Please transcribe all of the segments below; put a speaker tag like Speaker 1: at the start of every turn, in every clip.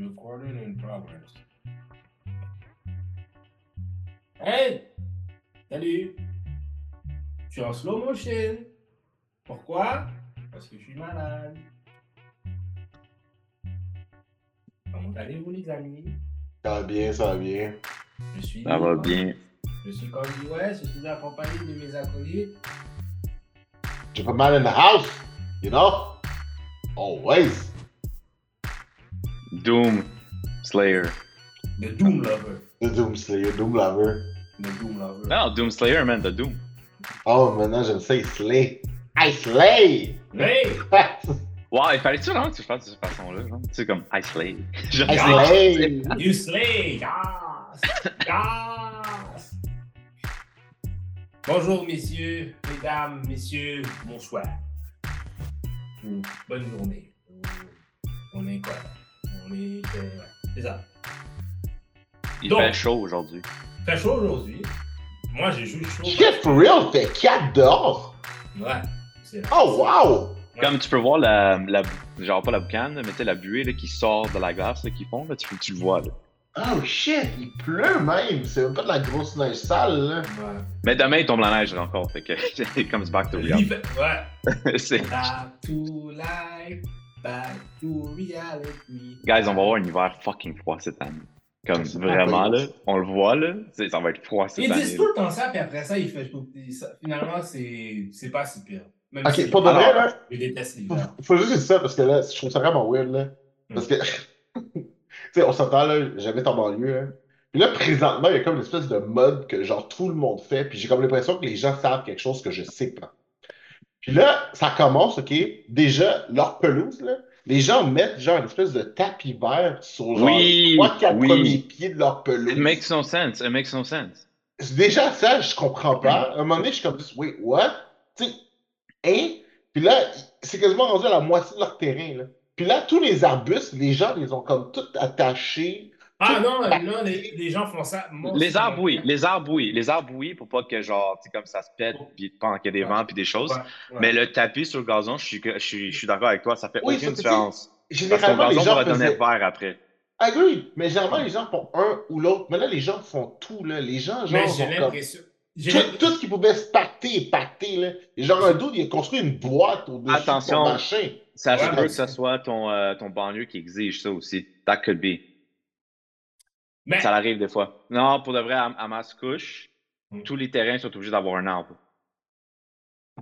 Speaker 1: Recording in progress. Hey! Salut! Je suis en slow motion. Pourquoi? Parce que je suis malade. Comment allez-vous, les amis?
Speaker 2: Ça va bien, ça va bien.
Speaker 1: Je suis.
Speaker 3: Ça va bien.
Speaker 1: Je suis comme dit West, je suis accompagné de mes acolytes.
Speaker 2: J'ai pas mal in the house, you know? Always.
Speaker 3: Doom Slayer.
Speaker 1: The Doom Lover.
Speaker 2: The Doom Slayer, Doom Lover.
Speaker 1: The Doom Lover.
Speaker 3: Non, Doom Slayer, man, de Doom.
Speaker 2: Oh, maintenant j'aime ça, il slay. I slay!
Speaker 1: Hey!
Speaker 3: Wow, il fallait-tu vraiment que tu fasses de cette façon-là? genre? Tu sais, comme I Slay. Genre,
Speaker 2: I slay!
Speaker 1: You slay! Yes! Yes! Bonjour, messieurs, mesdames, messieurs, bonsoir. Bonne journée. Ou On est quoi? On est. euh, ouais, c'est ça.
Speaker 3: Il
Speaker 1: Donc.
Speaker 3: fait chaud aujourd'hui.
Speaker 1: Fait chaud aujourd'hui. Moi, j'ai juste chaud.
Speaker 2: Shit, for real, fait 4 dehors!
Speaker 1: Ouais. c'est-
Speaker 2: Oh, wow!
Speaker 3: Comme tu peux voir la, la genre pas la boucane, mais tu sais, la buée là, qui sort de la glace qui fond, là, tu, tu le vois. Là.
Speaker 2: Oh shit, il pleut même! C'est même pas de la grosse neige sale, là.
Speaker 1: Ouais.
Speaker 3: Mais demain, il tombe la neige là, encore. Fait que it comes back to
Speaker 1: Il
Speaker 3: reality.
Speaker 1: fait- Ouais.
Speaker 3: C'est-
Speaker 1: Back to life, back to reality.
Speaker 3: Guys, on va avoir un hiver fucking froid cette année. Comme vraiment, là, on le voit, là, ça va être froid cette
Speaker 1: Ils
Speaker 3: année.
Speaker 1: disent tout le temps ça, puis après ça, il fait chaud. Puis ça- Finalement, c'est c'est pas si pire. Même
Speaker 2: Ok,
Speaker 1: si
Speaker 2: pour de vrai, là,
Speaker 1: je déteste l'hiver.
Speaker 2: faut juste dire ça parce que là, je trouve ça vraiment weird, là. Parce que, tu sais, on s'entend, là, j'habite en banlieue, hein. Puis là, présentement, il y a comme une espèce de mode que, genre, tout le monde fait, puis j'ai comme l'impression que les gens savent quelque chose que je sais pas. Puis là, ça commence, OK? Déjà, leur pelouse, là, les gens mettent, genre, une espèce de tapis vert sur, genre,
Speaker 3: Oui,
Speaker 2: les 3-4
Speaker 3: oui.
Speaker 2: premiers pieds de leur pelouse.
Speaker 3: It makes no sense, it makes no sense.
Speaker 2: Déjà, ça, je comprends pas. À un moment donné, je suis comme, wait, what? Tu sais, hein? Puis là, c'est quasiment rendu à la moitié de leur terrain, là. Puis là, tous les arbustes, les gens les ont comme tout attachés.
Speaker 1: Ah non, non, les, les gens font ça. Moi
Speaker 3: Les arbres, oui. Les arbres, oui. Les arbres, oui, pour pas que, genre, tu sais, comme ça se pète, puis pendant qu'il y a des
Speaker 1: Ouais.
Speaker 3: vents, puis des choses.
Speaker 1: Ouais, ouais.
Speaker 3: Mais le tapis sur le gazon, je suis, je suis, je suis d'accord avec toi, ça fait
Speaker 2: Oui,
Speaker 3: aucune différence. Parce que
Speaker 2: Généralement, les
Speaker 3: gazon
Speaker 2: gens
Speaker 3: va
Speaker 2: faisaient...
Speaker 3: vert après.
Speaker 2: Agree, mais généralement, les gens font un ou l'autre. Mais là, les gens font tout, là. Les gens, genre,
Speaker 1: Mais
Speaker 2: comme... Tout, tout ce qui pouvait se pacter est pacté, là. Et genre, un dude, il a construit une boîte au-dessus de
Speaker 3: Attention.
Speaker 2: son machin.
Speaker 3: Ça se
Speaker 1: Ouais,
Speaker 3: peut
Speaker 1: mais-
Speaker 3: que ce soit ton, euh, ton banlieue qui exige ça aussi. That could be.
Speaker 1: Mais
Speaker 3: Ça arrive des fois. Non, pour de vrai, à, à Mascouche,
Speaker 1: Mm.
Speaker 3: tous les terrains sont obligés d'avoir un arbre.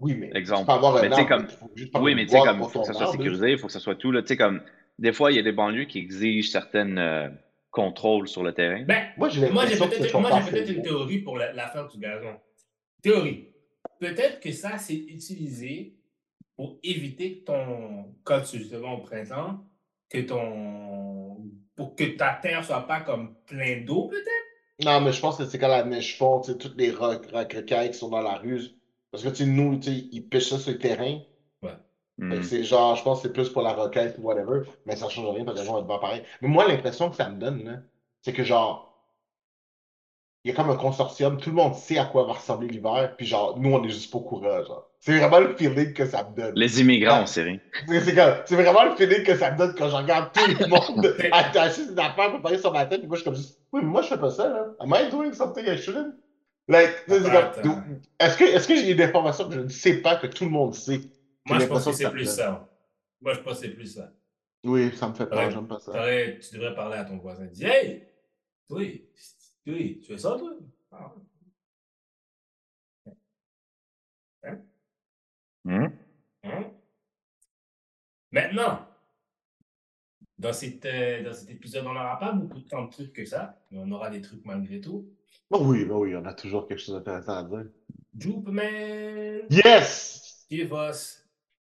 Speaker 2: Oui, mais
Speaker 3: Exemple.
Speaker 2: tu peux avoir un
Speaker 3: Mais tu sais,
Speaker 2: arbre,
Speaker 3: comme-
Speaker 2: mais faut juste prendre
Speaker 3: Oui, mais tu sais, comme,
Speaker 2: pour
Speaker 3: faut que ça soit
Speaker 2: arbre,
Speaker 3: sécurisé, il faut que ça soit tout, là. Tu sais, comme, des fois, il y a des banlieues qui exigent certaines euh, contrôles sur le terrain.
Speaker 1: ben,
Speaker 2: Moi, j'ai
Speaker 1: peut-être une théorie pour la- l'affaire du gazon. Théorie. Peut-être que ça, c'est utilisé pour éviter que ton, quand tu justement au printemps, que ton, pour que ta terre soit pas comme plein d'eau, peut-être?
Speaker 2: Non, mais je pense que c'est quand la neige fond, tu sais, toutes les rocs, rocailles qui sont dans la rue. Parce que, tu nous, tu sais, ils pêchent ça sur le terrain. Fait
Speaker 3: Hmm.
Speaker 2: c'est genre, je pense que c'est plus pour la rocaille ou whatever. Mais ça change rien parce que les gens vont être pas pareil. Mais moi, l'impression que ça me donne, là, c'est que genre, il y a comme un consortium, tout le monde sait à quoi va ressembler l'hiver, puis genre, nous, on est juste pas au courant, genre. C'est vraiment le feeling que ça me donne.
Speaker 3: Les immigrants, on sait rien.
Speaker 2: C'est vraiment le feeling que ça me donne quand je regarde tout le monde attacher ses affaires préparées sur ma tête, puis moi, je suis comme juste, oui, mais moi, je fais pas ça, là. Am I doing something I shouldn't? Like, est-ce que, est-ce que j'ai des informations que je ne sais pas que tout le monde sait?
Speaker 1: Moi, je pense que c'est plus ça. Moi, je pense que c'est plus ça.
Speaker 2: Oui, ça me fait peur, j'aime pas ça.
Speaker 1: Tu devrais parler à ton voisin. Dis, hey, oui, oui, tu fais ça, toi? Ah.
Speaker 3: Hmm?
Speaker 1: Hein? Maintenant, dans, cette, euh, dans cet épisode, on n'aura pas beaucoup de temps de trucs que ça, mais on aura des trucs malgré tout.
Speaker 2: Oh oui, oh oui, on a toujours quelque chose d'intéressant à dire.
Speaker 1: Joopman,
Speaker 2: Yes!
Speaker 1: give us.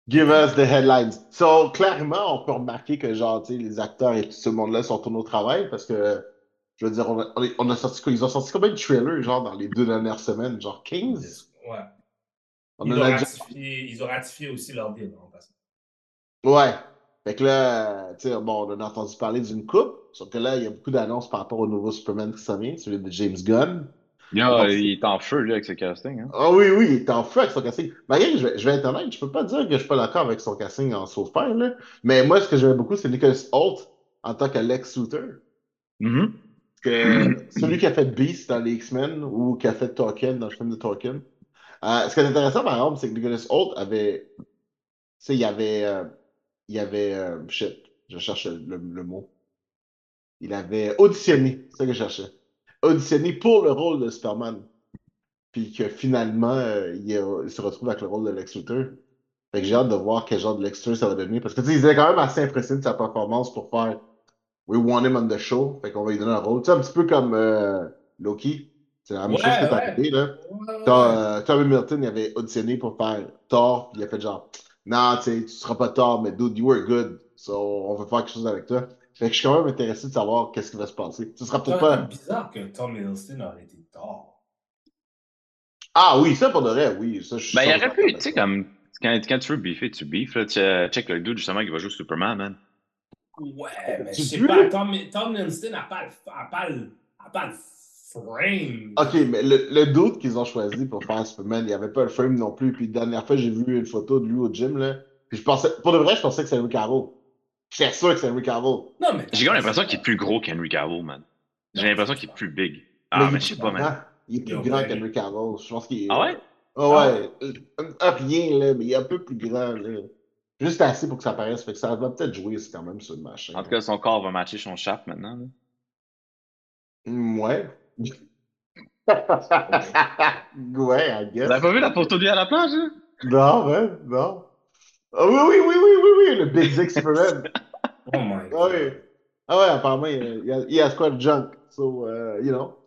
Speaker 2: Give us the headlines. So, clairement, on peut remarquer que, genre, tu sais, les acteurs et tout ce monde-là sont tournés au travail parce que, je veux dire, on a, on a- on a sorti quoi? Ils ont sorti combien de trailers, genre, dans les deux dernières semaines? Genre 15?
Speaker 1: Ouais.
Speaker 2: On
Speaker 1: Ils ont,
Speaker 2: déjà-
Speaker 1: ratifié, ils ont ratifié aussi leur deal en passant.
Speaker 2: Ouais. Fait que là, tu sais, bon, on en a entendu parler d'une coupe, sauf que là, il y a beaucoup d'annonces par rapport au nouveau Superman qui s'en vient, celui de James Gunn.
Speaker 3: Yeah, il est en feu, là, avec ce casting. Hein.
Speaker 2: Ah oui, oui, il est en feu avec son casting. Malgré je vais, je vais être honnête, je peux pas dire que je suis pas d'accord avec son casting en sauveur, là. Mais moi, ce que j'aimais beaucoup, c'est Nicholas Holt en tant que Lex Luthor.
Speaker 3: Mhm.
Speaker 2: Que celui qui a fait Beast dans les X-Men ou qui a fait Tolkien dans le film de Tolkien. Euh, ce qui est intéressant, par exemple, c'est que Nicholas Holt avait. Tu sais, il y avait. euh, il y avait. euh, shit, je cherche le, le mot. Il avait auditionné, c'est ça que je cherchais. Auditionné pour le rôle de Superman. Puis que finalement, il se retrouve avec le rôle de Lex Luthor. Fait que j'ai hâte de voir quel genre de Lex Luthor ça va devenir. Parce que tu sais, il était quand même assez impressionné de sa performance pour faire We want him on the show. Fait qu'on va lui donner un rôle. Tu sais, un petit peu comme euh, Loki. C'est la même
Speaker 1: Ouais,
Speaker 2: chose qui est
Speaker 1: ouais.
Speaker 2: arrivé, là.
Speaker 1: Ouais, ouais.
Speaker 2: T'as, euh, Tommy Milton, il avait auditionné pour faire Thor, puis il a fait genre, non, tu sais, tu seras pas Thor, mais dude, you were good, so on va faire quelque chose avec toi. Fait que je suis quand même intéressé de savoir qu'est-ce qui va se passer. Ce sera peut-être pas.
Speaker 1: bizarre que Tom Hiddleston aurait été tort.
Speaker 2: Ah oui, ça pour de vrai, oui. Ça, je
Speaker 3: Ben, il
Speaker 2: 100%
Speaker 3: aurait pu, tu sais, comme. Quand, quand tu veux beefer, tu beefes. Là, tu, euh, check le dude justement qui va jouer Superman, man.
Speaker 1: Ouais, mais je sais pas, Tom, Tom n'a pas, pas, pas le frame.
Speaker 2: Ok, mais le, le doute qu'ils ont choisi pour faire Superman, il n'y avait pas le frame non plus. Puis la dernière fois, j'ai vu une photo de lui au gym, là. Puis je pensais, pour de vrai, je pensais que c'était Henry Cavill. J'étais sûr que c'était Henry Cavill.
Speaker 1: Non, mais
Speaker 3: J'ai comme l'impression qu'il est plus gros qu'Henry Cavill, man. J'ai l'impression
Speaker 1: c'est
Speaker 3: qu'il est plus big. Ah, mais je sais pas, man.
Speaker 2: Il est plus grand
Speaker 1: ouais.
Speaker 2: qu'Henry Cavill. Je pense qu'il est.
Speaker 3: Ah ouais?
Speaker 2: Ah ouais. Euh, ah, rien, là, mais il est un peu plus grand, là. Juste assez pour que ça paraisse. Fait que ça va peut-être jouer, c'est quand même sur le machin.
Speaker 3: En tout cas, son corps va matcher son shaft maintenant. là.
Speaker 2: Mm, Ouais. ouais, I guess.
Speaker 3: Vous avez pas vu la photo de lui à la plage, hein?
Speaker 2: Non, ouais, non. Ah oui, oui, oui, oui, oui, oui, le Big Dick Superman.
Speaker 1: Oh my
Speaker 2: Ah
Speaker 1: god.
Speaker 2: oui. Ah ouais, apparemment, il y a, il y a squad junk. So, uh, you know.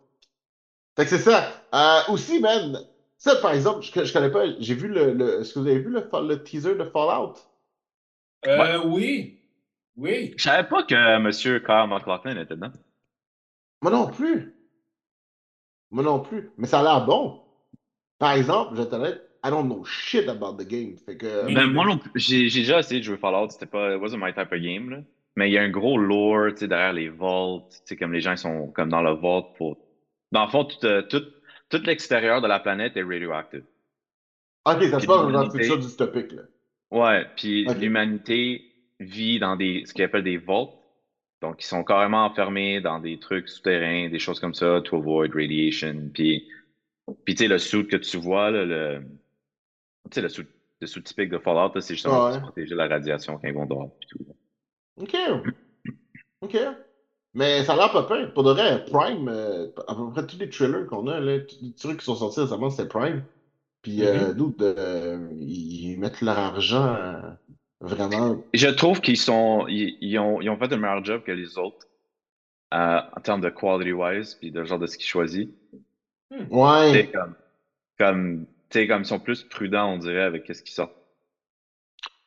Speaker 2: Fait que c'est ça. Euh, aussi, man, ça, par exemple, je, je connais pas, j'ai vu le, le. Est-ce que vous avez vu le, le teaser de Fallout?
Speaker 1: Euh, oui. Oui.
Speaker 3: Je savais pas que Monsieur Kyle McLaughlin était dedans.
Speaker 2: Moi non plus. Moi non plus. Mais ça a l'air bon. Par exemple, je t'honnête, I don't know shit about the game. Fait que.
Speaker 1: Oui.
Speaker 3: Ben, moi non plus. J'ai j'ai déjà essayé de jouer Fallout, c'était pas. It wasn't my type of game, là. Mais il y a un gros lore, tu sais, derrière les vaults. Comme les gens ils sont comme dans le vault pour. Dans le fond, tout, euh, tout, tout l'extérieur de la planète est radioactive.
Speaker 2: Ok, ça se passe dans un futur dystopique, là.
Speaker 3: Ouais, puis l'humanité vit dans des ce qu'ils appellent des vaults. Donc, ils sont carrément enfermés dans des trucs souterrains, des choses comme ça, to avoid radiation. Puis, puis tu sais, le suit que tu vois, là, le, tu sais, le suit, le suit typique de Fallout, c'est justement
Speaker 2: Ouais.
Speaker 3: pour se protéger de la radiation quand ils vont dehors. Puis tout.
Speaker 2: Ok. Ok. Mais ça a l'air pas pire. Pour de vrai, Prime, euh, à peu près tous les trailers qu'on a, là, tous les trucs qui sont sortis récemment, c'était Prime. Puis, euh, dude, euh, ils mettent leur argent euh, vraiment.
Speaker 3: Je trouve qu'ils sont, ils, ils ont, ils ont fait un meilleur job que les autres euh, en termes de quality wise, puis de genre de ce qu'ils choisissent. Sais,
Speaker 2: Ouais.
Speaker 3: comme, comme, tu sais, comme ils sont plus prudents, on dirait, avec ce qui sort.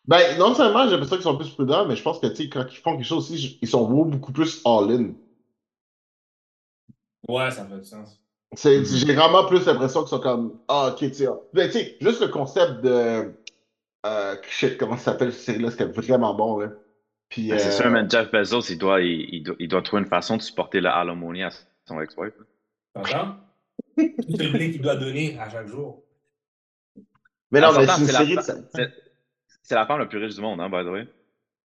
Speaker 2: Ben, non seulement j'ai l'impression qu'ils sont plus prudents, mais je pense que, tu sais, quand ils font quelque chose aussi, ils sont beaucoup plus all-in.
Speaker 1: Ouais, ça fait du sens.
Speaker 2: C'est-
Speaker 3: Mhm.
Speaker 2: J'ai vraiment plus l'impression qu'ils sont comme, ah, ok, tu sais. Ben, sais, juste le concept de. Euh, shit, comment ça s'appelle cette série-là, c'était vraiment bon, là. Puis,
Speaker 3: Ben, C'est
Speaker 2: euh,
Speaker 3: sûr, mais Jeff Bezos, il doit, il, il doit, il doit trouver une façon de supporter le alimony à son ex-wife.
Speaker 1: T'entends? Tout le blé qu'il doit donner à chaque jour.
Speaker 2: Mais non, mais c'est une
Speaker 3: la
Speaker 2: de
Speaker 3: c'est- la femme la plus riche du monde, hein, by the way.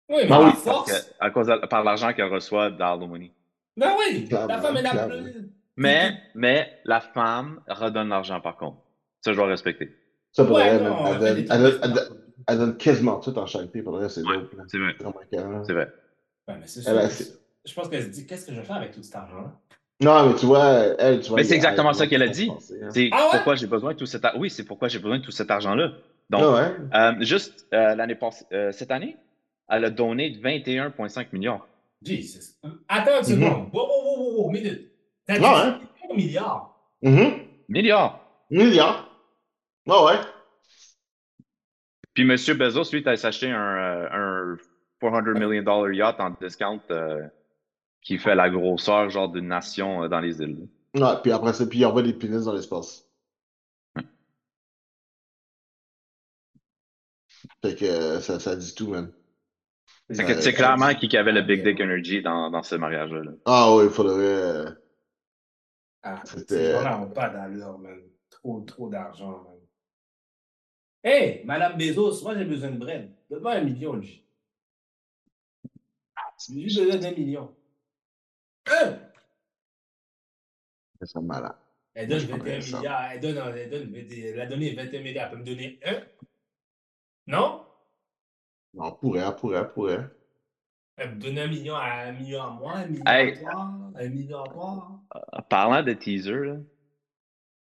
Speaker 1: Oui, mais
Speaker 2: Ben
Speaker 1: la
Speaker 2: oui,
Speaker 1: force.
Speaker 3: que, à cause de- par l'argent qu'elle reçoit d'alimony.
Speaker 1: Ben oui,
Speaker 2: Clairement,
Speaker 1: la femme est la
Speaker 2: clairement.
Speaker 1: plus.
Speaker 3: Mais, mais la femme redonne l'argent par contre. Ça, je dois respecter.
Speaker 2: Ça, pour
Speaker 1: Ouais,
Speaker 2: vrai,
Speaker 1: non,
Speaker 2: elle, donne, elle,
Speaker 1: trucs
Speaker 2: donne,
Speaker 1: de
Speaker 2: elle, donne, elle donne quasiment tout en charité, pour vrai, c'est
Speaker 3: Ouais. C'est vrai.
Speaker 2: C'est
Speaker 3: vrai.
Speaker 1: Ouais, mais c'est
Speaker 2: Elle
Speaker 1: sûr.
Speaker 2: a-
Speaker 1: que- Je pense qu'elle se dit, qu'est-ce que je vais faire avec tout cet argent-là?
Speaker 2: Non, mais tu vois, elle, tu vois.
Speaker 3: Mais c'est exactement
Speaker 2: elle-
Speaker 3: ça qu'elle a dit.
Speaker 2: hein.
Speaker 3: C'est
Speaker 1: Ah ouais?
Speaker 3: pourquoi j'ai besoin de tout cet argent. Oui, c'est pourquoi j'ai besoin de tout cet argent-là. Donc,
Speaker 2: Ah ouais?
Speaker 3: euh, juste euh, l'année passée, euh, cette année, elle a donné 21,5 millions.
Speaker 1: Jesus. Attends une
Speaker 2: Mhm.
Speaker 1: seconde. Wow, wow, wow, wow, wow, minute. T'as dit
Speaker 2: Ouais, hein?
Speaker 1: un milliard.
Speaker 2: Mhm.
Speaker 3: Milliards!
Speaker 2: Milliard. Ah ouais.
Speaker 3: Puis M. Bezos, lui, il s'est acheté un, euh, un 400 million dollar yacht en discount euh, qui fait la grosseur genre d'une nation euh, dans les îles.
Speaker 2: Ouais, puis après ça, puis il envoie des pénis dans l'espace. Fait que ça, ça dit tout, man.
Speaker 3: C'est clairement qui qui avait le Big Dick Energy dans, dans ce mariage-là. là.
Speaker 2: Ah ouais, il faudrait. Euh,
Speaker 1: Ah,
Speaker 2: C'était-
Speaker 1: ces gens-là n'ont pas d'allure, man. Trop, trop d'argent, man. Hey, Madame Bezos, moi j'ai besoin de bread. Donne-moi un million, J. J'ai juste besoin d'un million. Un!
Speaker 2: Ça serait malade.
Speaker 1: Elle donne
Speaker 2: je prendrais
Speaker 1: 21
Speaker 2: ça.
Speaker 1: milliards. Elle, donne, elle, donne, elle a donné 21 milliards. Elle peut me donner un? Non?
Speaker 2: Non, on pourrait, pourrait, pourrait.
Speaker 1: Elle me un million à un million à moi, un million
Speaker 3: Hey.
Speaker 1: à toi, un million à toi.
Speaker 3: En parlant de teaser, là,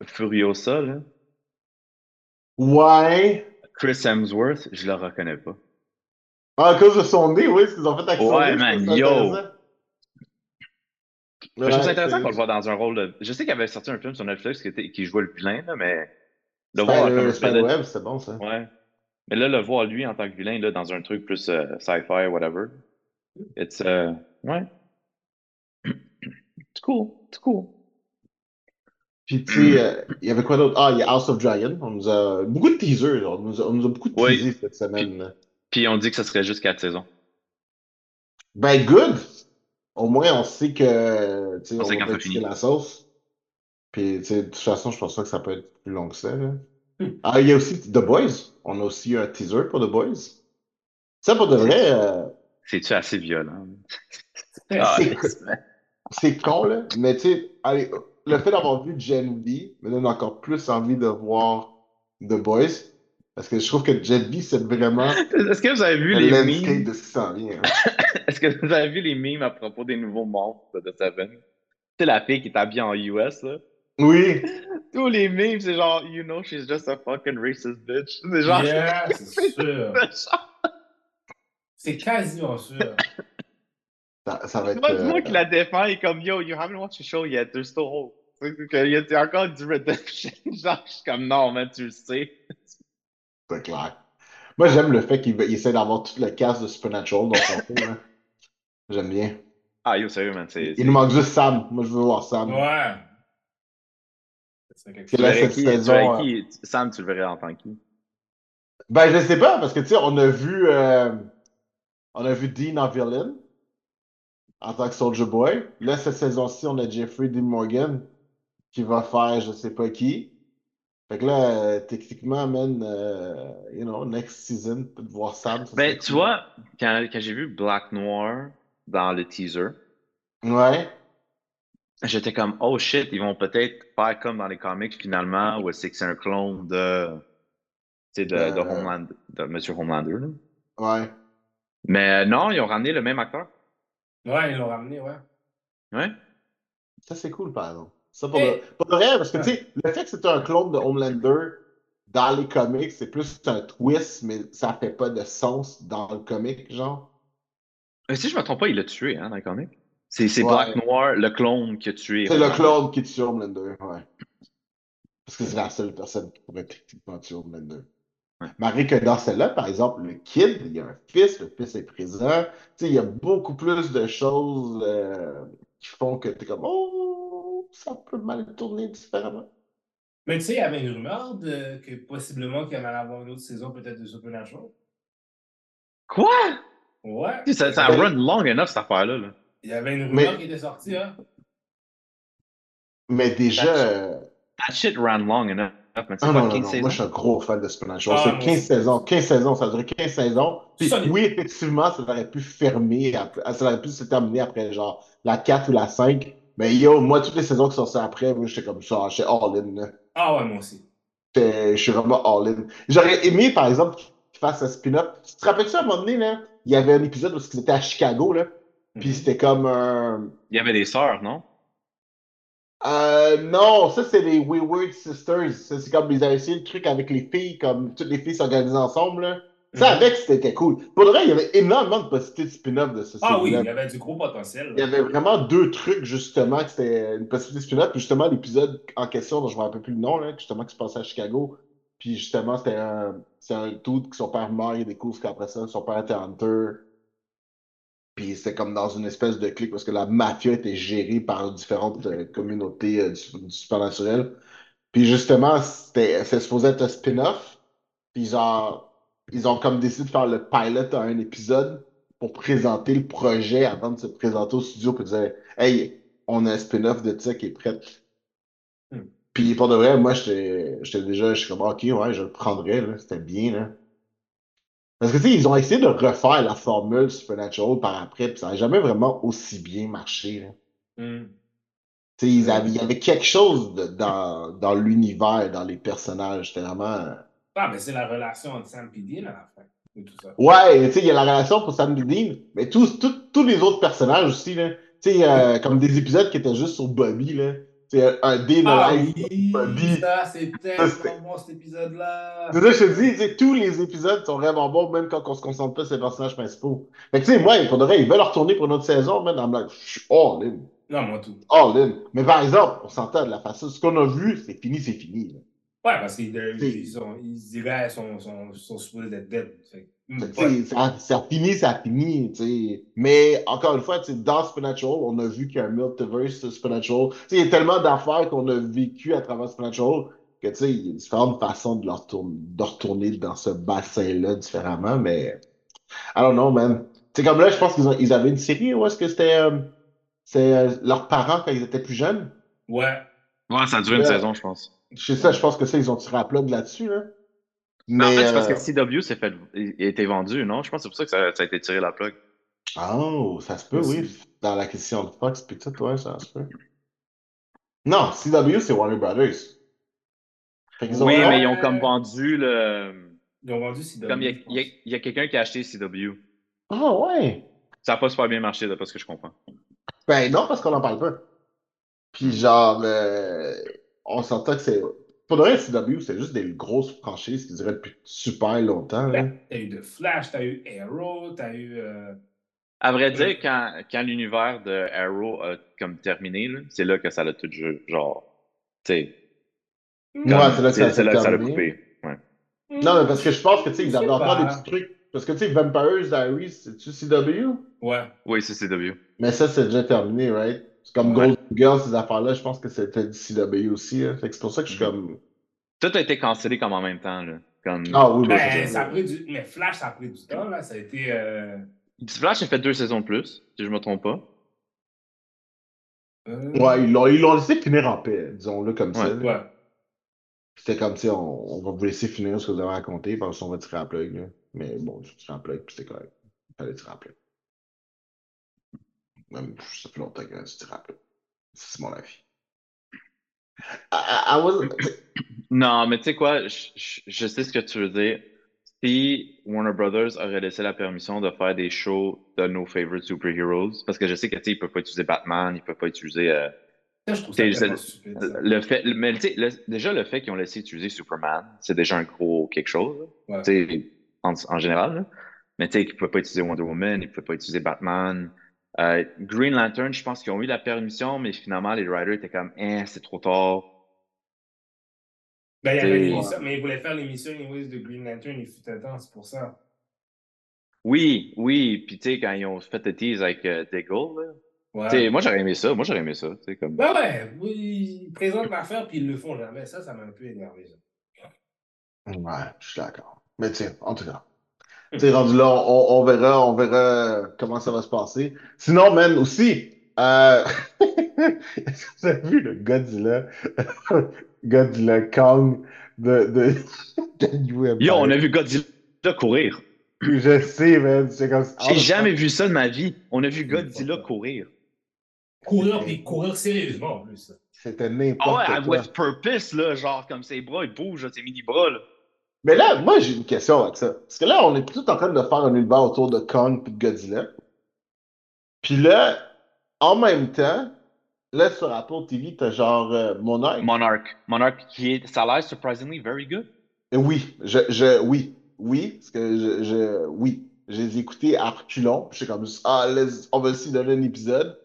Speaker 3: Furiosa, là,
Speaker 2: Ouais.
Speaker 3: Chris Hemsworth, je le reconnais pas.
Speaker 2: Ah, à cause de son nez, oui, ce qu'ils ont fait avec son
Speaker 3: Ouais,
Speaker 2: nez.
Speaker 3: man,
Speaker 2: trouve ça
Speaker 3: yo.
Speaker 2: intéressant.
Speaker 3: Mais je trouve ça
Speaker 2: Ouais,
Speaker 3: intéressant qu'on le voit dans un rôle de. Je sais qu'il avait sorti un film sur Netflix qui, était... qui jouait le vilain, là, mais. Le voir comme un
Speaker 2: Spiderweb,
Speaker 3: vilain-
Speaker 2: c'est bon, ça.
Speaker 3: Ouais. Mais là, le voir lui en tant que vilain, là, dans un truc plus euh, sci-fi, whatever. It's. euh, Ouais. C'est cool. C'est cool.
Speaker 2: Puis, tu sais, euh, il y avait quoi d'autre? Ah, il y a House of Dragon. On nous a... Beaucoup de teasers, là. On nous a, on nous a beaucoup
Speaker 3: Oui.
Speaker 2: teasé cette semaine.
Speaker 3: Puis on dit que ça serait juste quatre saisons.
Speaker 2: Ben, good! Au moins, on sait que, tu sais,
Speaker 3: On
Speaker 2: on
Speaker 3: sait
Speaker 2: va la sauce. Puis, tu sais, de toute façon, je pense pas que ça peut être plus long que ça, là.
Speaker 1: Hmm.
Speaker 2: Ah, il y a aussi The Boys. On a aussi un teaser pour The Boys. Ça, pour de vrai, euh,
Speaker 3: C'est-tu assez violent?
Speaker 1: C'est-
Speaker 3: Ah,
Speaker 2: c'est-
Speaker 3: man.
Speaker 2: c'est con, là. Mais, tu sais, allez, le fait d'avoir vu Gen V me donne encore plus envie de voir The Boys. Parce que je trouve que Gen V, c'est vraiment
Speaker 3: Est-ce que vous avez vu
Speaker 2: le
Speaker 3: les
Speaker 2: landscape
Speaker 3: memes?
Speaker 2: de ce qui s'en vient. hein?
Speaker 3: Est-ce que vous avez vu les memes à propos des nouveaux monstres de Seven? C'est la fille qui est habillée en US, là.
Speaker 2: Oui!
Speaker 3: Tous les memes, c'est genre, you know, she's just a fucking racist bitch. C'est genre.
Speaker 1: Yeah, c'est sûr. C'est quasiment sûr.
Speaker 2: Ça, ça va être.
Speaker 3: Moi, moi
Speaker 2: euh,
Speaker 3: qui la défend, il est comme, yo, you haven't watched the show yet, there's still hope. Il y a encore du redemption. Genre, je suis comme, non, man, tu le sais.
Speaker 2: C'est clair. Moi, j'aime le fait qu'il il essaie d'avoir tout le cast de Supernatural dans son film. hein. J'aime bien.
Speaker 3: Ah, yo, sérieux, man, c'est.
Speaker 2: Il nous manque juste Sam. Moi, je veux voir Sam.
Speaker 1: Ouais. C'est quelque chose.
Speaker 2: cette
Speaker 3: qui,
Speaker 2: saison, euh,
Speaker 3: qui? Sam, tu le verrais en tant que qui?
Speaker 2: Ben, je sais pas, parce que, tu sais, on a vu, euh, on a vu Dean en en tant que Soldier Boy. Là, cette saison-ci, on a Jeffrey Dean Morgan qui va faire je sais pas qui. Fait que là, techniquement, man, euh, you know, next season, peut voir Sam. ça
Speaker 3: Ben, tu
Speaker 2: cool.
Speaker 3: vois, quand, quand j'ai vu Black Noir dans le teaser,
Speaker 2: Ouais.
Speaker 3: j'étais comme, oh shit, ils vont peut-être faire comme dans les comics finalement, où c'est que c'est un clone de. De, de
Speaker 2: Euh.
Speaker 3: Homeland, de Monsieur Homelander, là.
Speaker 2: Ouais.
Speaker 3: Mais euh, non, ils ont ramené le même acteur.
Speaker 1: Ouais, ils l'ont ramené, ouais.
Speaker 3: Ouais.
Speaker 2: Ça, c'est cool, par exemple. Ça, pour,
Speaker 1: Eh.
Speaker 2: le, pour le vrai, parce que, tu sais, le fait que c'est un clone de Homelander dans les comics, c'est plus un twist, mais ça fait pas de sens dans le comic, genre.
Speaker 3: Mais si je me trompe pas, il l'a tué, hein, dans les comics. C'est
Speaker 2: Ouais.
Speaker 3: Black Noir, le clone qui a tué.
Speaker 2: C'est le clone qui tue Homelander, ouais. Parce que c'est la seule personne qui pourrait techniquement tuer Homelander. Malgré que dans celle-là, par exemple, le kid, il y a un fils, le fils est présent. Tu sais, il y a beaucoup plus de choses euh, qui font que t'es comme, oh, ça peut mal tourner différemment.
Speaker 1: Mais tu sais, il y avait une rumeur de, que possiblement qu'il y en allait avoir une autre saison peut-être de Supernatural.
Speaker 3: Quoi?
Speaker 1: Ouais.
Speaker 3: Ça, ça run long enough, cette affaire-là. là.
Speaker 1: Il y avait une
Speaker 2: Mais-
Speaker 1: rumeur qui était sortie, hein.
Speaker 2: Mais déjà,
Speaker 3: That's-
Speaker 2: euh,
Speaker 3: That shit ran long enough. C'est
Speaker 2: Ah
Speaker 3: pas
Speaker 2: non, non,
Speaker 3: 15
Speaker 2: non.
Speaker 3: saisons?
Speaker 2: Moi, je suis un gros fan de Supernatural.
Speaker 1: Ah,
Speaker 2: c'est
Speaker 1: moi
Speaker 2: 15
Speaker 1: aussi.
Speaker 2: saisons. 15 saisons, ça a duré 15 saisons. Puis,
Speaker 1: Solide.
Speaker 2: oui, effectivement, ça aurait pu fermer, après- ça aurait pu se terminer après genre la 4 ou la 5. Mais yo, moi, toutes les saisons qui sont sorties après, moi, j'étais comme ça, j'étais all-in. là.
Speaker 1: Ah ouais, moi aussi.
Speaker 2: Je suis vraiment all-in. J'aurais aimé, par exemple, qu'ils fassent un spin-off. Tu te rappelles-tu à un moment donné, là, il y avait un épisode où ils étaient à Chicago, là, puis
Speaker 1: Mhm.
Speaker 2: c'était comme un.
Speaker 3: Il y avait des sœurs, non?
Speaker 2: Euh, non, ça c'est les Wayward Sisters. Ça, C'est comme ils avaient essayé le truc avec les filles, comme toutes les filles s'organisent ensemble. Là. Ça,
Speaker 1: Mhm.
Speaker 2: avec, c'était cool. Pour le vrai, il y avait énormément de possibilités de spin-off de ce
Speaker 1: Ah oui, il y avait du gros potentiel.
Speaker 2: Il y avait vraiment deux trucs, justement, que c'était une possibilité de spin-off. Puis justement, l'épisode en question, dont je ne me rappelle plus le nom, là, justement, qui se passait à Chicago. Puis justement, c'était un, c'est un dude que son père meurt, il courses qu'après ça, son père était hunter. Puis c'était comme dans une espèce de clique parce que la mafia était gérée par différentes euh, communautés euh, du, du supernaturel. Puis justement, c'était supposé être un spin-off. Puis genre, ils ont comme décidé de faire le pilot à un épisode pour présenter le projet avant de se présenter au studio pour dire Hey, on a un spin-off de ça qui est prêt.
Speaker 1: Hmm.
Speaker 2: Puis pour de vrai, moi j'étais déjà, je suis comme ok, ouais, je le prendrais, c'était bien. Là. Parce que, tu sais, ils ont essayé de refaire la formule Supernatural par après, puis ça n'a jamais vraiment aussi bien marché. là.
Speaker 1: Hmm.
Speaker 2: Tu sais, ils avaient- il y avait quelque chose de- dans, dans l'univers, dans les personnages. C'était vraiment.
Speaker 1: Ah, mais c'est la relation entre Sam et Dean à la fin. Et tout ça.
Speaker 2: Ouais, tu sais, il y a la relation pour Sam Dean, mais tous, tous, tous les autres personnages aussi, là. Tu sais, euh, comme des épisodes qui étaient juste sur Bobby, là. Sais, un Dean
Speaker 1: Ah oui, ça, c'est tellement bon cet épisode-là.
Speaker 2: C'est ça que je te dis, tu sais, tous les épisodes sont vraiment bons, même quand on se concentre pas sur les personnages principaux. Fait que, tu sais, moi, pour de vrai, ils veulent retourner pour une autre saison, man. I'm like, je suis all in.
Speaker 1: Non, moi tout.
Speaker 2: All in. Mais par exemple, on s'entend de la façon, ce qu'on a vu, c'est fini, c'est fini. là.
Speaker 1: Ouais, parce qu'ils
Speaker 2: C'est-
Speaker 1: ils sont, ils sont, sont, sont supposés être dead. Fait que, ouais.
Speaker 2: Ça, ça a fini, ça a fini, tu sais. Mais encore une fois, dans Supernatural, on a vu qu'il y a un multiverse de Supernatural. Tu sais, il y a tellement d'affaires qu'on a vécues à travers Supernatural que tu sais, il y a différentes façons de, leur tourner, de retourner dans ce bassin-là différemment, mais I don't know, man. Tu sais, comme là, je pense qu'ils ont- ils avaient une série où est-ce que c'était euh, c'est, euh, leurs parents quand ils étaient plus jeunes?
Speaker 1: Ouais.
Speaker 3: Ouais, ça a duré une
Speaker 2: Ouais.
Speaker 3: saison, je pense.
Speaker 2: Je sais ça, je pense que ça, ils ont tiré à plug là-dessus, là.
Speaker 3: Mais en
Speaker 2: Mais,
Speaker 3: fait, c'est parce
Speaker 2: euh,
Speaker 3: que CW s'est fait, il a été vendu, non? Je pense que c'est pour ça que ça, ça a été tiré la plug.
Speaker 2: Oh, ça se peut, oui. Dans la question de Fox, puis tout, ouais, ça se peut. Non, CW, c'est Warner Brothers. Ont-
Speaker 3: Oui, mais ils ont comme vendu le.
Speaker 1: Ils ont vendu CW.
Speaker 3: Comme il y a, quelqu'un qui a acheté CW.
Speaker 2: Ah, ouais.
Speaker 3: Ça n'a pas super bien marché, d'après ce que je comprends.
Speaker 2: Ben non, parce qu'on n'en parle pas. Puis genre, euh, on s'entend que c'est... Pour de vrai, CW, c'est juste des grosses franchises qui durent depuis super longtemps.
Speaker 1: T'as eu de Flash, t'as eu Arrow, t'as eu. euh,
Speaker 3: À vrai dire, quand, quand l'univers de Arrow a comme terminé, c'est là que ça l'a tout ju- genre. Tu sais.
Speaker 2: Ouais, c'est là que ça
Speaker 3: c'est
Speaker 2: s'est
Speaker 3: là que ça l'a coupé. Ouais.
Speaker 2: Non, mais parce que je pense que, tu sais, ils avaient encore
Speaker 1: pas.
Speaker 2: des petits trucs. Parce que, tu sais, Vampires Diaries, c'est-tu CW?
Speaker 1: Ouais.
Speaker 3: Oui, c'est CW.
Speaker 2: Mais ça, c'est déjà terminé, right? C'est comme
Speaker 1: Ouais.
Speaker 2: Golden Girls, ces affaires-là, je pense que c'était du CW aussi. hein. Fait que c'est pour ça que je suis
Speaker 3: Mhm.
Speaker 2: comme...
Speaker 3: Tout a été cancellé comme en même temps. Là. Comme...
Speaker 2: Ah oui, ben,
Speaker 1: Ben,
Speaker 2: c'est
Speaker 1: ça a pris du. Mais Flash, ça a pris du temps, là. Ça a été. euh,
Speaker 3: Flash a fait deux saisons de plus, si je me trompe pas.
Speaker 1: euh,
Speaker 2: Ouais, ils l'ont, ils l'ont laissé finir en paix, disons-le comme ça.
Speaker 3: Ouais.
Speaker 2: là.
Speaker 1: Ouais.
Speaker 2: C'était comme, tu sais, on, on va vous laisser finir ce que vous avez raconté, parce qu'on va tirer à plug. là. Mais bon, je tire à plug, puis c'était correct. Il fallait tirer à plug. Même, ça fait longtemps que je tire à plug. C'est mon avis. I, I- I was-
Speaker 3: Non, mais tu sais quoi, je, je- je sais ce que tu veux dire. Si Warner Brothers aurait laissé la permission de faire des shows de nos favorite superheroes, parce que je sais que tu sais, ils peuvent pas utiliser Batman, ils peuvent pas utiliser euh,
Speaker 1: Ça, je trouve ça stupide.
Speaker 3: le fait, mais tu sais, le- déjà le fait qu'ils ont laissé utiliser Superman, c'est déjà un gros quelque chose.
Speaker 1: Ouais.
Speaker 3: En, en général. là. Mais tu sais, qu'ils ne pouvaient pas utiliser Wonder Woman, ils ne pouvaient pas utiliser Batman. Euh, Green Lantern, je pense qu'ils ont eu la permission, mais finalement, les writers étaient comme, eh, c'est trop tard.
Speaker 1: Ben, il y avait l'émission, mais ils voulaient faire l'émission anyways de Green Lantern, il fut un temps, c'est pour ça.
Speaker 3: Oui, oui, puis tu sais, quand ils ont fait le tease avec euh,
Speaker 1: Ouais.
Speaker 3: tu sais, moi j'aurais aimé ça, moi j'aurais aimé ça, tu sais, comme...
Speaker 1: Ben ouais, oui, ils présentent l'affaire puis ils le font jamais. Ça, ça m'a un peu énervé. ça.
Speaker 2: Ouais, je suis d'accord. Mais tiens, en tout cas. Tu sais, rendu là, on, on verra, on verra comment ça va se passer. Sinon, man, aussi, euh... est-ce que vous avez vu le Godzilla, Godzilla Kong de, de, de New Empire?
Speaker 3: Yo, on a vu Godzilla courir.
Speaker 2: Je sais, man, c'est comme ça.
Speaker 3: J'ai jamais vu ça de ma vie. On a vu Godzilla courir.
Speaker 1: Courir puis courir sérieusement en plus.
Speaker 2: C'était
Speaker 3: Ah
Speaker 2: n'importe
Speaker 3: ouais,
Speaker 2: quoi.
Speaker 3: with purpose, là, genre comme ses bras, ils bougent, là, ses mini-bras, là.
Speaker 2: Mais là, moi, j'ai une question avec ça. Parce que là, on est tout en train de faire un univers autour de Kong puis de Godzilla. Puis là, en même temps, là, sur Apple TV, t'as genre euh, Monarch.
Speaker 3: Monarch. Monarch qui est, ça a l'air surprisingly very good.
Speaker 2: Oui, je, je, oui, oui, parce que je, je oui, je les ai écoutés à reculons. puis J'étais comme, ah, on va aussi donner un épisode.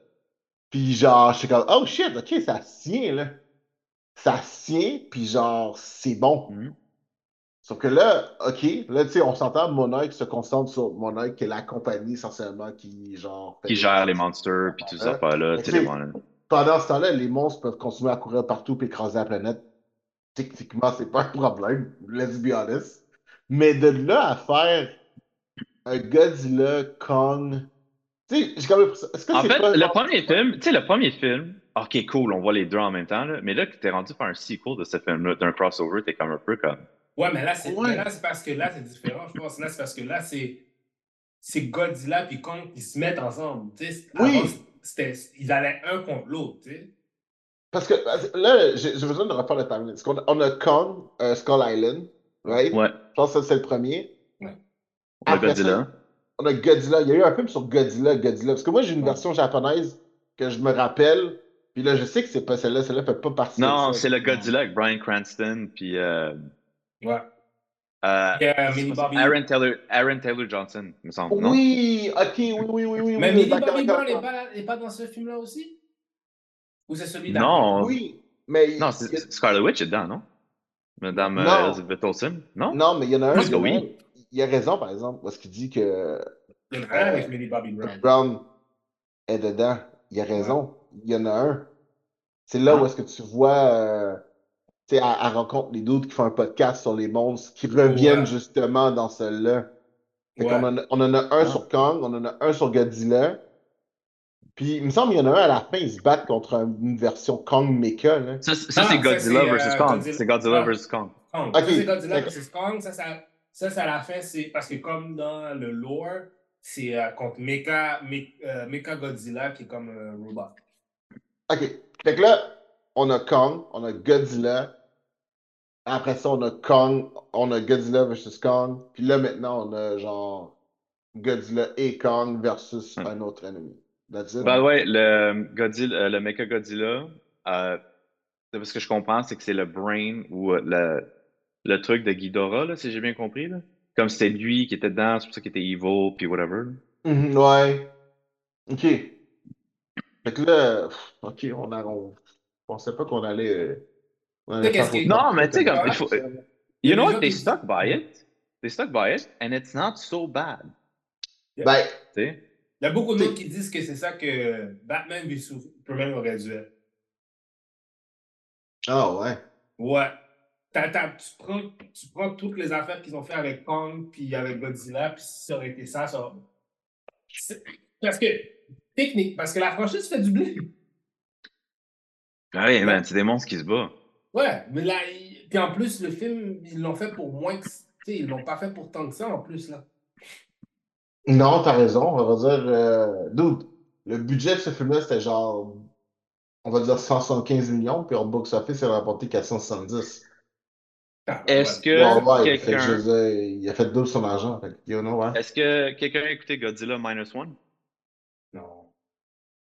Speaker 2: Puis genre, j'étais comme, oh shit, ok, ça se tient, là. Ça se tient, puis genre, c'est bon.
Speaker 3: Mhm.
Speaker 2: Sauf que là, ok, là, tu sais, on s'entend, Monarch se concentre sur Monarch, qui est la compagnie essentiellement qui, genre.
Speaker 3: Qui gère les monsters, puis tout ça, pas là.
Speaker 2: Pendant ce temps-là, les monstres peuvent continuer à courir partout et écraser la planète. Techniquement, c'est pas un problème, let's be honest. Mais de là à faire un Godzilla, Kong. Tu sais, j'ai quand même. Est-ce que
Speaker 3: En fait,
Speaker 2: pas
Speaker 3: le premier film, tu sais, le premier film, ok, cool, on voit les deux en même temps, là, mais là, que t'es rendu par un sequel de ce film-là, d'un crossover, t'es comme un peu comme,
Speaker 1: Ouais, mais là, c'est
Speaker 2: Ouais.
Speaker 1: mais là, c'est parce que là, c'est différent, je pense. Là, c'est parce que là, c'est c'est Godzilla puis Kong qui se mettent ensemble. tu sais.
Speaker 2: Oui.
Speaker 1: Avant, c'était, ils allaient un contre l'autre. tu sais.
Speaker 2: Parce que là, j'ai besoin de refaire le timeline. On a Kong, euh, Skull Island, right?
Speaker 3: Ouais.
Speaker 2: Je pense que ça, c'est le premier.
Speaker 3: On a
Speaker 2: Après
Speaker 3: Godzilla.
Speaker 2: On a Godzilla. Il y a eu un film sur Godzilla, Godzilla. Parce que moi, j'ai une
Speaker 1: Ouais.
Speaker 2: version japonaise que je me rappelle. Puis là, je sais que c'est pas celle-là. Celle-là fait pas partie de
Speaker 3: Non, c'est le Godzilla avec Brian Cranston, puis euh,
Speaker 1: Ouais.
Speaker 3: euh,
Speaker 1: euh, Bobby.
Speaker 3: Aaron Taylor, Aaron Taylor Johnson, me semble, non?
Speaker 2: Oui, ok, oui, oui, oui, oui.
Speaker 1: Mais
Speaker 2: oui,
Speaker 1: Millie Bobby Brown n'est pas, est pas dans ce film-là aussi? Ou c'est celui
Speaker 3: Non.
Speaker 2: Oui, mais.
Speaker 3: Non, c'est Scarlet Witch est dedans, non? Madame euh,
Speaker 2: Non.
Speaker 3: Elizabeth Olsen, non?
Speaker 2: Non, mais il y en a un.
Speaker 3: Parce
Speaker 2: il
Speaker 3: que
Speaker 2: y en a
Speaker 3: oui.
Speaker 2: Il a raison, par exemple, parce qu'il dit que
Speaker 1: Il y en a un avec Millie Bobby Brown.
Speaker 2: Brown est dedans. Il a raison. Il y en a un. C'est là
Speaker 3: Ah.
Speaker 2: où est-ce que tu vois. euh, tu sais, elle, elle rencontre les doutes qui font un podcast sur les monstres qui reviennent
Speaker 1: Ouais.
Speaker 2: justement dans celle-là. Fait
Speaker 1: Ouais.
Speaker 2: qu'on en a, on en a un
Speaker 3: Ah.
Speaker 2: sur Kong, on en a un sur Godzilla. Puis il me semble qu'il y en a un à la fin, ils se battent contre un- une version Kong Mecha. Là.
Speaker 3: Ça, ça, c'est
Speaker 1: ça,
Speaker 3: Godzilla versus
Speaker 1: euh,
Speaker 3: Kong.
Speaker 1: Godzilla.
Speaker 3: C'est Godzilla
Speaker 1: Ah.
Speaker 3: versus Kong.
Speaker 1: Kong. Ça, c'est Godzilla versus Kong. Ça, ça, ça, c'est à la fin, c'est parce que comme dans le lore, c'est euh, contre Mecha, euh, Mecha Godzilla qui est comme un robot.
Speaker 2: Ok. Fait que là, on a Kong, on a Godzilla. Après ça, on a Kong, on a Godzilla versus Kong. Puis là, maintenant, on a genre Godzilla et Kong versus
Speaker 3: Hmm.
Speaker 2: un autre ennemi. That's it.
Speaker 3: By the way, le Godzilla, euh, le Mecha Godzilla, euh, ce que je comprends, c'est que c'est le brain ou euh, le, le truc de Ghidorah, là, si j'ai bien compris. Là. Comme c'était lui qui était dedans, c'est pour ça qu'il était evil, puis whatever.
Speaker 2: Mhm, ouais. Ok. Fait que là, ok, on a. On, on pensait pas qu'on allait. euh, on allait faire
Speaker 3: Non, mais tu sais, comme, il faut-
Speaker 1: y
Speaker 3: You know what?
Speaker 1: gens
Speaker 3: They
Speaker 1: qui-
Speaker 3: stuck by it. They stuck by it, and it's not so bad.
Speaker 2: Ben,
Speaker 3: Tu sais?
Speaker 1: Il y a beaucoup de
Speaker 2: T'sais-
Speaker 1: monde qui disent que c'est ça que Batman v Superman aurait dû être.
Speaker 2: ah ouais.
Speaker 1: Ouais. T'as- t'as- tu, prends, tu prends toutes les affaires qu'ils ont fait avec Kong puis avec Godzilla, puis si ça aurait été ça, ça. Parce que, technique, parce que la franchise fait du blé.
Speaker 3: Ah oui, man, c'est des monstres qui se battent.
Speaker 1: Ouais, mais là, il- puis en plus, le film, ils l'ont fait pour moins que. Tu sais, ils l'ont pas fait pour tant que ça en plus, là.
Speaker 2: Non, t'as raison. On va dire. Euh, dude, le budget de ce film-là, c'était genre. On va dire 175 millions, puis en box-office, il a rapporté 470.
Speaker 1: Ah,
Speaker 3: Est-ce
Speaker 1: ouais.
Speaker 3: que
Speaker 2: Ouais,
Speaker 3: quelqu'un
Speaker 2: il a fait double son argent. Fait que, you know, ouais.
Speaker 3: est-ce que quelqu'un a écouté Godzilla Minus One?
Speaker 1: Non.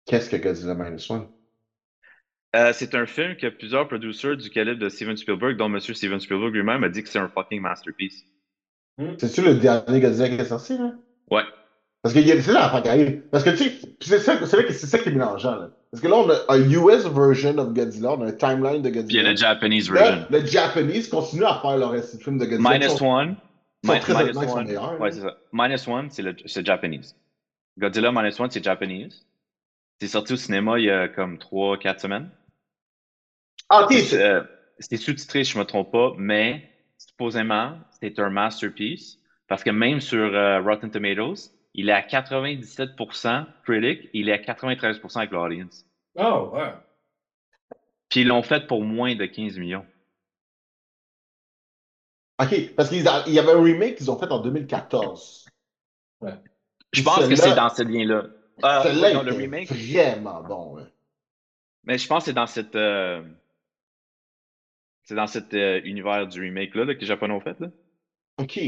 Speaker 2: Qu'est-ce que Godzilla Minus One?
Speaker 3: Euh, c'est un film que plusieurs producers du calibre de Steven Spielberg, dont M. Steven Spielberg lui-même, a dit que c'est un fucking masterpiece.
Speaker 2: C'est-tu le dernier Godzilla qui est sorti, là?
Speaker 3: Ouais.
Speaker 2: Parce que y a- c'est là qui arrive. Parce que tu sais, c'est ça, c'est là que c'est ça qui est mélangeant. Là. Parce que là, on a un US version of Godzilla, on a un timeline de
Speaker 3: Puis il y a
Speaker 2: Godzilla.
Speaker 3: le Japanese version.
Speaker 2: le Japanese continue à faire leur film de Godzilla.
Speaker 3: Minus One.
Speaker 2: sont
Speaker 3: minus
Speaker 2: sont
Speaker 3: One.
Speaker 2: meilleurs,
Speaker 3: Ouais, c'est ça. Minus One, c'est le c'est Japanese. Godzilla Minus One, c'est Japanese. C'est sorti au cinéma il y a comme 3-4 semaines.
Speaker 2: Ah,
Speaker 3: euh, c'est sous-titré, je me trompe pas, mais supposément, c'est un masterpiece parce que même sur euh, Rotten Tomatoes, il est à 97% critic, il est à 93% avec l'audience.
Speaker 1: Oh, ouais.
Speaker 3: Puis ils l'ont fait pour moins de 15 millions.
Speaker 2: ok, parce qu'il y avait un remake qu'ils ont fait en 2014.
Speaker 3: Je pense que c'est dans ce lien-là. Euh, oui, le remake.
Speaker 2: vraiment bon. ouais.
Speaker 3: Mais je pense que c'est dans cette. euh, C'est dans cet euh, univers du remake-là là, que les Japonais ont fait. Là.
Speaker 2: Ok.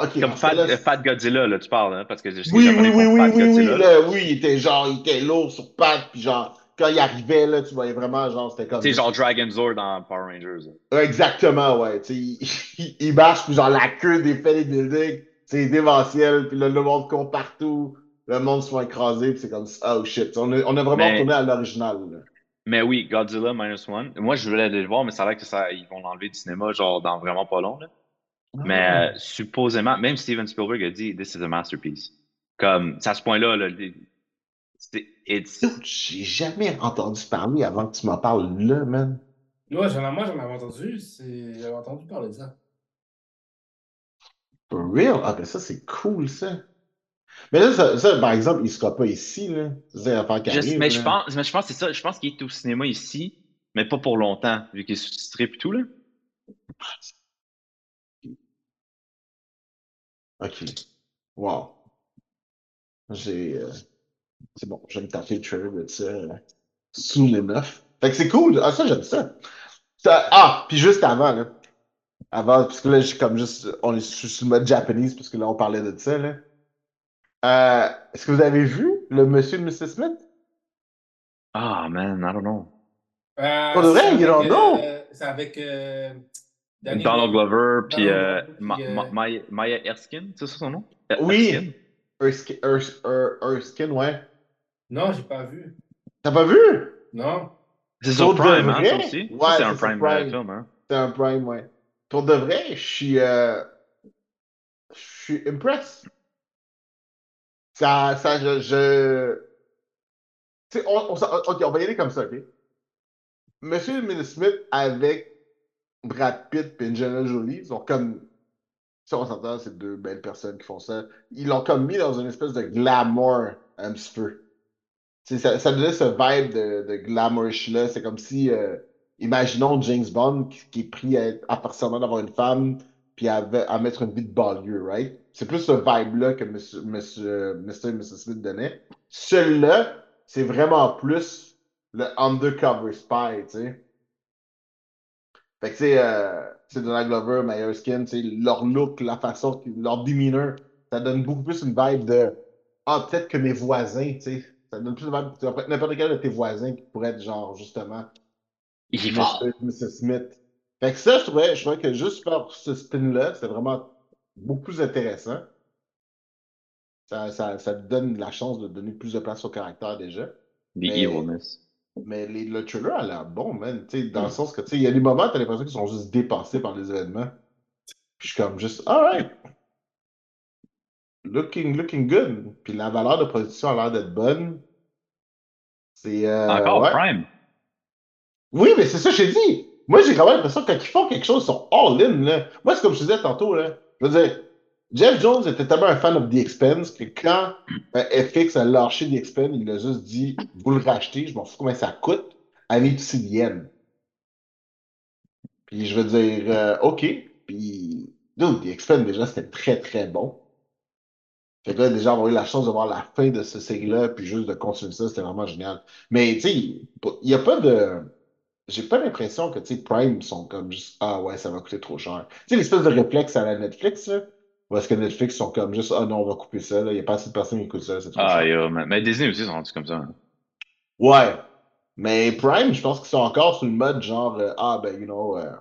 Speaker 2: Ok.
Speaker 3: Comme Fat,
Speaker 2: là,
Speaker 3: euh, Fat Godzilla, là, tu parles, hein, parce que je sais
Speaker 2: Oui, oui, oui, oui,
Speaker 3: Fat
Speaker 2: oui, oui,
Speaker 3: Godzilla. là.
Speaker 2: là, oui, il était genre, il était lourd sur pattes, puis genre, quand il arrivait, là, tu voyais vraiment, genre, c'était comme...
Speaker 3: C'est genre Dragon Zord dans Power Rangers. là.
Speaker 2: Exactement, ouais, tu sais, il, il, marche, puis genre, la queue défait les buildings, c'est démentiel, puis là, le monde court partout, le monde se fait écraser, puis c'est comme, oh shit, on a, on a vraiment
Speaker 3: Mais-
Speaker 2: retourné à l'original, là.
Speaker 3: Mais oui, Godzilla Minus One. Moi, je voulais aller le voir, mais ça a l'air que ça, ils vont l'enlever du cinéma, genre, dans vraiment pas long. Là. Mais
Speaker 2: Ah.
Speaker 3: euh, supposément, même Steven Spielberg a dit, This is a masterpiece. Comme, c'est à ce point-là, là,
Speaker 2: J'ai jamais entendu parler avant que tu m'en parles là, man.
Speaker 1: Ouais, j'en, moi, j'en avais entendu. J'avais entendu parler de ça.
Speaker 2: For real? Ah, ben ça, c'est cool, ça. Mais là, ça, ça, par exemple, il sera pas ici, là.
Speaker 3: Je-
Speaker 2: arrive,
Speaker 3: mais,
Speaker 2: là.
Speaker 3: je pense, mais je pense que c'est ça. Je pense qu'il est au cinéma ici, mais pas pour longtemps, vu qu'il est sous-titré et tout. Là.
Speaker 2: Ok. Wow. J'ai. euh, C'est bon, je vais me taper le trailer de ça euh, sous les neuf. Fait que c'est cool. Ah, ça, j'aime ça. Ça- Ah, puis juste avant, là. Avant, parce que là, j'ai comme juste. On est sur le mode japonese, parce que là, on parlait de ça, là. Euh, Est-ce que vous avez vu le monsieur de Mr. Smith?
Speaker 3: Ah, man, I don't know.
Speaker 1: Euh,
Speaker 2: Pour de vrai, you don't
Speaker 1: avec,
Speaker 2: know?
Speaker 1: C'est avec euh,
Speaker 3: Donald Glover, puis euh,
Speaker 1: euh,
Speaker 3: Maya, Erskine, c'est ça son nom? Er-
Speaker 2: Oui.
Speaker 3: Erskine?
Speaker 2: Erskine, Ers- Er- Erskine, ouais.
Speaker 1: Non, j'ai pas vu.
Speaker 2: T'as pas vu?
Speaker 1: Non.
Speaker 3: C'est sur Prime, hein, ça aussi?
Speaker 2: Ouais,
Speaker 3: c'est un Prime, euh, film, hein?
Speaker 2: C'est un prime, ouais. Pour de vrai, je suis. euh, Je suis impressed. Ça, ça, je. je... On, on ok, on va y aller comme ça, ok? Monsieur Mrs. Smith avec Brad Pitt et Angelina Jolie, ils sont comme. Si on s'entend, c'est deux belles personnes qui font ça. Ils l'ont comme mis dans une espèce de glamour un petit peu. Ça, ça donnait ce vibe de, de glamourish-là. C'est comme si, euh, imaginons James Bond qui, est pris à, à semblant d'avoir une femme puis à, à mettre une vie de banlieue, right? C'est plus ce vibe-là que Monsieur, Monsieur, Mr. et Mrs. Smith donnait. Celui-là, c'est vraiment plus le undercover spy, tu sais. Fait que, tu sais, euh, c'est Donald Glover, tu sais, leur look, la façon, leur demeanor, ça donne beaucoup plus une vibe de Ah, peut-être que mes voisins, tu sais. Ça donne plus une vibe, être n'importe quel de tes voisins qui pourrait être genre, justement,
Speaker 3: Il
Speaker 2: Mr. Mrs. Smith. Fait que ça, je trouvais, je trouvais que juste faire ce spin-là, c'est vraiment beaucoup plus intéressant. Ça, ça, ça te donne la chance de donner plus de place au caractère déjà.
Speaker 3: The
Speaker 2: Mais-
Speaker 3: evilness.
Speaker 2: Mais les, le trailer a l'air bon, man. Dans le sens que, tu sais, il y a des moments, t'as l'impression qu'ils sont juste dépassés par les événements. Puis je suis comme juste, alright. Looking, looking good. Puis la valeur de production a l'air d'être bonne. C'est. euh,
Speaker 3: Encore
Speaker 2: ouais.
Speaker 3: Prime.
Speaker 2: Oui, mais c'est ça que j'ai dit. Moi, j'ai quand même l'impression que quand ils font quelque chose, ils sont all-in, là. Moi, c'est comme je disais tantôt, là. Je veux dire, Jeff Jones était tellement un fan de The Expense que quand euh, FX a lâché The Expense, il a juste dit Vous le rachetez, je m'en fous combien ça coûte. Need to end. Puis je veux dire, euh, OK. Puis, The Expense, déjà, c'était très, très bon. Fait que là, déjà, avoir eu la chance de voir la fin de ce série-là, puis juste de continuer ça, c'était vraiment génial. Mais, tu sais, il n'y a pas de. J'ai pas l'impression que, tu sais, Prime sont comme juste Ah ouais, ça va coûter trop cher. Tu sais, l'espèce de réflexe à la Netflix, là, est-ce que Netflix sont comme juste Ah non, on va couper ça, là, il n'y a pas assez de personnes qui écoutent ça, c'est trop
Speaker 3: Ah,
Speaker 2: cher.
Speaker 3: yeah, mais, mais Disney aussi sont rendus comme ça. hein.
Speaker 2: Ouais. Mais Prime, je pense qu'ils sont encore sur le mode genre euh, Ah ben, you know, euh,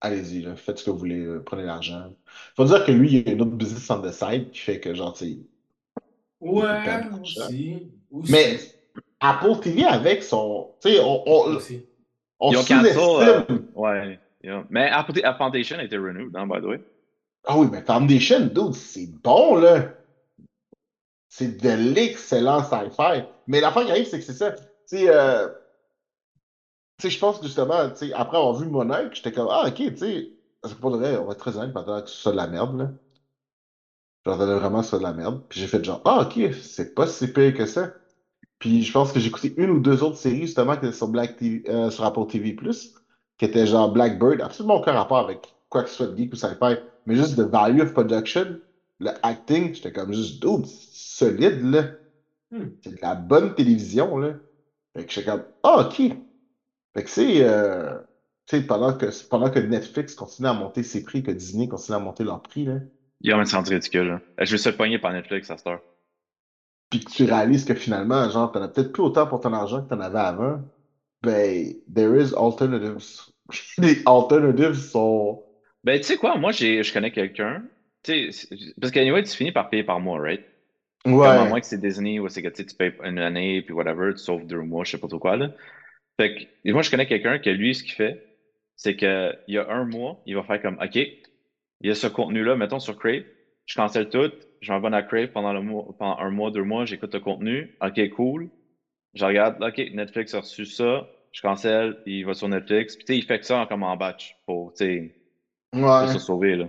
Speaker 2: allez-y, là, faites ce que vous voulez, euh, prenez l'argent. Faut dire que lui, il y a une autre business on the side qui fait que, genre, tu sais,
Speaker 1: Ouais, aussi.
Speaker 2: Mais Apple TV avec son. Tu sais, on, on,
Speaker 1: Aussi.
Speaker 2: on
Speaker 3: Ils ont euh, ouais. yeah. Mais Apple- Apple Foundation a été renewed, hein, by the way.
Speaker 2: Ah oui, mais Foundation, dude, c'est bon, là. C'est de l'excellent sci-fi. Mais l'affaire qui arrive, c'est que c'est ça. Tu sais, euh, tu sais, je pense que justement, tu sais, après avoir vu Monarch, j'étais comme, ah, ok, tu sais, parce que pour le vrai, on va être très honnête, pendant que ce soit de la merde, là. J'entendais vraiment soit de la merde. Puis j'ai fait genre, ah, ok, c'est pas si pire que ça. Puis je pense que j'ai écouté une ou deux autres séries, justement, qui étaient sur, Black TV, euh, sur Apple TV+, qui étaient genre Blackbird, absolument aucun rapport avec quoi que ce soit de geek ou sci-fi, mais juste de value of production, le acting, j'étais comme juste, dude, solide, là.
Speaker 1: Hmm.
Speaker 2: C'est de la bonne télévision, là. Fait que j'étais comme, ah, ok. Fait que c'est, euh, tu sais, pendant que, pendant que Netflix continue à monter ses prix, que Disney continue à monter leurs prix, là,
Speaker 3: Yeah, mais c'est ridicule. là? Je me suis fait pogner par Netflix à cette heure.
Speaker 2: Puis que tu réalises que finalement, genre, t'en as peut-être plus autant pour ton argent que t'en avais avant, ben, there is alternatives. Les alternatives sont.
Speaker 3: Ben, tu sais quoi, moi, j'ai, je connais quelqu'un. Tu sais, parce qu'anyway, tu finis par payer par mois, right? Comme à moins
Speaker 2: Ouais.
Speaker 3: que c'est Disney ou c'est que tu payes une année, puis whatever, tu sauves deux mois, je sais pas trop quoi, là. Fait que, et moi, je connais quelqu'un que lui, ce qu'il fait, c'est que il y a un mois, il va faire comme, OK, il y a ce contenu-là, mettons sur Crave, je cancelle tout, je m'abonne à Crave pendant, le mois, pendant un mois, deux mois, j'écoute le contenu, OK, cool. Je regarde, OK, Netflix a reçu ça, je cancelle, il va sur Netflix, puis tu sais, il fait que ça en- comme en batch pour, tu sais,
Speaker 2: Ouais.
Speaker 3: se sauver, là.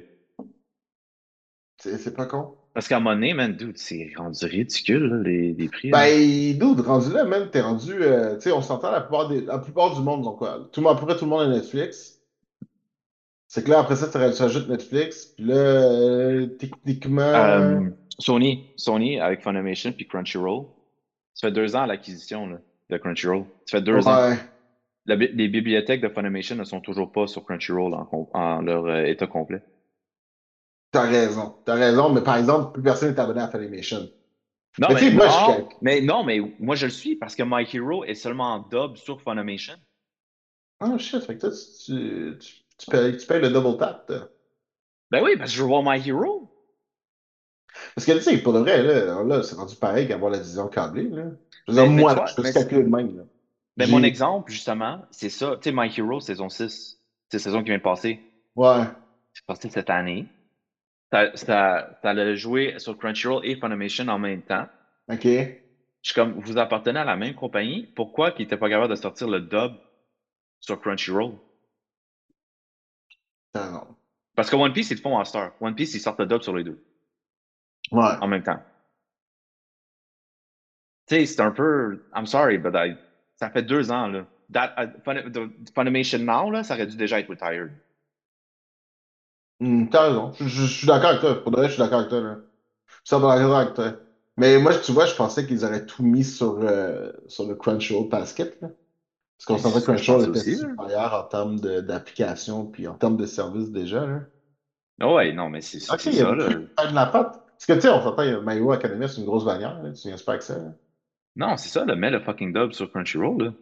Speaker 2: C'est pas con.
Speaker 3: Parce qu'à un moment donné, man, dude, c'est rendu ridicule, là, les, les prix. là.
Speaker 2: Ben, dude, rendu là, même, t'es rendu. euh, tu sais, on s'entend, la plupart, des, la plupart du monde, donc quoi? Tout, à peu près tout le monde a Netflix. C'est que là, après ça, tu rajoutes Netflix, puis là, euh, techniquement.
Speaker 3: Euh, Sony, Sony avec Funimation puis Crunchyroll. Ça fait deux ans l'acquisition de Crunchyroll. Ça fait deux ans. La les bibliothèques de Funimation ne sont toujours pas sur Crunchyroll en, leur euh, état complet.
Speaker 2: T'as raison. T'as raison, mais par exemple, plus personne n'est abonné à Funimation.
Speaker 3: Non,
Speaker 2: Mais moi,
Speaker 3: non,
Speaker 2: je
Speaker 3: mais non, mais moi je le suis parce que My Hero est seulement en dub sur Funimation.
Speaker 2: Oh shit, fait que toi, tu, tu, tu payes, tu payes le double tap.
Speaker 3: Ben oui, parce que je veux voir My Hero.
Speaker 2: Parce que tu sais, pour de vrai, là, là c'est rendu pareil qu'avoir la division câblée. Là. Je veux
Speaker 3: Mais-
Speaker 2: dire,
Speaker 3: mais
Speaker 2: moi,
Speaker 3: toi,
Speaker 2: je peux
Speaker 3: mais
Speaker 2: se calculer de même. Là.
Speaker 3: Ben
Speaker 2: J'ai-
Speaker 3: mon exemple, justement, c'est ça. Tu sais, My Hero saison 6, c'est la saison qui vient de passer.
Speaker 2: Ouais.
Speaker 3: C'est passé cette année. Ça, ça, ça l'a joué sur Crunchyroll et Funimation en même temps.
Speaker 2: OK.
Speaker 3: Je suis comme, vous appartenez à la même compagnie, pourquoi qu'ils n'étaient pas capables de sortir le dub sur Crunchyroll? Parce que One Piece, ils le font en Star. One Piece, ils sortent le dub sur les deux,
Speaker 2: Ouais.
Speaker 3: en même temps. Tu sais, c'est un peu, I'm sorry, but I- ça fait deux ans, là. That, uh, Fun- the- Funimation Now, là, ça aurait dû déjà être retired.
Speaker 2: Hmm, t'as raison. Je, je- je suis d'accord avec toi. Pour de vrai, je suis d'accord avec toi. Là. Je suis d'accord avec toi. Mais moi, tu vois, je pensais qu'ils auraient tout mis sur, euh, sur le Crunchyroll Basket. Là. Parce qu'on que
Speaker 3: je
Speaker 2: Crunchyroll était
Speaker 3: aussi, là.
Speaker 2: supérieur en termes de- d'application puis en termes de service déjà. Là.
Speaker 3: Ah ouais, non, mais c'est
Speaker 2: Ok,
Speaker 3: c'est
Speaker 2: il y a
Speaker 3: ça,
Speaker 2: prennent la patte. Parce que tu sais, on s'entend, il y a My Hero Academia, c'est une grosse bannière. Là. Tu viens pas avec ça. là.
Speaker 3: Non, c'est ça, le mets le fucking dub sur Crunchyroll, là.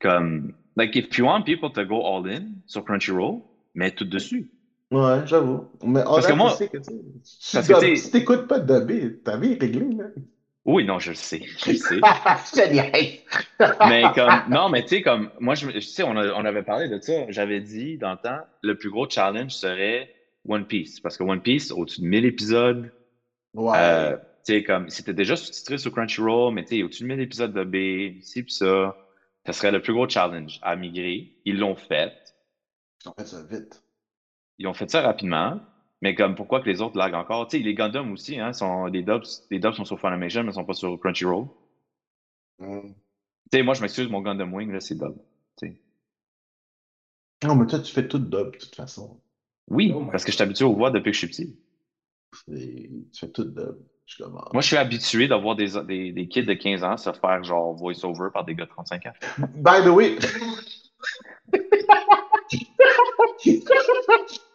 Speaker 3: Comme, like, if you want people to go all in sur Crunchyroll, mets tout dessus.
Speaker 2: Ouais, j'avoue. Mais on
Speaker 3: Parce que moi-
Speaker 2: que tu sais, tu
Speaker 3: parce que
Speaker 2: si t'écoutes pas de dubber, ta vie est réglée. Là.
Speaker 3: Oui, non, je le sais, je le sais.
Speaker 2: Je
Speaker 3: mais comme, non, mais tu sais, comme, moi, je, sais, on, a- on avait parlé de ça. J'avais dit dans le temps, le plus gros challenge serait One Piece. Parce que One Piece, au-dessus de 1000 épisodes,
Speaker 2: Ouais.
Speaker 3: euh, tu sais, comme, c'était déjà sous-titré sur Crunchyroll, mais tu sais, au-dessus de 1000 épisodes de B, ci pis ça, ça serait le plus gros challenge à migrer. Ils l'ont fait.
Speaker 2: Ils ont fait ça vite.
Speaker 3: Ils ont fait ça rapidement, mais comme pourquoi que les autres laguent encore? Tu sais, les Gundam aussi, hein, sont, les dubs, les dubs sont sur Funimation, mais sont pas sur Crunchyroll. Tu sais, moi, je m'excuse, mon Gundam Wing, là, c'est dub.
Speaker 2: Non, mais toi, tu fais tout dub, de toute façon.
Speaker 3: Oui,
Speaker 1: Oh
Speaker 3: parce que je suis habitué aux voix depuis que je suis petit.
Speaker 2: Tu fais tout dub. Je.
Speaker 3: Moi, je suis habitué d'avoir des, des, des kids de 15 ans se faire genre voice-over par des gars de 35 ans.
Speaker 2: By the way.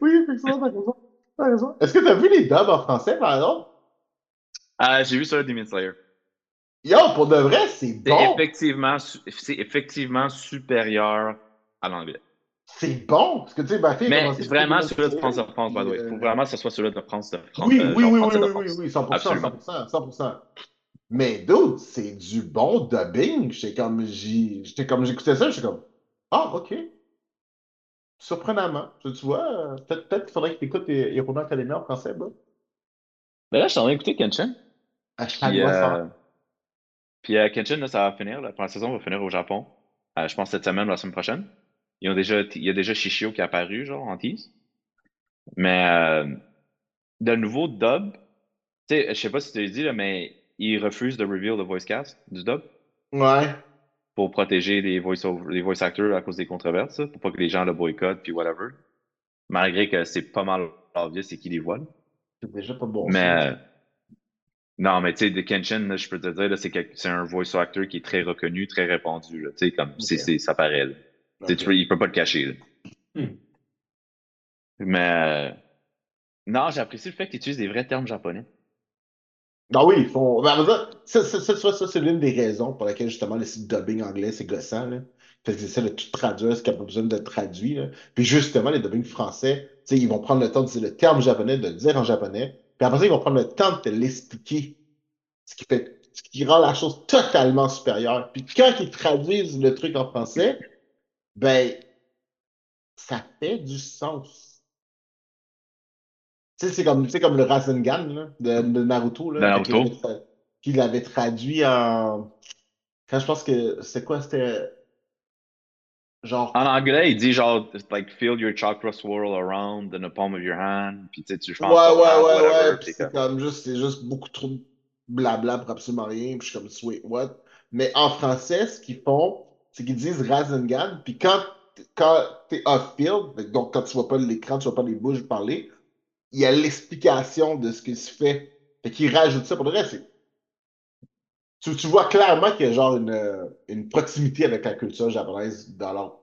Speaker 2: oui, effectivement, t'as raison. T'as raison. Est-ce que t'as vu les dubs en français, par exemple?
Speaker 3: Ah, j'ai vu ça, Demon Slayer.
Speaker 2: Yo, pour de vrai, c'est
Speaker 3: C'est
Speaker 2: bon.
Speaker 3: effectivement, su- c'est effectivement supérieur à l'anglais.
Speaker 2: C'est bon? Parce que, tu sais, ma fille
Speaker 3: Mais vraiment, celui-là de France de France, by the way.
Speaker 2: puis,
Speaker 3: Faut
Speaker 2: euh,
Speaker 3: vraiment que ce soit celui-là de France de France.
Speaker 2: Oui,
Speaker 3: euh,
Speaker 2: oui, oui, oui, oui, oui,
Speaker 3: France.
Speaker 2: oui, 100%,
Speaker 3: Absolument.
Speaker 2: 100%, 100%. Mais dude, c'est du bon dubbing. J'étais comme, j'écoutais ça, j'étais comme, ah, ok. Surprenamment. Tu tu vois, euh, peut-être peut-être qu'il faudrait que tu écoutes Hero Academia en français, bro.
Speaker 3: Mais là, je suis en train d'écouter Kenshin.
Speaker 2: Hashtag
Speaker 3: Puis,
Speaker 2: moi,
Speaker 3: euh, puis euh, Kenshin, là, ça va finir. La première saison va finir au Japon. Euh, je pense cette semaine ou la semaine prochaine. Ils ont déjà, il y a déjà Shishio qui est apparu, genre, en tease. Mais euh, de nouveau dub, tu sais, je sais pas si tu l'as dit, là, mais ils refusent de reveal le voice cast du dub
Speaker 2: Ouais.
Speaker 3: Pour protéger les voice, les voice actors à cause des controverses, pour pas que les gens le boycottent puis whatever. Malgré que c'est pas mal obvious c'est qui les voit. là.
Speaker 2: C'est déjà pas bon.
Speaker 3: Mais euh, non, mais tu sais, de Kenshin, là, je peux te dire, c'est un voice actor qui est très reconnu, très répandu. Là, tu sais, comme c'est,
Speaker 2: Ok.
Speaker 3: c'est, ça paraît. là. Tu peux- il peut pas le cacher. là.
Speaker 1: Hmm.
Speaker 3: Mais euh, non, j'apprécie le fait qu'ils utilisent des vrais termes japonais.
Speaker 2: Ah oui, ils font. Ben, ça, ça, ça, ça, c'est l'une des raisons pour lesquelles justement le site dubbing anglais, c'est gossant. Là. Parce qu'ils essaient de tout traduire ce qu'il n'y a pas besoin de traduire. là. Puis justement, les dubbings français, ils vont prendre le temps de dire le terme japonais, de le dire en japonais. Puis après ça, ils vont prendre le temps de te l'expliquer. Ce qui fait, ce qui rend la chose totalement supérieure. Puis quand ils traduisent le truc en français, ben, ça fait du sens. Tu sais, c'est comme, le Rasengan là, de, de Naruto, là,
Speaker 3: Naruto.
Speaker 2: qu'il avait traduit en. Quand je pense que c'est quoi, c'était. Genre.
Speaker 3: En anglais, il dit genre, like, feel your chakra swirl around in the palm of your hand. Puis tu sais, tu
Speaker 2: Ouais,
Speaker 3: chantes
Speaker 2: ouais, ouais,
Speaker 3: whatever,
Speaker 2: ouais. c'est
Speaker 3: comme-
Speaker 2: comme juste, c'est juste beaucoup trop de blabla pour absolument rien. Puis je suis comme, sweet, what? Mais en français, ce qu'ils font, c'est qu'ils disent Rasengan, puis quand, quand t'es off-field, donc quand tu vois pas l'écran, tu vois pas les bouches parler, il y a l'explication de ce qui se fait. Fait qu'ils rajoutent ça. Pour le reste, tu, tu, vois clairement qu'il y a genre une, proximité avec la culture japonaise dans leur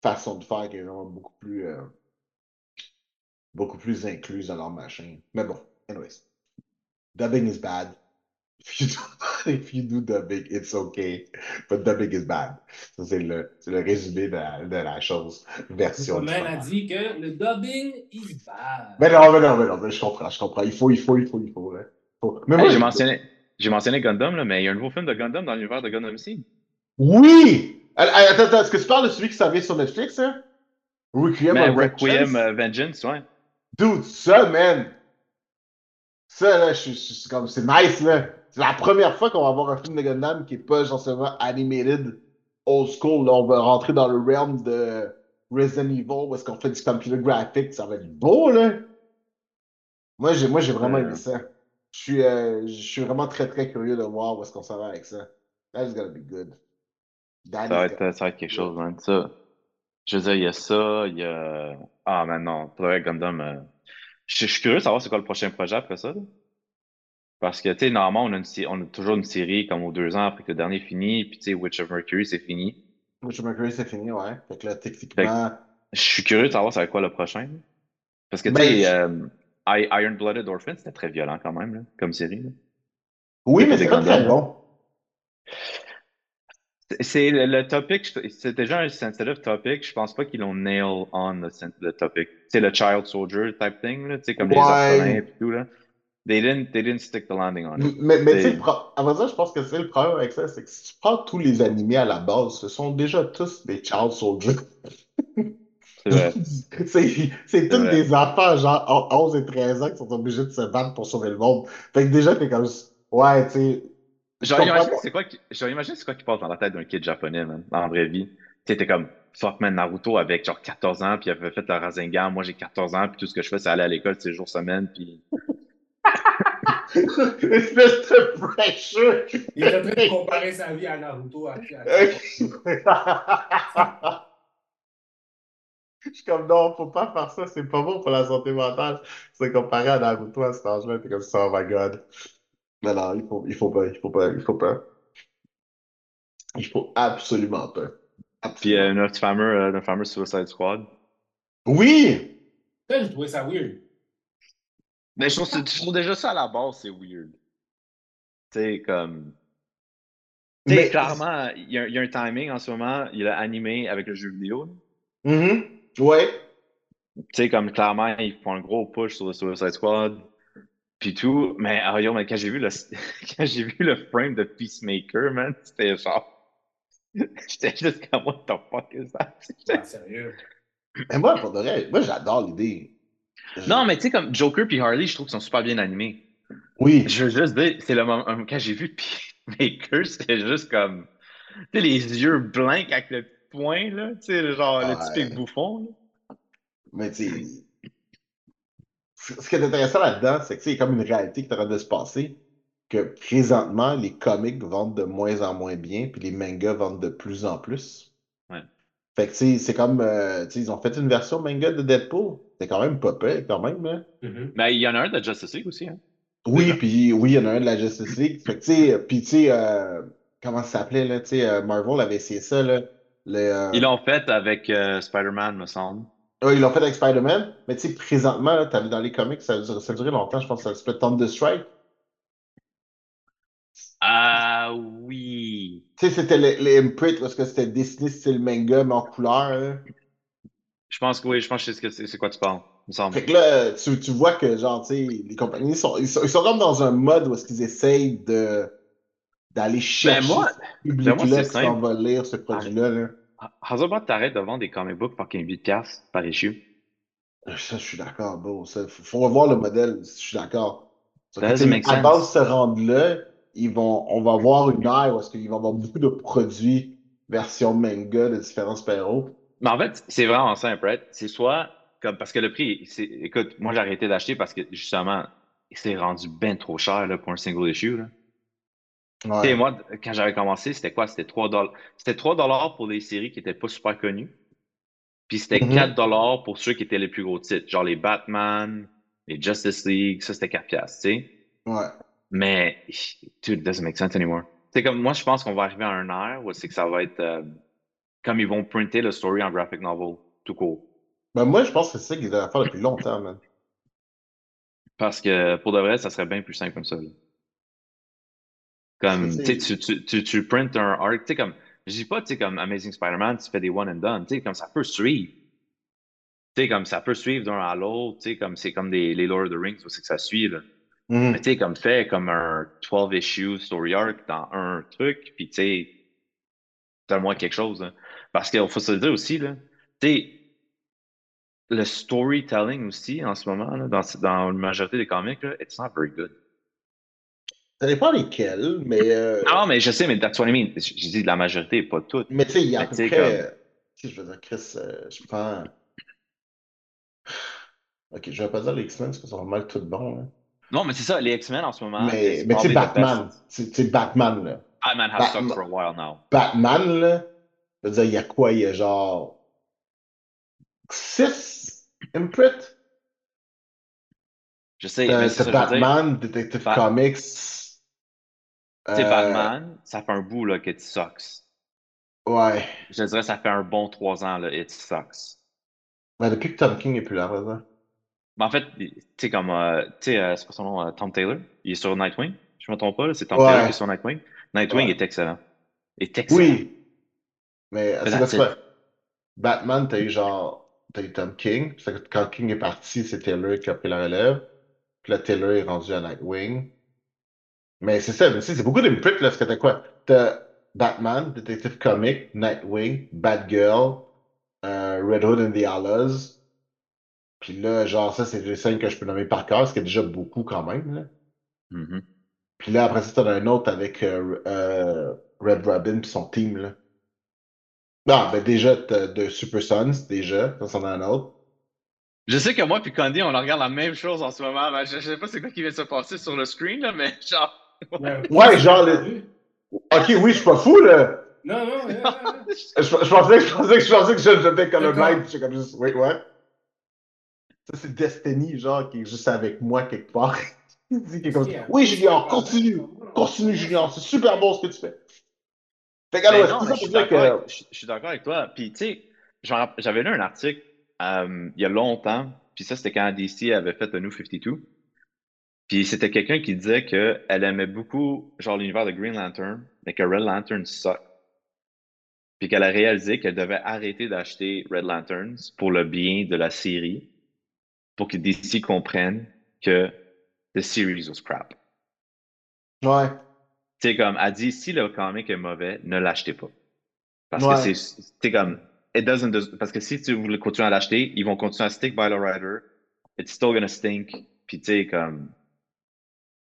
Speaker 2: façon de faire qui est beaucoup plus euh, beaucoup plus incluse dans leur machin. Mais bon, anyways. Dubbing is bad. If you do, dubbing, it's okay. But dubbing is bad. C'est le, le, résumé de la, de la chose. Version.
Speaker 1: Le a dit que le dubbing is bad.
Speaker 2: Mais non, mais non, mais non, mais je comprends, je comprends. Il faut, il faut, il faut, il faut. Hein. faut.
Speaker 3: Mais moi, j'ai mentionné, j'ai mentionné Gundam, là, mais il y a un nouveau film de Gundam dans l'univers de Gundam aussi.
Speaker 2: Oui! Attends, attends, est-ce que tu parles de celui qui s'en vient sur Netflix, hein?
Speaker 3: Requiem, mais Requiem uh, Vengeance, ouais.
Speaker 2: Dude, ça, man! Ça, là, je suis comme, c'est nice, là. C'est la première fois qu'on va avoir un film de Gundam qui est pas genre seulement animated old school. Là, on va rentrer dans le realm de Resident Evil où est-ce qu'on fait du computer graphics. Ça va être beau, là. Moi, j'ai, moi, j'ai vraiment aimé ça. Je suis, euh, je suis vraiment très, très curieux de voir où est-ce qu'on s'en va avec ça. That's gonna be good.
Speaker 3: ça va, être, ça va être quelque chose, man. Ça. Je veux dire, il y a ça, il y a. Ah, mais non, pour le Gundam. Euh, je, suis curieux de savoir c'est quoi le prochain projet après ça. Parce que, tu sais, normalement, on a, une, on a toujours une série comme aux deux ans après que le dernier fini, puis tu sais, Witch of Mercury, c'est fini.
Speaker 2: Witch of Mercury, c'est fini, ouais. Fait que là, techniquement.
Speaker 3: je suis curieux de savoir c'est quoi le prochain. Parce que, tu sais, ben, euh, Iron Blooded Orphan, c'était très violent quand même, là, comme série. Là.
Speaker 2: Oui, mais c'est très bon.
Speaker 3: C'est le, le, topic, c'est déjà un sensitive topic. Je pense pas qu'ils l'ont nail on le, le topic. C'est le child soldier type thing, là, tu sais, comme les orphelins et tout, là. They didn't, they didn't stick the landing on it.
Speaker 2: Mais, mais tu sais, à vrai dire, je pense que c'est le problème avec ça, c'est que si tu prends tous les animés à la base, ce sont déjà tous des child soldiers.
Speaker 3: C'est
Speaker 2: tous des enfants, genre 11 et 13 ans, qui sont obligés de se battre pour sauver le monde. Fait que déjà, t'es comme, ouais, tu sais.
Speaker 3: Genre, imagine c'est quoi, qui, c'est quoi qui passe dans la tête d'un kid japonais, man, dans la vraie vie. Tu sais, t'es comme, fuck, man, Naruto avec genre 14 ans, puis il avait fait le Rasengan, moi j'ai 14 ans, puis tout ce que je fais, c'est aller à l'école, c'est jour semaine, puis
Speaker 2: Espèce de pressure.
Speaker 1: Il est en train de comparer sa vie à Naruto. À...
Speaker 2: Je suis comme, non, faut pas faire ça, c'est pas bon pour la santé mentale. C'est comparé à Naruto à cet âge-là, t'es comme ça, oh my god. Mais non, il faut, il faut pas, il faut pas, il faut pas. Il faut absolument pas.
Speaker 3: Puis euh, notre fameux, euh, notre fameux Suicide Squad.
Speaker 2: Oui!
Speaker 1: Je trouvais ça weird.
Speaker 3: Mais je trouve, déjà ça à la base, c'est weird. Tu sais, comme. Tu sais, clairement, il y, a, y, a un timing en ce moment, il a animé avec le jeu vidéo.
Speaker 2: Mm Ouais.
Speaker 3: Tu sais, comme clairement, ils font un gros push sur le Suicide Squad. Puis tout. Mais, oh, yo, mais quand j'ai vu le quand j'ai vu le frame de Peacemaker, man, c'était genre. J'étais juste comme, what the fuck is that?
Speaker 1: Ah, sérieux?
Speaker 2: Mais moi, pour de vrai, moi, j'adore l'idée.
Speaker 3: Non, mais tu sais, comme Joker puis Harley, je trouve qu'ils sont super bien animés.
Speaker 2: Oui.
Speaker 3: Je veux juste dire, c'est le moment, quand j'ai vu Peacemaker, c'était juste comme, tu sais, les yeux blancs avec le point, là, tu sais, genre le typique bouffon.
Speaker 2: Mais tu sais, ce qui est intéressant là-dedans, c'est que c'est comme une réalité qui est en train de se passer, que présentement, les comics vendent de moins en moins bien, puis les mangas vendent de plus en plus. Fait que c'est comme, euh, tu sais, ils ont fait une version manga de Deadpool. C'est quand même pas pire, quand même. Hein?
Speaker 3: Mm-hmm. Mais il y en a un de la Justice League aussi. Hein?
Speaker 2: Oui, puis oui, il y en a un de la Justice League. Fait que, tu sais, puis tu sais, euh, comment ça s'appelait, là? Tu sais, euh, Marvel avait essayé ça, là.
Speaker 3: Euh, ils l'ont fait avec Spider-Man, me semble.
Speaker 2: Oui, ils l'ont fait avec Spider-Man. Mais tu sais, présentement, tu vu dans les comics, ça, ça a duré longtemps, je pense que ça s'appelait Thunderstrike.
Speaker 3: Ah oui.
Speaker 2: Tu sais, c'était les, imprints parce que c'était dessiné style manga, mais en couleur.
Speaker 3: Je pense que oui, je pense que c'est quoi tu parles, me semble.
Speaker 2: Fait que là, tu, tu vois que, genre, tu sais, les compagnies sont, ils sont, ils sont, comme dans un mode où est-ce qu'ils essayent de d'aller ben, chercher
Speaker 3: ben moi,
Speaker 2: ce public-là qui s'en va lire ce produit-là. Là.
Speaker 3: How's t'arrêtes de vendre des comic books fucking 8 piastres par issue?
Speaker 2: Ça, je suis d'accord, bro. Faut revoir le modèle, je suis d'accord.
Speaker 3: À base
Speaker 2: de se rendre là, ils vont, on va voir une ère où est-ce qu'il va y avoir beaucoup de produits version manga de différents super-héros.
Speaker 3: Mais en fait, c'est vraiment simple, C'est soit comme parce que le prix, c'est, écoute, moi j'ai arrêté d'acheter parce que justement, c'est rendu bien trop cher là, pour un single issue. Là. Tu sais,
Speaker 2: Ouais.
Speaker 3: moi, quand j'avais commencé, c'était quoi? C'était 3 dollars. C'était 3 dollars pour des séries qui étaient pas super connues. Puis c'était
Speaker 2: Mhm.
Speaker 3: 4 dollars pour ceux qui étaient les plus gros titres, genre les Batman, les Justice League, ça c'était 4 piastres, tu sais.
Speaker 2: Ouais.
Speaker 3: Mais, dude, it doesn't make sense anymore. C'est comme, moi, je pense qu'on va arriver à un air où c'est que ça va être euh, comme ils vont printer le story en graphic novel, tout court.
Speaker 2: Ben, moi, je pense que c'est ça qu'ils devraient faire depuis longtemps, man.
Speaker 3: Parce que pour de vrai, ça serait bien plus simple comme ça. là. Comme, tu
Speaker 2: tu
Speaker 3: tu, tu, prints un arc, tu sais, comme, je dis pas, tu sais, comme Amazing Spider-Man, tu fais des one and done, tu sais, comme ça peut suivre. Tu sais, comme ça peut suivre d'un à l'autre, tu sais, comme c'est comme des, les Lord of the Rings, où c'est que ça suit, là. Mais tu sais, comme fait comme un 12 issue story arc dans un truc, puis tu sais, donne-moi quelque chose. hein. Parce qu'il faut se le dire aussi, là, tu sais, le storytelling aussi en ce moment, là, dans, dans la majorité des comics, là, it's not very good.
Speaker 2: Ça dépend lesquels, mais. euh,
Speaker 3: Non, mais je sais, mais that's what I mean. J- J'ai dit la majorité, pas toutes.
Speaker 2: Mais tu sais, il y a à peu près. euh, Tu sais, je veux dire, Chris, euh, je prends. Ok, je vais pas dire les X-Men parce qu'ils sont mal tout bons. hein.
Speaker 3: Non, mais c'est ça, les X-Men en ce moment.
Speaker 2: Mais,
Speaker 3: it's
Speaker 2: mais tu sais, Batman. sais, Batman, là.
Speaker 3: Batman has
Speaker 2: Batman-
Speaker 3: sucked for a while now.
Speaker 2: Batman, là. Je veux dire, il y a quoi? Il y a genre. 6 imprints?
Speaker 3: Je sais, mais c'est ça.
Speaker 2: Batman, Detective
Speaker 3: Bat-
Speaker 2: Comics.
Speaker 3: Tu sais,
Speaker 2: euh,
Speaker 3: Batman, ça fait un bout là, que it sucks.
Speaker 2: Ouais.
Speaker 3: Je dirais, ça fait un bon trois ans, là, it sucks.
Speaker 2: Ben, depuis que Tom King est plus là.
Speaker 3: Mais en fait, tu sais, comme, euh, tu sais, euh, c'est quoi son nom, euh, Tom Taylor? Il est sur Nightwing? Je me trompe pas, là, c'est Tom
Speaker 2: Ouais.
Speaker 3: Taylor qui est sur Nightwing. Nightwing
Speaker 2: Ouais.
Speaker 3: est excellent. Est excellent.
Speaker 2: Oui. Mais c'est
Speaker 3: that's
Speaker 2: parce que
Speaker 3: it.
Speaker 2: Batman, t'as eu genre. T'as eu Tom King. Quand King est parti, c'est Taylor qui a pris la relève. Puis là, Taylor est rendu à Nightwing. Mais c'est ça, mais c'est beaucoup d'imprints, là, parce que t'as quoi? T'as Batman, Detective Comic, Nightwing, Batgirl, euh, Red Hood and the Outlaws. Puis là, genre, ça, c'est les scènes que je peux nommer par cœur, ce qui est déjà beaucoup quand même, là.
Speaker 3: Mhm.
Speaker 2: Puis là, après ça, t'en as un autre avec euh, euh, Red Robin puis son team, là. Non, ben déjà, t'as de Super Sons, déjà. Ça, c'en a un autre.
Speaker 3: Je sais que moi puis Candy, on regarde la même chose en ce moment. mais je, je sais pas c'est quoi qui vient de se passer sur le screen, là, mais genre.
Speaker 2: Ouais, genre, les- Ok, oui, je suis pas fou, là.
Speaker 1: Non, non, non, non.
Speaker 2: Je, je pensais, je pensais, je pensais que je- j'étais comme le
Speaker 1: D'accord.
Speaker 2: même. J'étais comme juste, oui, ouais. Ça, c'est Destiny, genre, qui est juste avec moi quelque part. Il dit qu'il est comme, oui, Junior, continue. Continue, Junior. C'est super bon ce que tu fais. Fait que,
Speaker 3: Ben
Speaker 2: alors,
Speaker 3: non,
Speaker 2: ça
Speaker 3: je suis
Speaker 2: que.
Speaker 3: avec- je- je suis d'accord avec toi. Puis, tu sais, j'avais lu un article euh, il y a longtemps, puis ça, c'était quand DC avait fait le New 52. Puis c'était quelqu'un qui disait qu'elle aimait beaucoup, genre, l'univers de Green Lantern, mais que Red Lantern suck. Puis qu'elle a réalisé qu'elle devait arrêter d'acheter Red Lanterns pour le bien de la série, pour que DC comprenne que the series was crap.
Speaker 2: Ouais.
Speaker 3: Tu sais, comme, elle dit, si le comic est mauvais, ne l'achetez pas. Parce
Speaker 2: Ouais.
Speaker 3: que c'est, c'est comme, it doesn't, do- parce que si tu voulais continuer à l'acheter, ils vont continuer à stick by the writer. It's still gonna stink. Puis tu sais, comme,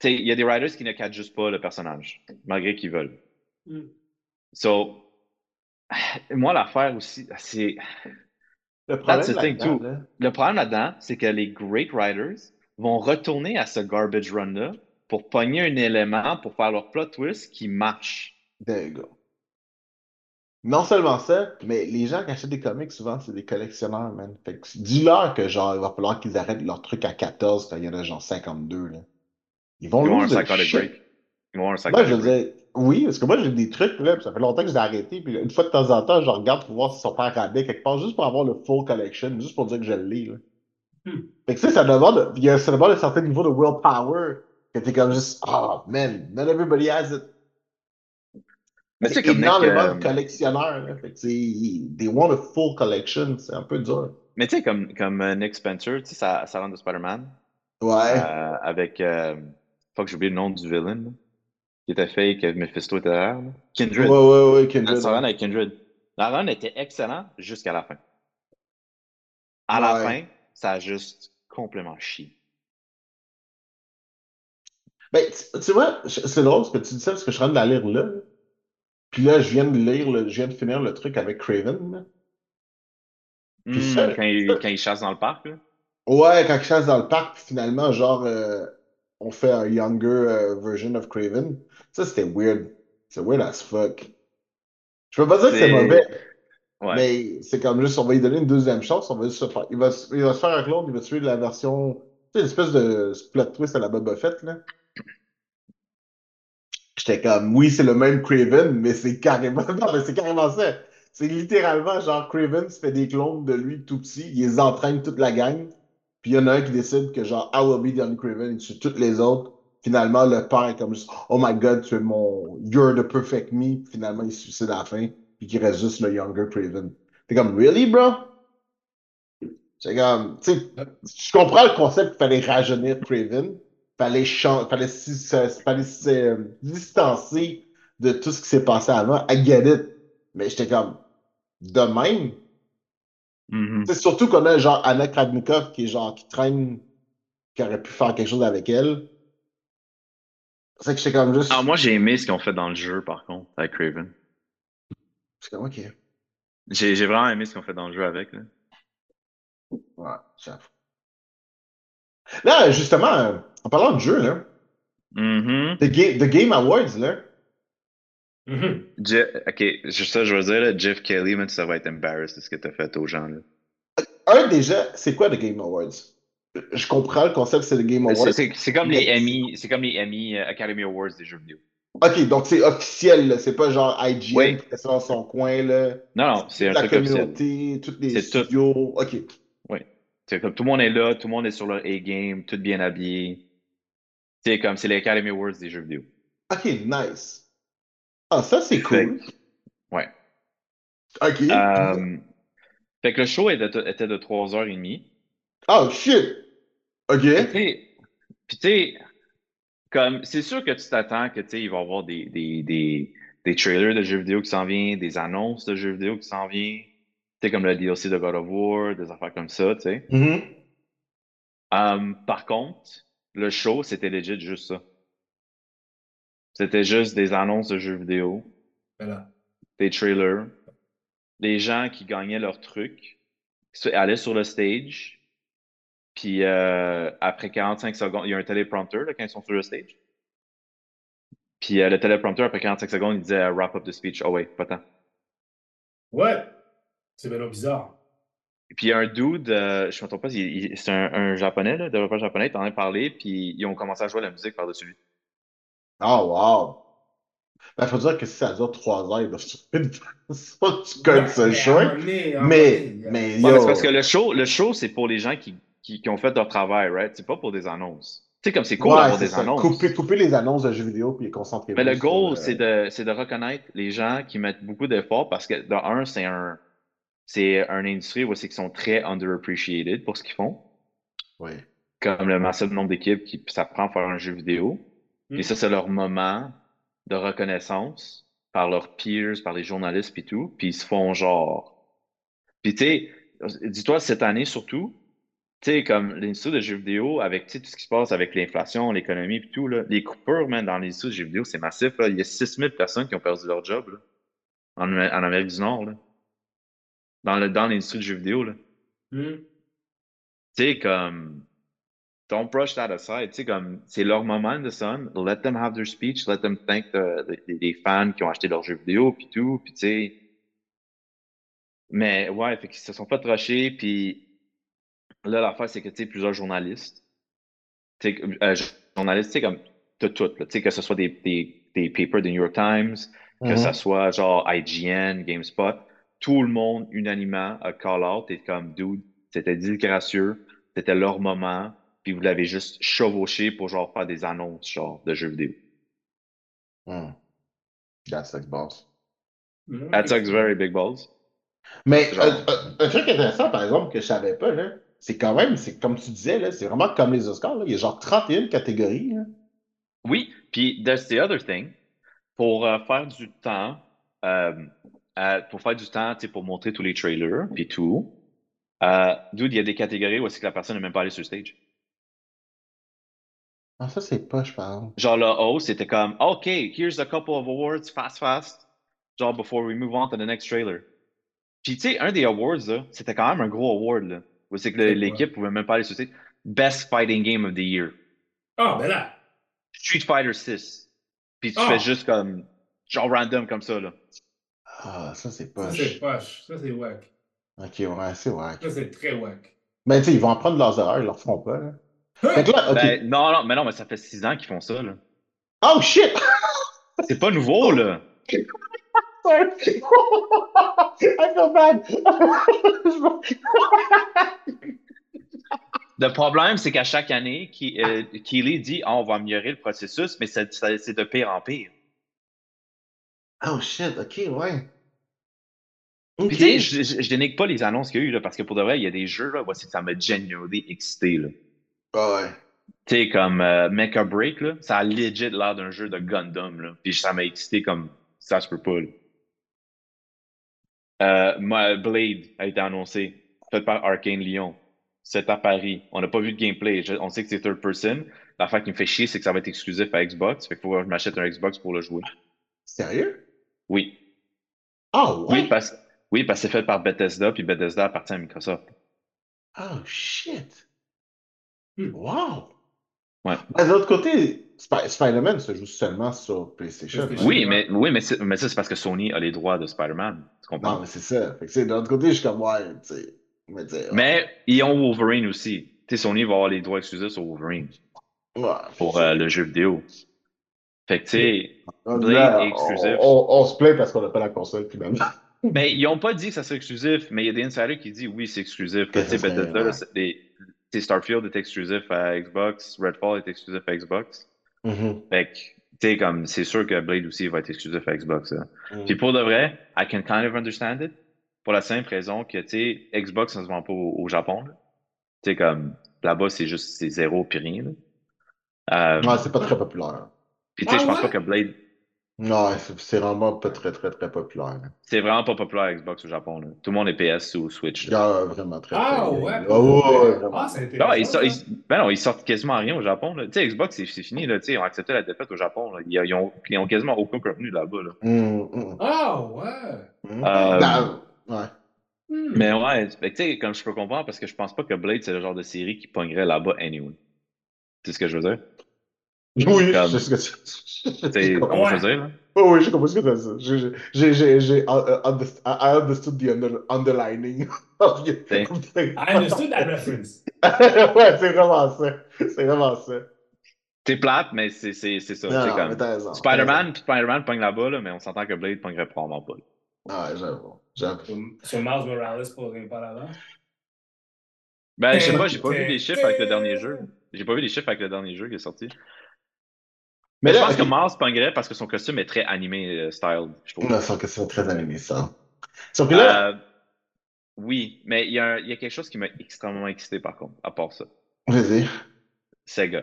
Speaker 3: tu sais, il y a des writers qui ne catchent juste pas le personnage, malgré qu'ils veulent.
Speaker 1: Mm.
Speaker 3: So, moi, l'affaire aussi, c'est,
Speaker 2: Le problème là-dedans, là,
Speaker 3: c'est que les great writers vont retourner à ce garbage run-là pour pogner un élément pour faire leur plot twist qui marche.
Speaker 2: There you go. Non seulement ça, mais les gens qui achètent des comics, souvent, c'est des collectionneurs, man. Fait que dis-leur que, genre, il va falloir qu'ils arrêtent leur truc à 14 quand il y en a, genre, 52, là. Ils vont
Speaker 3: Ils vont avoir un
Speaker 2: shit.
Speaker 3: break. Ils vont avoir un
Speaker 2: Moi,
Speaker 3: psychotic
Speaker 2: je veux dire, oui, parce que moi, j'ai des trucs, là, puis ça fait longtemps que j'ai arrêté, puis une fois de temps en temps, je regarde pour voir s'ils sont pas rabais quelque part, juste pour avoir le full collection, juste pour dire que je l'ai, là.
Speaker 1: Hmm.
Speaker 2: Fait que, tu sais, ça demande, il y a, ça demande un certain niveau de willpower, que t'es comme juste, oh, man, not everybody has it.
Speaker 3: Mais tu sais,
Speaker 2: Il y a
Speaker 3: comme Nick,
Speaker 2: énormément
Speaker 3: euh,
Speaker 2: de collectionneurs, là. Fait que, tu sais, they want a full collection, c'est un peu dur.
Speaker 3: mais tu sais, comme, comme euh, Nick Spencer, tu sais, sa, sa run de Spider-Man,
Speaker 2: Ouais.
Speaker 3: euh, avec, euh, fuck, j'ai oublié le nom du villain, là, qui était fake, Mephisto était derrière, là.
Speaker 2: ouais,
Speaker 3: Kindred.
Speaker 2: ouais, ouais, Kindred.
Speaker 3: Sa run avec Kindred. La run était excellente jusqu'à la fin. À la
Speaker 2: Ouais.
Speaker 3: fin, ça a juste complètement chié.
Speaker 2: Ben, tu, vois, c'est drôle ce que tu dis ça parce que je suis en train de la lire là. Puis là, je viens de lire, le- je viens de finir le truc avec Craven. là. Puis
Speaker 3: Hmm,
Speaker 2: ça-
Speaker 3: quand, il, quand il chasse dans le parc, là.
Speaker 2: Ouais, quand il chasse dans le parc, puis finalement, genre, euh, on fait un younger euh, version of Craven. Ça, c'était weird. C'est weird as fuck. Je peux pas dire que c'est mauvais,
Speaker 3: Ouais.
Speaker 2: mais c'est comme juste, on va lui donner une deuxième chance. On va juste se faire, il, va, il va se faire un clone, il va tuer la version. Tu sais, une espèce de plot twist à la Boba Fett, là. J'étais comme, oui, c'est le même Craven, mais c'est carrément. Non, mais c'est carrément ça. C'est littéralement genre Craven se fait des clones de lui tout petit, il les entraîne toute la gang. Puis il y en a un qui décide que genre, I will be the only Craven, il tue toutes les autres. Finalement, le père est comme juste, oh my god, tu es mon, you're the perfect me. Finalement, il se suicide à la fin, puis qu'il reste juste le younger Craven. T'es comme, really, bro? C'est comme, tu sais, je comprends le concept qu'il fallait rajeunir Craven, fallait, fallait, fallait se distancer de tout ce qui s'est passé avant. I get it. Mais j'étais comme, de même.
Speaker 3: Mhm.
Speaker 2: C'est surtout qu'on a genre Anna Kravnikov qui est genre, qui traîne, qui aurait pu faire quelque chose avec elle. C'est que comme juste.
Speaker 3: Ah, moi, j'ai aimé ce qu'ils ont fait dans le jeu, par contre, avec Craven.
Speaker 2: C'est comme, ok.
Speaker 3: J'ai j'ai vraiment aimé ce qu'ils ont fait dans le jeu avec. Là.
Speaker 2: Ouais, j'avoue. Là, justement, euh, en parlant de jeu, là,
Speaker 3: Mhm.
Speaker 2: The, Ga- The Game Awards, là,
Speaker 1: Mhm.
Speaker 3: Je- ok, juste ça, je veux dire, là, Jeff Kelly, man, ça va être embarrassed de ce que t'as fait aux gens. Là.
Speaker 2: un déjà, c'est quoi The Game Awards? Je comprends le concept, c'est The Game Awards.
Speaker 3: C'est comme
Speaker 2: Mais-
Speaker 3: les Emmy, c'est comme les Emmy Academy Awards des jeux vidéo.
Speaker 2: Ok, donc c'est officiel. C'est pas genre IGN
Speaker 3: Oui.
Speaker 2: qui fait ça dans son coin, là.
Speaker 3: Non, non, c'est un
Speaker 2: la
Speaker 3: truc officiel.
Speaker 2: communauté, tous les
Speaker 3: C'est tout.
Speaker 2: studios. Ok.
Speaker 3: C'est comme tout le monde est là, tout le monde est sur leur A-game, tout bien habillé. C'est comme c'est les Academy Awards des jeux vidéo.
Speaker 2: Ok, nice. Ah, ça, c'est cool.
Speaker 3: Ouais.
Speaker 2: Ok.
Speaker 3: Euh, fait que le show était, de 3h30.
Speaker 2: Oh, shit. Ok.
Speaker 3: Puis tu sais- comme c'est sûr que tu t'attends que tu sais, il va y avoir des, des, des, des trailers de jeux vidéo qui s'en viennent, des annonces de jeux vidéo qui s'en viennent. Tu sais, comme le DLC de God of War, des affaires comme ça, tu sais.
Speaker 2: Mhm.
Speaker 3: Euh, par contre, le show, c'était legit juste ça. C'était juste des annonces de jeux vidéo,
Speaker 1: Voilà.
Speaker 3: des trailers, des gens qui gagnaient leur truc, qui allaient sur le stage, puis euh, après 45 secondes, il y a un téléprompteur là, quand ils sont sur le stage. Puis euh, le téléprompteur, après 45 secondes, il disait euh, wrap up the speech. Oh ouais, pas tant.
Speaker 1: Ouais. C'est vraiment bizarre.
Speaker 3: Puis il y a un dude, euh, je ne me trompe pas, c'est un, un japonais, là, développeur japonais, il en a parlé, puis ils ont commencé à jouer la musique par-dessus lui.
Speaker 2: Oh, wow. Ben, faut dire que si ça dure trois heures, il va se C'est pas du code ce show. Mais, mais,
Speaker 3: Ouais,
Speaker 2: yo.
Speaker 3: c'est parce que le show, le show, c'est pour les gens qui, qui, qui ont fait leur travail, right? C'est pas pour des annonces. Tu sais, comme c'est cool
Speaker 2: Ouais,
Speaker 3: d'avoir
Speaker 2: c'est
Speaker 3: des
Speaker 2: ça.
Speaker 3: annonces.
Speaker 2: Couper, couper les annonces de jeux vidéo puis les concentrer
Speaker 3: Mais le goal,
Speaker 2: euh,
Speaker 3: c'est de, c'est de reconnaître les gens qui mettent beaucoup d'efforts parce que, de un, c'est un, c'est une industrie où c'est qu'ils sont très underappreciated pour ce qu'ils font.
Speaker 2: Ouais.
Speaker 3: Comme le massif nombre d'équipes qui s'apprend à faire un jeu vidéo. Et ça, c'est leur moment de reconnaissance par leurs peers, par les journalistes puis tout. Puis ils se font genre. Puis tu sais, dis-toi, cette année surtout, tu sais, comme l'industrie de jeux vidéo, avec tout ce qui se passe avec l'inflation, l'économie puis tout, là, les coupures, man, dans l'industrie de jeux vidéo, c'est massif. Là. Il y a 6000 personnes qui ont perdu leur job là, en, en Amérique du Nord. Là. Dans, le, dans l'industrie de jeux vidéo. Là.
Speaker 1: Hmm.
Speaker 3: Tu sais, comme. Don't brush that aside. Tu sais, comme. C'est leur moment de sun. Let them have their speech. Let them thank les fans qui ont acheté leurs jeux vidéo, puis tout. Puis, tu sais. Mais, ouais, fait qu'ils se sont fait rusher, puis. Là, l'affaire, c'est que, tu sais, plusieurs journalistes. Tu sais, euh, journalistes, tu sais, comme. Tout, là. Tu sais, que ce soit des, des, des papers de New York Times, que
Speaker 2: Mhm.
Speaker 3: ça soit genre IGN, GameSpot, tout le monde unanimement a call out et comme dude, c'était disgracieux, c'était leur moment, puis vous l'avez juste chevauché pour genre faire des annonces genre de jeux vidéo.
Speaker 2: Hmm. That's like boss.
Speaker 1: Hmm.
Speaker 3: That sucks very big balls.
Speaker 2: Mais
Speaker 3: Genre.
Speaker 2: un, un- un truc intéressant, par exemple, que je savais pas, là, c'est quand même, c'est comme tu disais, là, c'est vraiment comme les Oscars. Là, il y a genre 31 catégories. là.
Speaker 3: Oui, puis that's the other thing. Pour euh, faire du temps, euh, euh, pour faire du temps, tu sais, pour montrer tous les trailers, puis tout, euh, dude, il y a des catégories où est-ce que la personne n'est même pas allée sur le stage.
Speaker 2: Ah, ça, c'est pas, je parle.
Speaker 3: Genre le haut, c'était comme, OK, here's a couple of awards, fast, fast. Genre, before we move on to the next trailer. Puis, tu sais, un des awards, là, c'était quand même un gros award, là. Où c'est que l'équipe pouvait même pas aller sur. Best Fighting Game of the Year.
Speaker 1: Ah, ben là.
Speaker 3: Street Fighter 6. Puis tu
Speaker 1: Ah.
Speaker 3: fais juste comme. Genre random comme ça, là.
Speaker 2: Ah, ça, c'est
Speaker 1: Ça, c'est
Speaker 2: poche.
Speaker 1: poche. Ça, c'est wack.
Speaker 2: Ok, ouais, c'est wack.
Speaker 1: Ça, c'est très wack.
Speaker 2: Mais tu sais, ils vont en prendre leurs erreurs, ils leur feront pas, là. Fait que là, ok.
Speaker 3: Ben, non, non, mais non, mais ça fait 6 ans qu'ils font ça, là.
Speaker 2: Oh shit!
Speaker 3: C'est pas nouveau, là.
Speaker 2: Sorry. I feel bad.
Speaker 3: Le problème, c'est qu'à chaque année, Ke- euh, Keely dit Ah, on va améliorer le processus, mais c'est de pire en pire.
Speaker 2: oh shit, ok, ouais.
Speaker 3: Puis,
Speaker 2: Ok.
Speaker 3: tu sais, je, je, je dénigre pas les annonces qu'il y a eu, là, parce que pour de vrai, il y a des jeux, là, voici que ça m'a genuinely excité, là.
Speaker 2: Ouais.
Speaker 3: Tu sais, comme euh, Mecha Break, là, ça a legit l'air d'un jeu de Gundam, là. Puis ça m'a excité comme ça se peut pas. Euh, Blade a été annoncé, fait par Arcane Lyon. C'est à Paris. On n'a pas vu de gameplay. Je- on sait que c'est third person. L'affaire qui me fait chier, c'est que ça va être exclusif à Xbox. Fait qu'il faut que je m'achète un Xbox pour le jouer.
Speaker 2: Sérieux?
Speaker 3: Oui.
Speaker 2: Ah ouais?
Speaker 3: Oui, parce, oui, parce que c'est fait par Bethesda, puis Bethesda appartient à Microsoft.
Speaker 2: Oh shit.
Speaker 1: Hmm.
Speaker 2: Wow.
Speaker 3: Ouais.
Speaker 2: Mais de l'autre côté, Sp- Spider-Man se joue seulement sur PlayStation.
Speaker 1: PlayStation.
Speaker 3: Oui, mais, oui, mais, ça, c'est parce que Sony a les droits de Spider-Man. Tu comprends?
Speaker 2: Non, mais c'est ça. Fait que, tu sais, de l'autre côté, je suis comme, ouais, tu sais. Mais,
Speaker 3: ils ont Wolverine aussi. Tu sais, Sony va avoir les droits exclusifs sur Wolverine
Speaker 2: ouais,
Speaker 3: pour euh, le jeu vidéo. Fait que, tu sais, Blade est exclusif.
Speaker 2: on, on- on se plaint parce qu'on n'a pas la console, finalement.
Speaker 3: mais ils ont pas dit que ça serait exclusif, mais il y a des insiders qui disent oui, c'est exclusif.
Speaker 2: Que ça serait, ouais.
Speaker 3: Starfield est exclusif à Xbox, Redfall est exclusif à Xbox.
Speaker 2: Mhm.
Speaker 3: Fait que, tu sais, comme, c'est sûr que Blade aussi va être exclusif à Xbox.
Speaker 2: Mhm.
Speaker 3: Puis pour de vrai, I can kind of understand it. Pour la simple raison que, tu sais, Xbox, ça se vend pas au, au Japon. Tu sais, comme, là-bas, c'est juste, c'est zéro puis rien. là. Euh,
Speaker 2: Ouais, c'est pas très populaire.
Speaker 3: puis tu sais,
Speaker 1: Ah
Speaker 3: je pense
Speaker 1: ouais?
Speaker 3: pas que Blade,
Speaker 2: Non, c'est vraiment pas très, très, très populaire.
Speaker 3: c'est vraiment pas populaire à Xbox au Japon. là. Tout le monde est PS ou Switch. là.
Speaker 2: Genre, vraiment très,
Speaker 1: Ah
Speaker 2: très.
Speaker 1: ouais.
Speaker 2: Ah ouais, ouais, vraiment.
Speaker 1: Ah, c'est
Speaker 3: Non, ils,
Speaker 1: intéressant.
Speaker 3: sortent-
Speaker 1: ça.
Speaker 3: ils- ben non, ils sortent quasiment rien au Japon. là. Tu sais, Xbox, c'est fini. Là, tu sais, ils ont accepté la défaite au Japon. là. Ils, ils ont, ils ont quasiment aucun contenu là-bas. Là.
Speaker 2: Hum, hum,
Speaker 1: Ah, ouais.
Speaker 2: hum.
Speaker 3: Euh,
Speaker 2: Ben, ouais.
Speaker 1: Hmm.
Speaker 3: Mais ouais, que, tu sais, comme je peux comprendre, parce que je pense pas que Blade, c'est le genre de série qui pognerait là-bas anyway. C'est ce que je veux dire?
Speaker 2: Oui,
Speaker 3: Comme-
Speaker 2: je sais ce que tu
Speaker 3: Tu sais, comment je veux dire, là?
Speaker 2: oui, j'ai compris ce que tu as dit. J'ai- J'ai j'ai- j'ai uh, uh, underst- I I understood the under- underlining.
Speaker 1: I understood that reference.
Speaker 2: ouais, c'est vraiment ça. C'est vraiment ça.
Speaker 3: C'est plate, mais c'est c'est- c'est ça.
Speaker 2: Non,
Speaker 3: comme...
Speaker 2: raison.
Speaker 3: Spider-Man, Spider-Man pogne là-bas, là, mais on s'entend que Blade pognerait probablement pas.
Speaker 2: Ah, ouais, j'avoue. J'avoue.
Speaker 1: Sur- Miles Morales, pour pas là-bas.
Speaker 3: Ben, je sais pas, j'ai pas vu les chiffres avec le dernier jeu. J'ai pas vu les chiffres avec le dernier jeu qui est sorti.
Speaker 2: Mais
Speaker 3: Mais je
Speaker 2: là,
Speaker 3: pense que Miles pognerait parce que son costume est très animé euh, style, je trouve.
Speaker 2: Non, sans que c'est très animé, ça. Sauf que là,
Speaker 3: Euh, oui, mais il y, a un- il y a quelque chose qui m'a extrêmement excité par contre, à part ça.
Speaker 2: vas-y.
Speaker 3: Sega.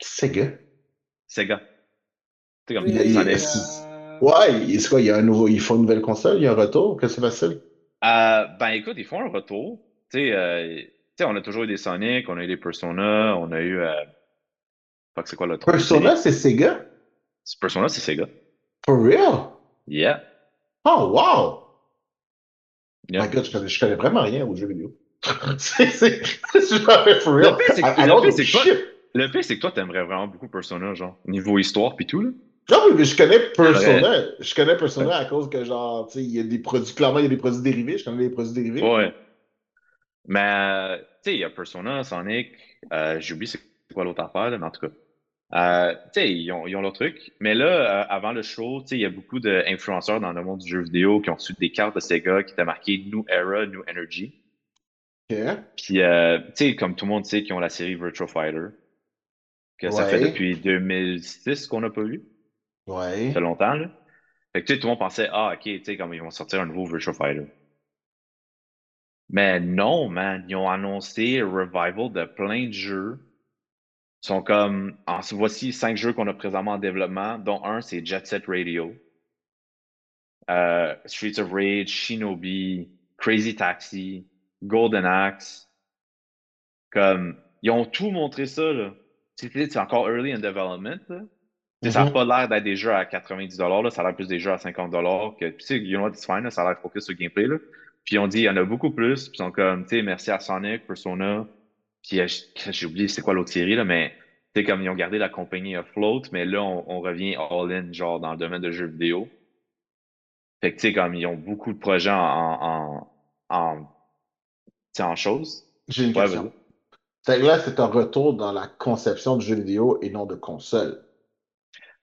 Speaker 2: Sega?
Speaker 3: Sega. Tu sais, comme
Speaker 2: Il y a- il y
Speaker 3: ça
Speaker 2: a-
Speaker 3: n'est-
Speaker 2: c'est- Ouais, c'est quoi, il y a un nouveau, ils font une nouvelle console, il y a un retour, qu'est-ce que c'est facile?
Speaker 3: Euh, ben écoute, ils font un retour. Tu sais, euh, tu sais, on a toujours eu des Sonic, on a eu des Persona, on a eu. Euh... C'est quoi le?
Speaker 2: Persona, c'est Sega?
Speaker 3: Persona, c'est Sega.
Speaker 2: For real?
Speaker 3: Yeah.
Speaker 2: Oh, wow!
Speaker 3: Yeah.
Speaker 2: My God, je connais, je connais vraiment rien aux jeux vidéo. c'est, genre, for real.
Speaker 3: Le pire, c'est que- toi- t'aimerais vraiment beaucoup Persona, genre, niveau histoire pis tout, là.
Speaker 2: Non, oui, mais je connais Persona. Je connais Persona à cause que, genre, tu sais, il y a des produits, clairement, il y a des produits dérivés. Je connais les produits dérivés.
Speaker 3: Ouais. Mais, euh, tu sais, il y a Persona, Sonic, euh, j'ai oublié c'est quoi l'autre affaire, là, mais en tout cas. Euh, ils ont, ils ont leur truc. Mais là, euh, avant le show, il y a beaucoup d'influenceurs dans le monde du jeu vidéo qui ont reçu des cartes de Sega qui étaient marquées New Era, New Energy.
Speaker 2: Ok.
Speaker 3: Puis, euh, comme tout le monde sait, qui ont la série Virtua Fighter. Que ça fait depuis 2006 qu'on n'a pas vu.
Speaker 2: Ouais.
Speaker 3: Ça fait longtemps, là. Fait que, tout le monde pensait, ah, ok, tu sais, comme ils vont sortir un nouveau Virtua Fighter. Mais non, man, ils ont annoncé un revival de plein de jeux. Sont comme, en, voici cinq jeux qu'on a présentement en développement, dont un, c'est Jet Set Radio. Euh, Streets of Rage, Shinobi, Crazy Taxi, Golden Axe. Comme, ils ont tout montré ça, là. C'est c'est encore early in development, là. Tu sais, Ça n'a
Speaker 2: Mhm.
Speaker 3: pas l'air d'être des jeux à 90$, là, ça a l'air plus des jeux à 50$. Que, tu sais, you know what, it's fine, là, ça a l'air focus sur le gameplay. Là. Puis on dit, il y en a beaucoup plus. Puis ils sont comme, tu sais, merci à Sonic, Persona. Puis euh, j'ai oublié c'est quoi l'autre série, là, mais c'est comme ils ont gardé la compagnie afloat, mais là, on, revient all-in, genre, dans le domaine de jeux vidéo. Fait que, tu sais, comme ils ont beaucoup de projets en, en, en, en choses.
Speaker 2: J'ai une question. là, c'est un retour dans la conception de jeux vidéo et non de console.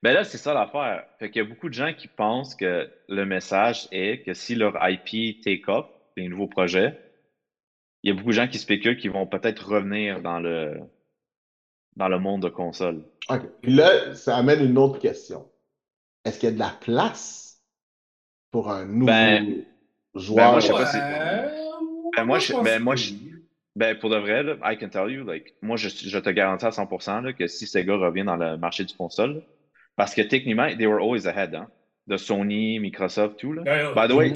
Speaker 3: Ben là, c'est ça l'affaire. Fait qu'il y a beaucoup de gens qui pensent que le message est que si leur IP take off, les nouveaux projets, il y a beaucoup de gens qui spéculent qu'ils vont peut-être revenir dans le dans le monde de console.
Speaker 2: OK. Puis là, ça amène une autre question. Est-ce qu'il y a de la place pour un nouveau ben, joueur? Ben moi, je sais pas si...
Speaker 3: ben, moi, je, ben, moi, je, ben, pour de vrai, là, I can tell you, like, moi, je, je te garantis à 100% là, que si Sega revient dans le marché du console, parce que techniquement, they were always ahead, hein, de Sony, Microsoft, tout. Là. By the way,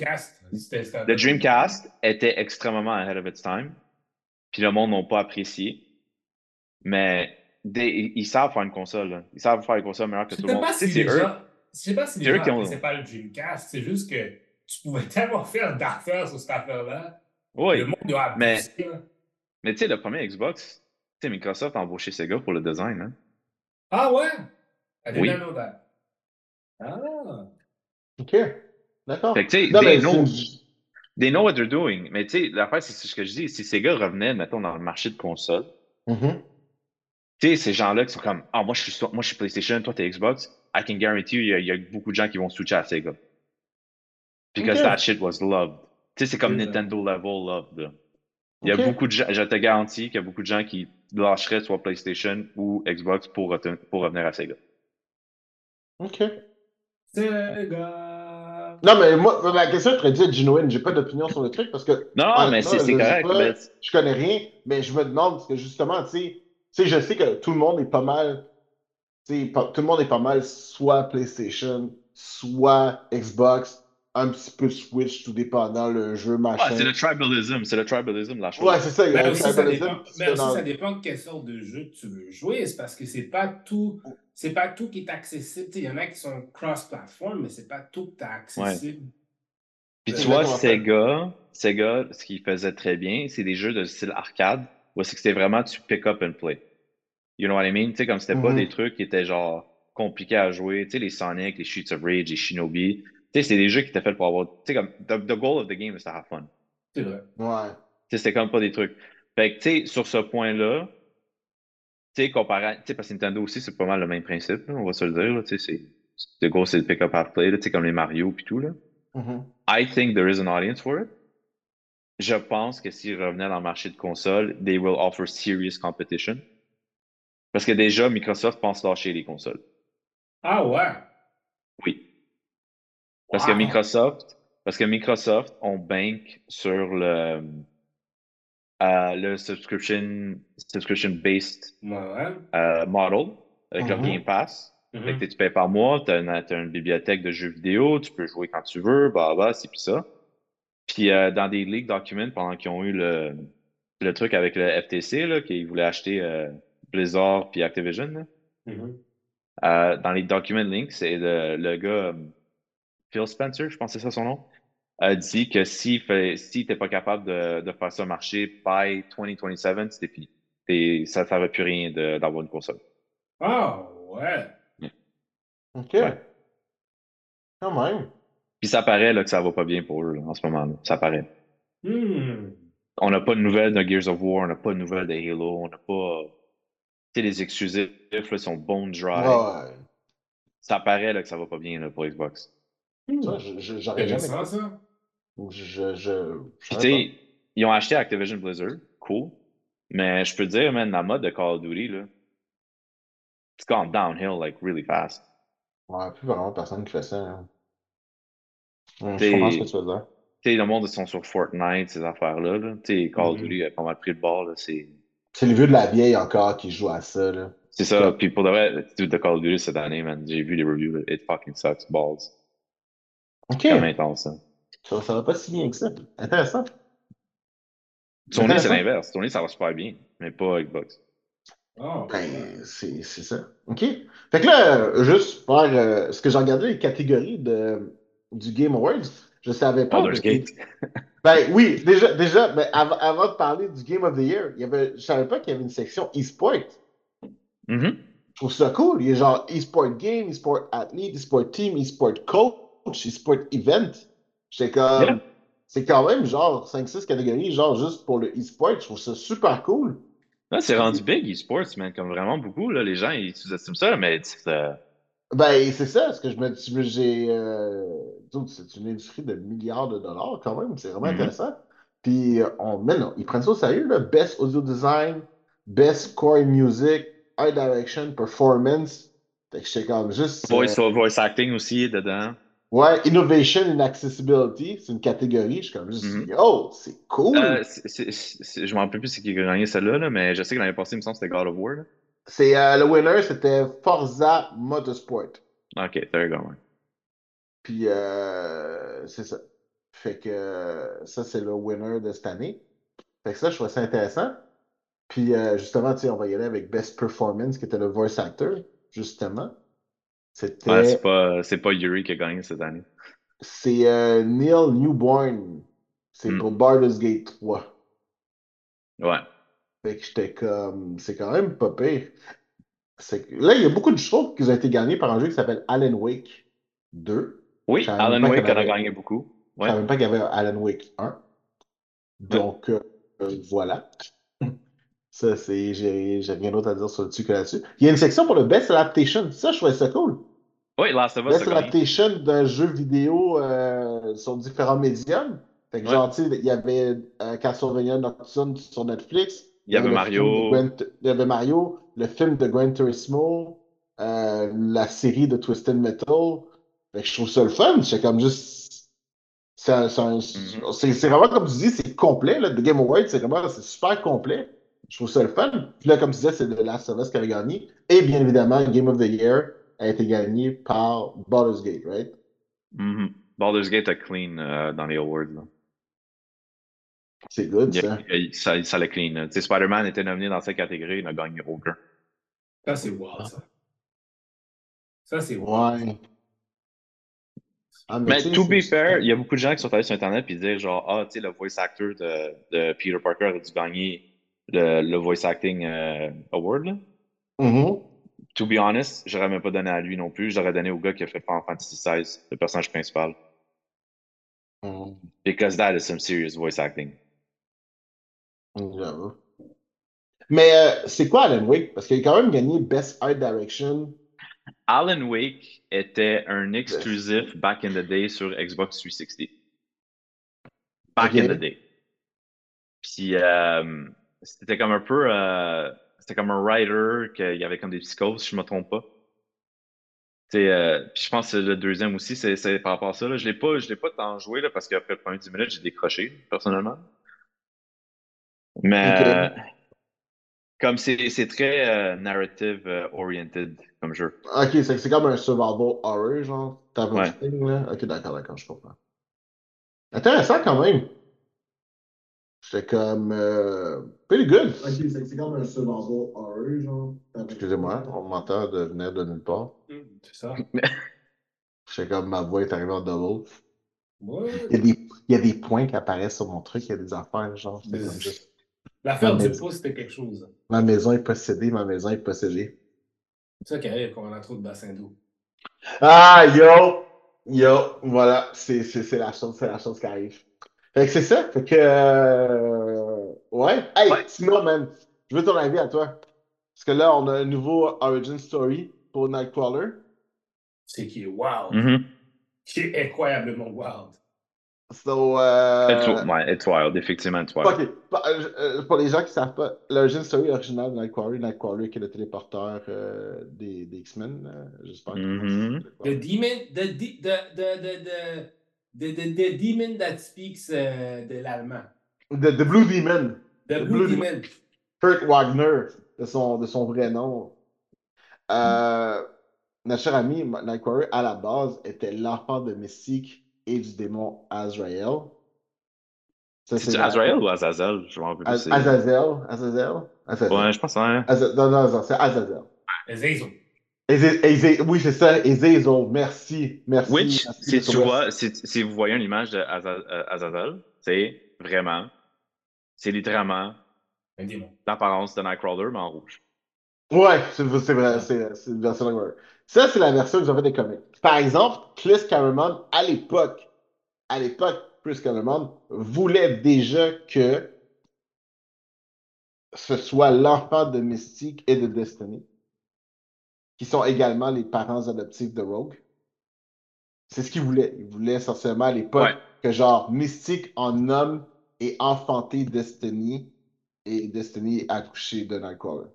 Speaker 3: le Dreamcast était extrêmement ahead of its time. Puis le monde n'a pas apprécié. Mais ils savent faire une console. Ils savent faire une console meilleure que tout le monde.
Speaker 1: c'est eux. Je sais pas si les gens qui ont... pas le Dreamcast. C'est juste que tu pouvais tellement faire d'affaires sur cette affaire-là.
Speaker 3: Oui. Le monde a mais, mais tu sais, le premier Xbox, Microsoft a embauché Sega pour le design. Hein?
Speaker 1: Ah ouais? I did oui. not know that. Ah.
Speaker 2: OK. D'accord.
Speaker 3: Fait que, tu sais, they, know, they know what they're doing. Mais tu sais, l'affaire, c'est ce que je dis. Si Sega revenait, mettons, dans le marché de console,
Speaker 2: mm-hmm.
Speaker 3: tu sais, ces gens-là qui sont comme, ah, moi, je suis, moi, je suis PlayStation, toi, t'es Xbox, I can guarantee you, il y, a beaucoup de gens qui vont switcher à Sega. Because that shit was loved. Tu sais, c'est comme Nintendo level loved. Il y a beaucoup de gens, je te garantis qu'il y a beaucoup de gens qui lâcheraient soit PlayStation ou Xbox pour, pour revenir à Sega.
Speaker 2: OK. Sega. Non, mais moi, ma question est très dire genuine. J'ai pas d'opinion sur le truc parce que.
Speaker 3: Non, mais c'est correct.
Speaker 2: mais... Je connais rien, mais je me demande parce que justement, tu sais, je sais que tout le monde est pas mal. Tu sais, tout le monde est pas mal soit PlayStation, soit Xbox, un petit peu Switch, tout dépendant le jeu, machin.
Speaker 3: Ouais, c'est le tribalism, c'est le tribalism, la chose.
Speaker 2: Ouais, c'est ça, il y a
Speaker 1: mais aussi, Ça dépend, mais aussi, ça dépend de quelle sorte de jeu tu veux jouer. C'est parce que c'est pas tout c'est pas tout qui est accessible. Il y en a qui sont cross-platform, mais c'est pas tout qui est accessible.
Speaker 3: Puis tu vois, Sega, Sega, ce qu'ils faisait très bien, c'est des jeux de style arcade, où c'est que c'était vraiment tu pick up and play. You know what I mean? Tu sais, comme c'était pas mm-hmm. des trucs qui étaient genre compliqués à jouer. Tu sais, les Sonic, les Streets of Rage, les Shinobi. Tu sais, c'est des jeux qui étaient faits pour avoir. Tu sais, comme, the, goal of the game is to have fun.
Speaker 1: C'est vrai.
Speaker 2: Ouais. Tu
Speaker 3: sais, c'était comme pas des trucs. Fait que, tu sais, sur ce point-là, tu sais, comparé, tu sais, parce que Nintendo aussi, c'est pas mal le même principe, on va se le dire, tu sais, c'est, gros, c'est le pick-up half play, tu sais, comme les Mario puis tout, là.
Speaker 2: Mm-hmm.
Speaker 3: I think there is an audience for it. Je pense que s'ils revenaient dans le marché de console, they will offer serious competition. Parce que déjà, Microsoft pense lâcher les consoles.
Speaker 1: Ah ouais?
Speaker 3: Oui. Parce que Microsoft, parce que Microsoft, on bank sur le, le subscription, subscription based
Speaker 1: euh,
Speaker 3: model avec le mm-hmm. Game Pass.
Speaker 1: Mm-hmm.
Speaker 3: tu payes par mois, tu as, une bibliothèque de jeux vidéo, tu peux jouer quand tu veux, bah bah, c'est puis ça. Puis euh, dans des leaks documents, pendant qu'ils ont eu le, le truc avec le FTC, là, qu'ils voulaient acheter euh, Blizzard puis Activision,
Speaker 1: mm-hmm.
Speaker 3: dans les documents links, c'est le, le, gars Phil Spencer, je pense que c'est ça son nom a dit que s'il si si pas capable de, de, faire ça marcher by 2027, c'était fini. ça ne servait plus rien d'avoir une console.
Speaker 1: Ah, ouais.
Speaker 2: OK. Quand même.
Speaker 3: Puis ça paraît là, que ça va pas bien pour eux en ce moment. Là. Ça paraît.
Speaker 1: Hmm.
Speaker 3: On n'a pas de nouvelles de Gears of War, on n'a pas de nouvelles de Halo, on n'a pas. Tu sais, les exclusifs là, sont bone dry.
Speaker 2: Ouais.
Speaker 3: Ça paraît là, que ça va pas bien là, pour Xbox.
Speaker 2: Ça, j'aurais jamais.
Speaker 1: ça?
Speaker 2: Je,
Speaker 3: sais, ils ont acheté Activision Blizzard, cool. Mais je peux te dire, man, la mode de Call of Duty, là, it's gone downhill, like, really fast.
Speaker 2: Ouais, plus vraiment personne qui fait ça. Hein. je comprends ce que tu veux dire.
Speaker 3: Tu sais, le monde, ils sont sur Fortnite, ces affaires-là. Là. Tu sais, Call of mm-hmm. Duty a pas mal pris le bord, là. C'est.
Speaker 2: Le vieux de la vieille encore qui joue à ça, là.
Speaker 3: C'est ça. Puis pour de vrai, de Call of Duty cette année, man, j'ai vu les reviews, it fucking sucks balls.
Speaker 2: Ok.
Speaker 3: C'est intense, ça.
Speaker 2: Ça, ça va pas si bien que ça. Intéressant.
Speaker 3: Sony, c'est l'inverse. Sony, ça va super bien, mais pas Xbox.
Speaker 1: Oh,
Speaker 2: ben, c'est ça. OK. Fait que là, juste faire euh, ce que j'ai regardé les catégories de, du Game Awards, je savais pas.
Speaker 3: Baldur's Gate.
Speaker 2: Ben oui, déjà, déjà mais avant, avant de parler du Game of the Year, il y avait, je savais pas qu'il y avait une section e-sport.
Speaker 3: Mhm.
Speaker 2: Je trouve ça cool. Il y a genre e-sport game, e-sport athlete, e-sport team, e-sport coach, e-sport event. J'étais comme.
Speaker 3: Yeah.
Speaker 2: C'est quand même genre 5-6 catégories, genre juste pour le e-sport. Je trouve ça super cool.
Speaker 3: Là, c'est rendu big, esports, man, comme vraiment beaucoup. Là, les gens, ils sous-estiment ça, mais c'est,
Speaker 2: Ben, c'est ça, ce que je me dis. J'ai. Euh... C'est une industrie de milliards de dollars quand même. C'est vraiment
Speaker 3: Mhm.
Speaker 2: intéressant. Puis, on, mais non, ils prennent ça au sérieux, là. Best audio design, best core music, art direction, performance. Fait que j'étais comme juste.
Speaker 3: voice,
Speaker 2: euh,
Speaker 3: voice acting aussi dedans.
Speaker 2: Ouais, innovation and accessibility, c'est une catégorie. Je suis comme juste,
Speaker 3: Mhm.
Speaker 2: yo, c'est cool.
Speaker 3: Euh, je me rappelle plus c'est qui a gagné celle-là, là, mais je sais que l'année passée, il me semble que c'était God of War.
Speaker 2: C'est euh, le winner, c'était Forza Motorsport.
Speaker 3: Ok, there you go.
Speaker 2: Puis euh, c'est ça. Fait que ça, c'est le winner de cette année. Fait que ça, je trouvais ça intéressant. Puis justement, tu sais, on va y aller avec Best Performance, qui était le voice actor, justement. C'était.
Speaker 3: Ouais, c'est pas, Yuri qui a gagné cette année.
Speaker 2: c'est euh, Neil Newborn. C'est
Speaker 3: Mm.
Speaker 2: pour Baldur's Gate 3.
Speaker 3: Ouais.
Speaker 2: Fait que j'étais comme. C'est quand même pas pire. Là, il y a beaucoup de choses qui ont été gagnées par un jeu qui s'appelle Alan Wake 2.
Speaker 3: Oui,
Speaker 2: Je
Speaker 3: Alan Wake en a gagné beaucoup.
Speaker 2: Je
Speaker 3: Ouais.
Speaker 2: savais même pas qu'il y avait Alan Wake 1. Donc, euh, euh, voilà. Ça, c'est. J'ai j'ai rien d'autre à dire sur le dessus que là-dessus. Il y a une section pour le Best Adaptation. Ça, je trouvais ça cool.
Speaker 3: Oui, Last of Us
Speaker 2: Best. Adaptation d'un jeu vidéo euh, sur différents médiums. Fait que,
Speaker 3: Ouais.
Speaker 2: genre, tu sais, il y avait euh, Castlevania Nocturne sur Netflix.
Speaker 3: Il y avait Mario.
Speaker 2: Il y avait Mario, le film de Gran Turismo, euh, la série de Twisted Metal. Fait que je trouve ça le fun. C'est comme juste. C'est un- c'est un-
Speaker 3: Mhm.
Speaker 2: c'est- c'est vraiment, comme tu dis, c'est complet. Là. The Game Awards, c'est vraiment c'est super complet. Je trouve ça le fun. Puis là, comme tu disais, c'est The Last of Us qui avait gagné. Et bien évidemment, Game of the Year a été gagné par Baldur's Gate, right?
Speaker 3: Mhm. Baldur's Gate a clean euh, dans les awards.
Speaker 2: C'est good,
Speaker 3: Il-
Speaker 2: ça.
Speaker 3: il- ça, ça l'a clean. là. Tu sais, Spider-Man était nominé dans cette catégorie, il n'a gagné aucun.
Speaker 1: Ça, c'est wild, ça. Ça, c'est wild.
Speaker 2: Ouais. Ah,
Speaker 3: Mais
Speaker 2: tu sais,
Speaker 3: to be fair, il y a beaucoup de gens qui sont allés sur Internet et dire genre, ah, tu sais, le voice actor de, de Peter Parker a dû gagner le, le voice acting euh, award. Là.
Speaker 2: Mhm.
Speaker 3: To be honest, j'aurais même pas donné à lui non plus. J'aurais donné au gars qui a fait Final Fantasy XVI, le personnage principal.
Speaker 2: Mhm.
Speaker 3: Because that is some serious voice acting.
Speaker 2: J'avoue. Mais euh, c'est quoi Alan Wake? Parce qu'il a quand même gagné Best Art Direction.
Speaker 3: Alan Wake était un exclusif back in the day sur Xbox 360. Back in the day. Puis euh, c'était comme un peu. euh, c'était comme un writer qu'il y avait comme des psychoses, si je me trompe pas. Euh, puis je pense que le deuxième aussi, c'est par rapport à ça. Là. Je l'ai pas, je l'ai pas tant joué là, parce qu'après le premier 10 minutes, j'ai décroché, personnellement. Mais euh, comme c'est très euh, narrative oriented comme jeu.
Speaker 2: Ok, c'est c'est comme un survival horror, genre. Type
Speaker 3: Ouais.
Speaker 2: là. Ok, d'accord, d'accord, je comprends. Intéressant quand même. J'étais comme. Euh, pretty good. Ok, c'est c'est comme un survival horror, genre. Excusez-moi, on m'entend de venir de nulle part.
Speaker 1: Hum, C'est ça.
Speaker 2: J'étais comme ma voix est arrivée en double.
Speaker 1: Ouais.
Speaker 2: Il y, a des, il y a des points qui apparaissent sur mon truc, il y a des affaires, genre. J'étais comme juste.
Speaker 1: L'affaire du pouce, c'était quelque chose.
Speaker 2: Ma maison est possédée, ma maison est possédée.
Speaker 1: C'est ça qui arrive quand on a trop de bassin d'eau.
Speaker 2: Ah, yo! Yo, voilà, c'est c'est- c'est la chose, c'est la chose qui arrive. Fait que c'est ça, fait que... euh, Ouais. Hey,
Speaker 3: Ouais.
Speaker 2: sinon, man, je veux ton avis à toi. Parce que là, on a un nouveau origin story pour Nightcrawler.
Speaker 1: C'est qui est wild.
Speaker 3: Mhm.
Speaker 1: Qui est incroyablement wild.
Speaker 2: So, euh...
Speaker 3: It's, ouais, it's wild, effectivement, it's wild.
Speaker 2: Ok, pour, euh, euh, pour les gens qui ne savent pas, l'origin story originale de Nightcrawler, Nightcrawler qui est le téléporteur euh, des, des X-Men, euh, j'espère que.
Speaker 1: The demon, the, de- the, the, the, the, the, the, the demon that speaks euh, de l'allemand.
Speaker 2: The, the Blue Demon.
Speaker 1: The
Speaker 2: The
Speaker 1: Blue
Speaker 2: Blue
Speaker 1: Demon.
Speaker 2: Kurt Wagner, de son, de son vrai nom. Euh, notre cher ami Nightcrawler, à la base, était l'enfant de Mystique et du démon Azrael.
Speaker 3: C'est Azrael ou Azazel? Je m'en rappelle plus.
Speaker 2: Azazel. Azazel. Azazel.
Speaker 3: Ouais, je pense, hein.
Speaker 2: Aza- Non, non, non, c'est Azazel.
Speaker 1: Azazel.
Speaker 2: Oui, c'est ça, Ezezo. Merci. Merci.
Speaker 3: Which,
Speaker 2: merci,
Speaker 3: si tu vois, si, si vous voyez une image de Aza- euh, Azazel, sais, vraiment, c'est littéralement l'apparence de Nightcrawler, mais en rouge.
Speaker 2: Ouais, c'est c'est vrai, c'est c'est une version de Ça, c'est la version ont fait des comics. Par exemple, Chris Claremont, à l'époque, à l'époque, Chris Claremont voulait déjà que ce soit l'enfant de Mystique et de Destiny, qui sont également les parents adoptifs de Rogue. C'est ce qu'il voulait. Il voulait essentiellement à l'époque
Speaker 3: Ouais.
Speaker 2: que genre Mystique en homme ait enfanté Destiny et Destiny accouché de Nightcrawler.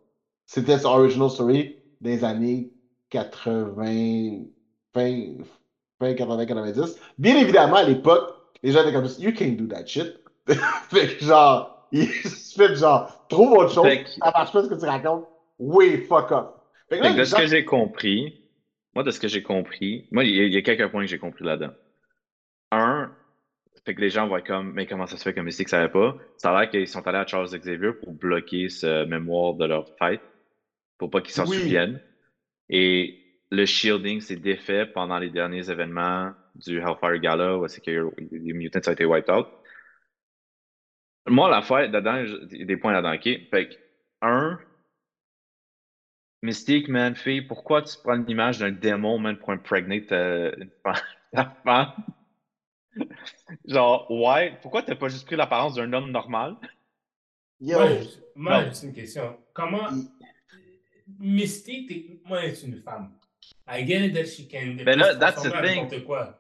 Speaker 2: C'était son original story des années 80, fin, fin 80-90. Bien évidemment, à l'époque, les gens étaient comme You can't do that shit. fait que genre, il se fait genre, trouve autre chose, ça marche pas ce que tu racontes. Oui, fuck off. Fait que là,
Speaker 3: Fait que de ce que j'ai compris, moi, de ce que j'ai compris, moi, il y, a- il y a quelques points que j'ai compris là-dedans. Un, fait que les gens voient comme, mais comment ça se fait que Mystique ne savait pas? Ça a l'air qu'ils sont allés à Charles Xavier pour bloquer ce mémoire de leur fête, pour pas qu'ils s'en
Speaker 2: Oui.
Speaker 3: souviennent. Et le shielding s'est défait pendant les derniers événements du Hellfire Gala, où c'est que les mutants ont été wiped out. Moi, l'affaire, dedans, il y a des points là-dedans, ok? Fait que, un, Mystique, man, fille, pourquoi tu prends l'image d'un démon, man, pour imprégner ta, une femme- ta femme? Genre, ouais, pourquoi t'as pas juste pris l'apparence d'un homme normal?
Speaker 2: Yo,
Speaker 1: Moi, j'ai une question. Comment. Mystique, techniquement, est une femme. I get it that she can.
Speaker 3: Ben là, that's the thing.
Speaker 1: n'importe quoi.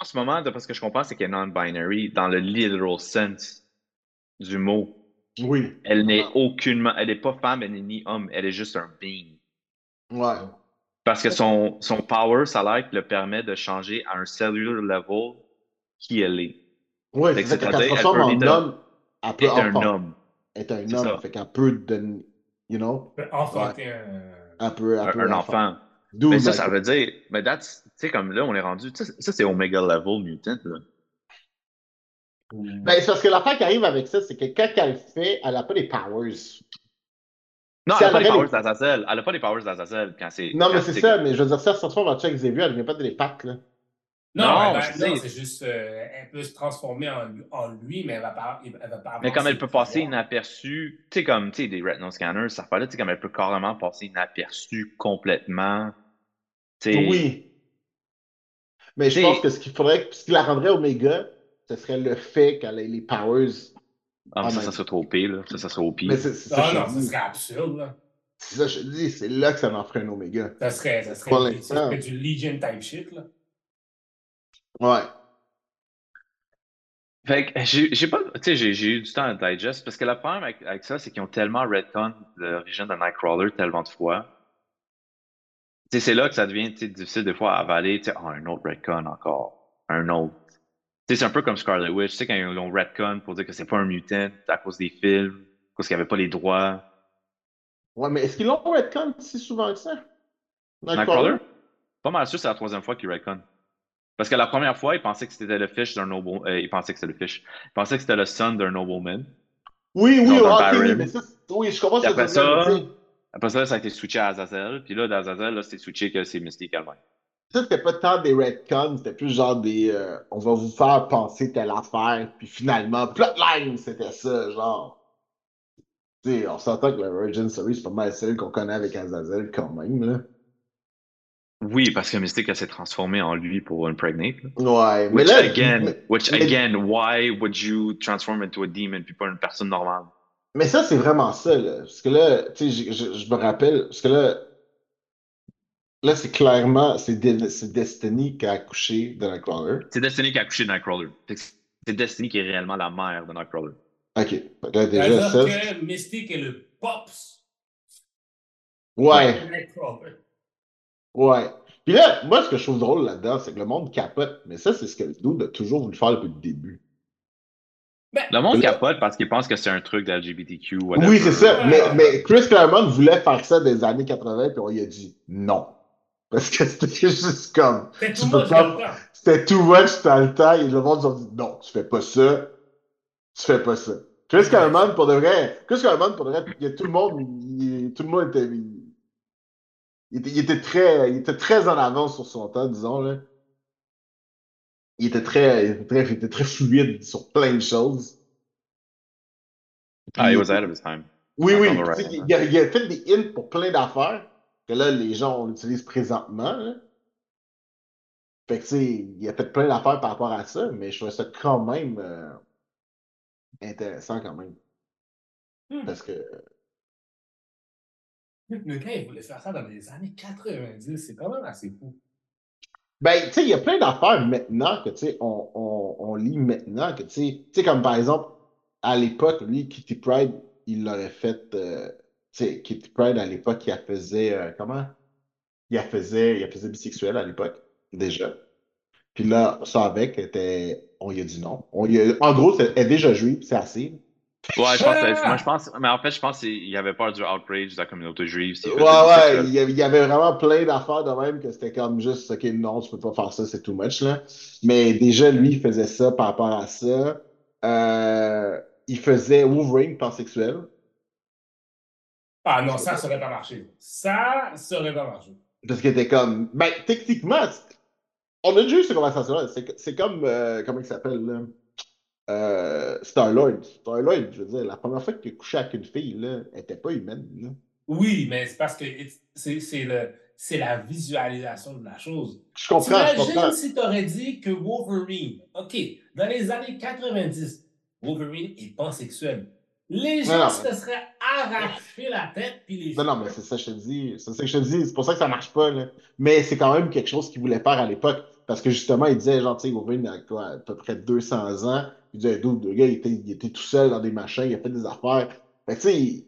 Speaker 3: En ce moment, d'après ce que je comprends, c'est qu'elle est non-binary dans le literal sense du mot.
Speaker 2: oui.
Speaker 3: Elle n'est aucunement, elle n'est pas femme, elle n'est ni homme, elle est juste un being.
Speaker 2: Ouais.
Speaker 3: Parce que son, son power, ça a l'air qu'il le permet de changer à un cellular level qui elle est.
Speaker 2: Ouais,
Speaker 3: Fait
Speaker 2: c'est ça, transforme en
Speaker 3: être
Speaker 2: homme, elle peut
Speaker 3: est un
Speaker 2: enfant-
Speaker 3: homme.
Speaker 2: est un homme, fait qu'elle peut donner, you know,
Speaker 1: Enfanter un.
Speaker 2: elle peut,
Speaker 3: enfant. Mais ça, ça veut dire, mais that's, tu sais, comme là, on est rendu, ça, c'est Omega level mutant, là.
Speaker 2: ben, c'est parce que l'affaire qui arrive avec ça, c'est que quand elle le fait, elle n'a pas les powers.
Speaker 3: Non,
Speaker 2: Si
Speaker 3: elle n'a pas
Speaker 2: elle
Speaker 3: les powers d'Azazel. Elle n'a pas les powers d'Azazel quand c'est.
Speaker 2: Non, mais c'est ça, mais je veux dire, ça, se transforme en Chuck Xavier, elle ne vient pas de les pattes, là.
Speaker 1: Non,
Speaker 3: Non,
Speaker 1: elle-
Speaker 3: je
Speaker 1: non,
Speaker 3: sais.
Speaker 1: c'est juste. euh, elle peut se transformer en, en lui, mais elle va pas. Elle va pas
Speaker 3: Mais comme elle peut passer inaperçue, tu sais, comme, tu sais, des retinal scanners, ça fait là, tu sais, comme elle peut carrément passer inaperçue complètement.
Speaker 2: Oui. Mais je pense que ce qu'il faudrait, ce qui la rendrait Omega, ce serait le fait qu'elle ait les powers.
Speaker 3: Ah, mais ça,
Speaker 2: Ah,
Speaker 3: ça
Speaker 2: mais-
Speaker 3: serait trop pire, là. Ça, ça serait au pire.
Speaker 2: Mais c'est c'est ça
Speaker 1: Ah non, ça serait absurde, là.
Speaker 2: C'est ça que je te dis, c'est là que ça en ferait un Omega.
Speaker 1: Ça serait, ça serait,
Speaker 2: Pour
Speaker 1: ça serait du Legion type shit, là.
Speaker 2: Ouais.
Speaker 3: Fait que j'ai j'ai pas, tu sais, j'ai j'ai eu du temps à digest parce que le problème avec, avec ça, c'est qu'ils ont tellement retcon l'origine de Nightcrawler tellement de fois. Tu sais, c'est là que ça devient tu sais, difficile des fois à avaler, tu sais, Ah, un autre retcon encore, un autre. C'est un peu comme Scarlet Witch, tu sais, quand ils ont retcon pour dire que c'est pas un mutant à cause des films, cause qu'il n'y avait pas les droits.
Speaker 2: Ouais, mais est-ce qu'ils l'ont retcon si souvent que ça?
Speaker 3: Nightcrawler? Pas mal sûr, c'est la troisième fois qu'ils retcon. Parce que la première fois, ils pensaient que c'était le fish d'un noble, euh, ils pensaient que c'était le fish. Ils pensaient que c'était le son d'un nobleman.
Speaker 2: Oui, oui,
Speaker 3: Genre
Speaker 2: ok,
Speaker 3: dans
Speaker 2: oui,
Speaker 3: Baron.
Speaker 2: mais ça, oui, je comprends ce
Speaker 3: Puis
Speaker 2: que tu
Speaker 3: après
Speaker 2: veux dire,
Speaker 3: ça- Après ça, ça a été switché à Azazel. Puis là, d'Azazel, là, c'était switché que c'est Mystique elle-même.
Speaker 2: Ça, c'était pas tant des retcons, c'était plus genre des euh, on va vous faire penser telle affaire, puis finalement, plotline, c'était ça, genre. Tu sais, on s'entend que la Virgin Story, c'est pas mal celle qu'on connaît avec Azazel quand même, là.
Speaker 3: Oui, parce que Mystique, elle s'est transformée en lui pour impregnate.
Speaker 2: Ouais, mais
Speaker 3: Which
Speaker 2: là.
Speaker 3: again,
Speaker 2: mais,
Speaker 3: which
Speaker 2: mais-
Speaker 3: again, why would you transform into a demon puis pas une personne normale?
Speaker 2: mais ça, c'est vraiment ça, là. Parce que là, tu sais, je me rappelle, parce que là. Là, c'est clairement, c'est De- c'est Destiny qui a accouché de Nightcrawler.
Speaker 3: C'est Destiny qui a couché Nightcrawler. Fait que C'est Destiny qui est réellement la mère de Nightcrawler.
Speaker 2: Ok. Là, déjà, ça.
Speaker 1: C'est-à-dire que Mystique est le Pops.
Speaker 2: Ouais.
Speaker 1: de Nightcrawler.
Speaker 2: Ouais. Puis là, moi, ce que je trouve drôle là-dedans, c'est que le monde capote. Mais ça, c'est ce que le dude a toujours voulu faire depuis le début.
Speaker 1: Ben,
Speaker 3: Le monde
Speaker 2: Là-
Speaker 3: capote parce qu'il pense que c'est un truc d'LGBTQ. whatever.
Speaker 2: Oui, c'est ça. Mais, mais Chris Claremont voulait faire ça des années 80, puis on lui a dit non. Parce que c'était juste comme.
Speaker 1: tout
Speaker 2: peux
Speaker 1: much
Speaker 2: pas-
Speaker 1: dans le temps.
Speaker 2: C'était too much dans le temps, et le monde a dit non, tu fais pas ça. Tu fais pas ça. Chris Claremont, pour de vrai, Chris Claremont, pour de vrai, il y a tout le monde, il- tout le monde était. Il, il était, il était très, il était très en avance sur son temps, disons, là. il était très, il était très, il était très fluide sur plein de choses.
Speaker 3: Ah, he was ahead of his time.
Speaker 2: Oui, oui. il, a, il a fait des hints pour plein d'affaires que là, les gens, on l'utilise présentement. là. Fait que, tu sais, il a fait plein d'affaires par rapport à ça, mais je trouvais ça quand même euh, intéressant quand même.
Speaker 1: Hmm.
Speaker 2: Parce que,
Speaker 1: Le gars, il voulait faire ça dans les années 90. C'est quand même assez fou.
Speaker 2: ben, tu sais, il y a plein d'affaires maintenant que, tu sais, on, on, on lit maintenant que, tu sais, comme par exemple, à l'époque, lui, Kitty Pride, il l'aurait fait, euh, sais, Kitty Pride, à l'époque, il faisait, euh, comment? Il faisait, il faisait bisexuelle à l'époque, déjà. Puis là, ça avec, était, on lui a dit non. On lui a- en gros, elle est déjà juive, c'est assez.
Speaker 3: Ouais, je pense,
Speaker 1: Ah!
Speaker 3: moi, je pense, mais en fait, je pense qu'il y avait peur du outrage de la communauté juive. s'il
Speaker 2: Ouais, ouais,
Speaker 3: sexuel.
Speaker 2: il y avait, il y avait vraiment plein d'affaires de même que c'était comme juste, OK, non, tu peux pas faire ça, c'est too much, là. Mais déjà, lui, il faisait ça par rapport à ça. Euh, il faisait Wolverine pansexuel.
Speaker 1: Ah non, ça, ça aurait pas marché. Ça, ça aurait pas marché.
Speaker 2: Parce qu'il était comme, ben, techniquement, on a déjà eu cette conversation-là. C'est comme, euh, comment il s'appelle, là? Euh, Star-Lord. Star-Lord, je veux dire, la première fois qu'il a couché avec une fille, là, elle était pas humaine, là.
Speaker 1: Oui, mais c'est parce que c'est la visualisation de la chose.
Speaker 2: Je comprends, je comprends.
Speaker 1: T'imagines si t'aurais dit que Wolverine, OK, dans les années 90, Wolverine est pansexuel. Les gens
Speaker 2: non,
Speaker 1: se seraient arraché la tête, puis les
Speaker 2: Non, non, mais c'est ça que je te dis. C'est ça que je te dis. C'est pour ça que ça marche pas, là. Mais c'est quand même quelque chose qu'il voulait faire à l'époque. Parce que justement, il disait, genre, tu sais, Wolverine a quoi, à peu près 200 ans. Il disait, dude, le gars, il était, il était tout seul dans des machins, il a fait des affaires. Fait que, tu sais,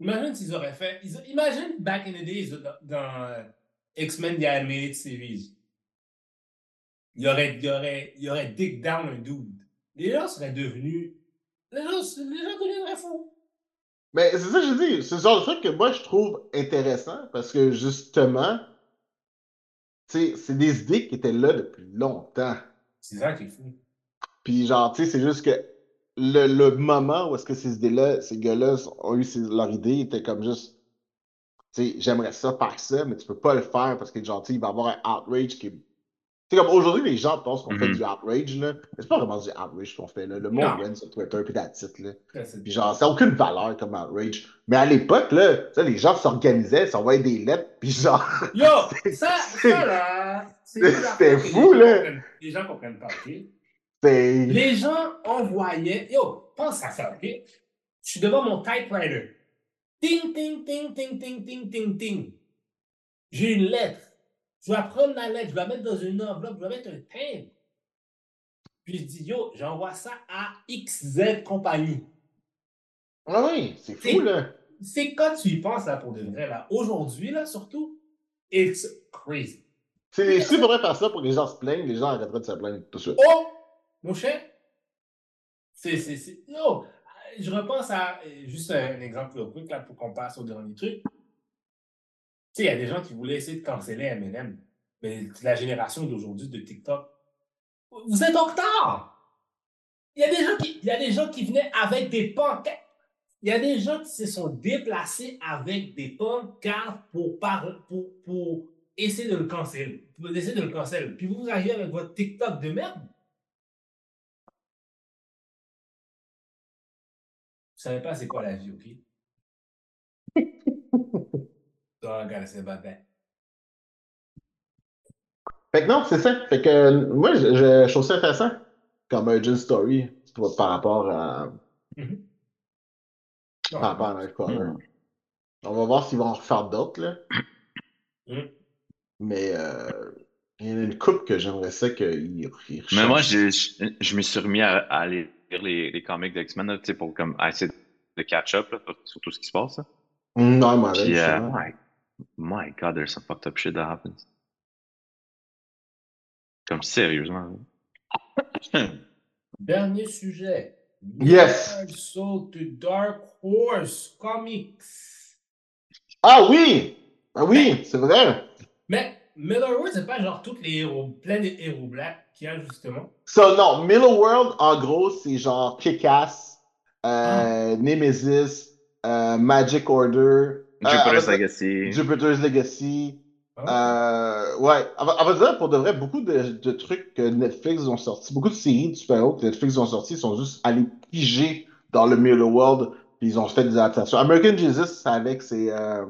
Speaker 1: Imagine s'ils auraient fait. ils- Imagine back in the days dans, euh, X-Men The Animated Series. Il aurait, il aurait, il aurait dig down un dude. Les gens seraient devenus. Les gens, les gens deviendraient fous.
Speaker 2: mais c'est ça que je dis. C'est le genre de truc que moi, je trouve intéressant parce que justement, tu sais, c'est des idées qui étaient là depuis longtemps.
Speaker 1: C'est ça qui est fou.
Speaker 2: Puis genre, tu sais, c'est juste que le, le moment où est-ce que ces idées-là, ces gars-là ont eu ces- leur idée était comme juste, tu sais, j'aimerais ça faire ça, mais tu peux pas le faire parce que genre, tu il va y avoir un outrage qui est... Sais, comme aujourd'hui, les gens pensent qu'on fait
Speaker 3: Mhm.
Speaker 2: du outrage, là. Mais c'est pas vraiment du outrage qu'on fait, là. Le monde gagne sur Twitter puis that's it, là.
Speaker 1: Ça, c'est-
Speaker 2: Puis genre, ça n'a aucune valeur comme outrage. Mais à l'époque, là, sais, les gens s'organisaient, s'envoyaient des lettres, puis genre...
Speaker 1: Yo, ça, ça là, c'est
Speaker 2: C'était fou,
Speaker 1: les gens
Speaker 2: là.
Speaker 1: comprennent- Les gens comprennent pas, ok?
Speaker 2: c'est...
Speaker 1: Les gens envoyaient. Yo, pense à ça, ok? Je suis devant mon typewriter. Ting, ting, ting, ting, ting, ting, ting, ting. J'ai une lettre. Je dois prendre la lettre, je dois mettre dans une enveloppe, je dois mettre un timbre. Puis je dis, yo, j'envoie ça à XZ compagnie.
Speaker 2: Ah oui, c'est fou,
Speaker 1: C'est-
Speaker 2: là.
Speaker 1: C'est quand tu y penses, là, pour de vrai, là? Aujourd'hui, là, surtout, it's crazy.
Speaker 2: C'est si faudrait faire ça pour que les gens se plaignent, les gens arrêteraient de se plaindre tout de suite.
Speaker 1: Oh, mon cher, c'est, c'est, c'est, yo, je repense à, juste un, un exemple quick, là, pour qu'on passe au dernier truc. Tu sais, il y a des gens qui voulaient essayer de canceller M&M, mais la génération d'aujourd'hui de TikTok, vous êtes en retard! Il y a des gens qui, il y a des gens qui venaient avec des pancartes. Il y a des gens qui se sont déplacés avec des pancartes pour, par, pour, pour essayer de le canceller. Pour essayer de le canceller. Puis vous arrivez avec votre TikTok de merde? Vous savez pas c'est quoi la vie, ok? So I gotta say about that.
Speaker 2: Fait que non, c'est ça. Fait que euh, moi, je, je, je trouve ça intéressant comme origin story pour- par rapport à,
Speaker 1: Mhm.
Speaker 2: par rapport à Nightcrawler.
Speaker 3: Hmm.
Speaker 2: On va voir s'ils vont en refaire d'autres, là.
Speaker 1: Mhm.
Speaker 2: Mais euh, il y en a une coupe que j'aimerais ça qu'ils ils
Speaker 3: Mais moi, je, je, je me suis remis à, à aller lire les, les comics d'X-Men, là, tu sais, pour comme, essayer de catch-up là, sur tout ce qui se passe. là.
Speaker 2: Mm, Non, moi,
Speaker 3: Puis, euh. My, God, there's some fucked up shit that happens. Comme sérieusement.
Speaker 1: Dernier sujet.
Speaker 2: Yes.
Speaker 1: Soul to Dark Horse Comics.
Speaker 2: Ah oui! Ah oui, c'est vrai!
Speaker 1: Mais Millerwood, c'est pas genre tous les héros, plein de héros blancs qu'il y a justement.
Speaker 2: So, non, Middle World, en gros, c'est genre Kick-Ass,
Speaker 3: Ah.
Speaker 2: euh, Nemesis, euh, Magic Order,
Speaker 3: Jupiter's
Speaker 2: avec-
Speaker 3: Legacy.
Speaker 2: Jupiter's Legacy,
Speaker 1: Ah.
Speaker 2: Euh, ouais, à, vrai dire, pour de vrai, beaucoup de, de trucs que Netflix ont sortis, beaucoup de séries de super-héros que Netflix ont sortis sont juste allés piger dans le Miller World, puis ils ont fait des adaptations. American Jesus, avec ses, euh,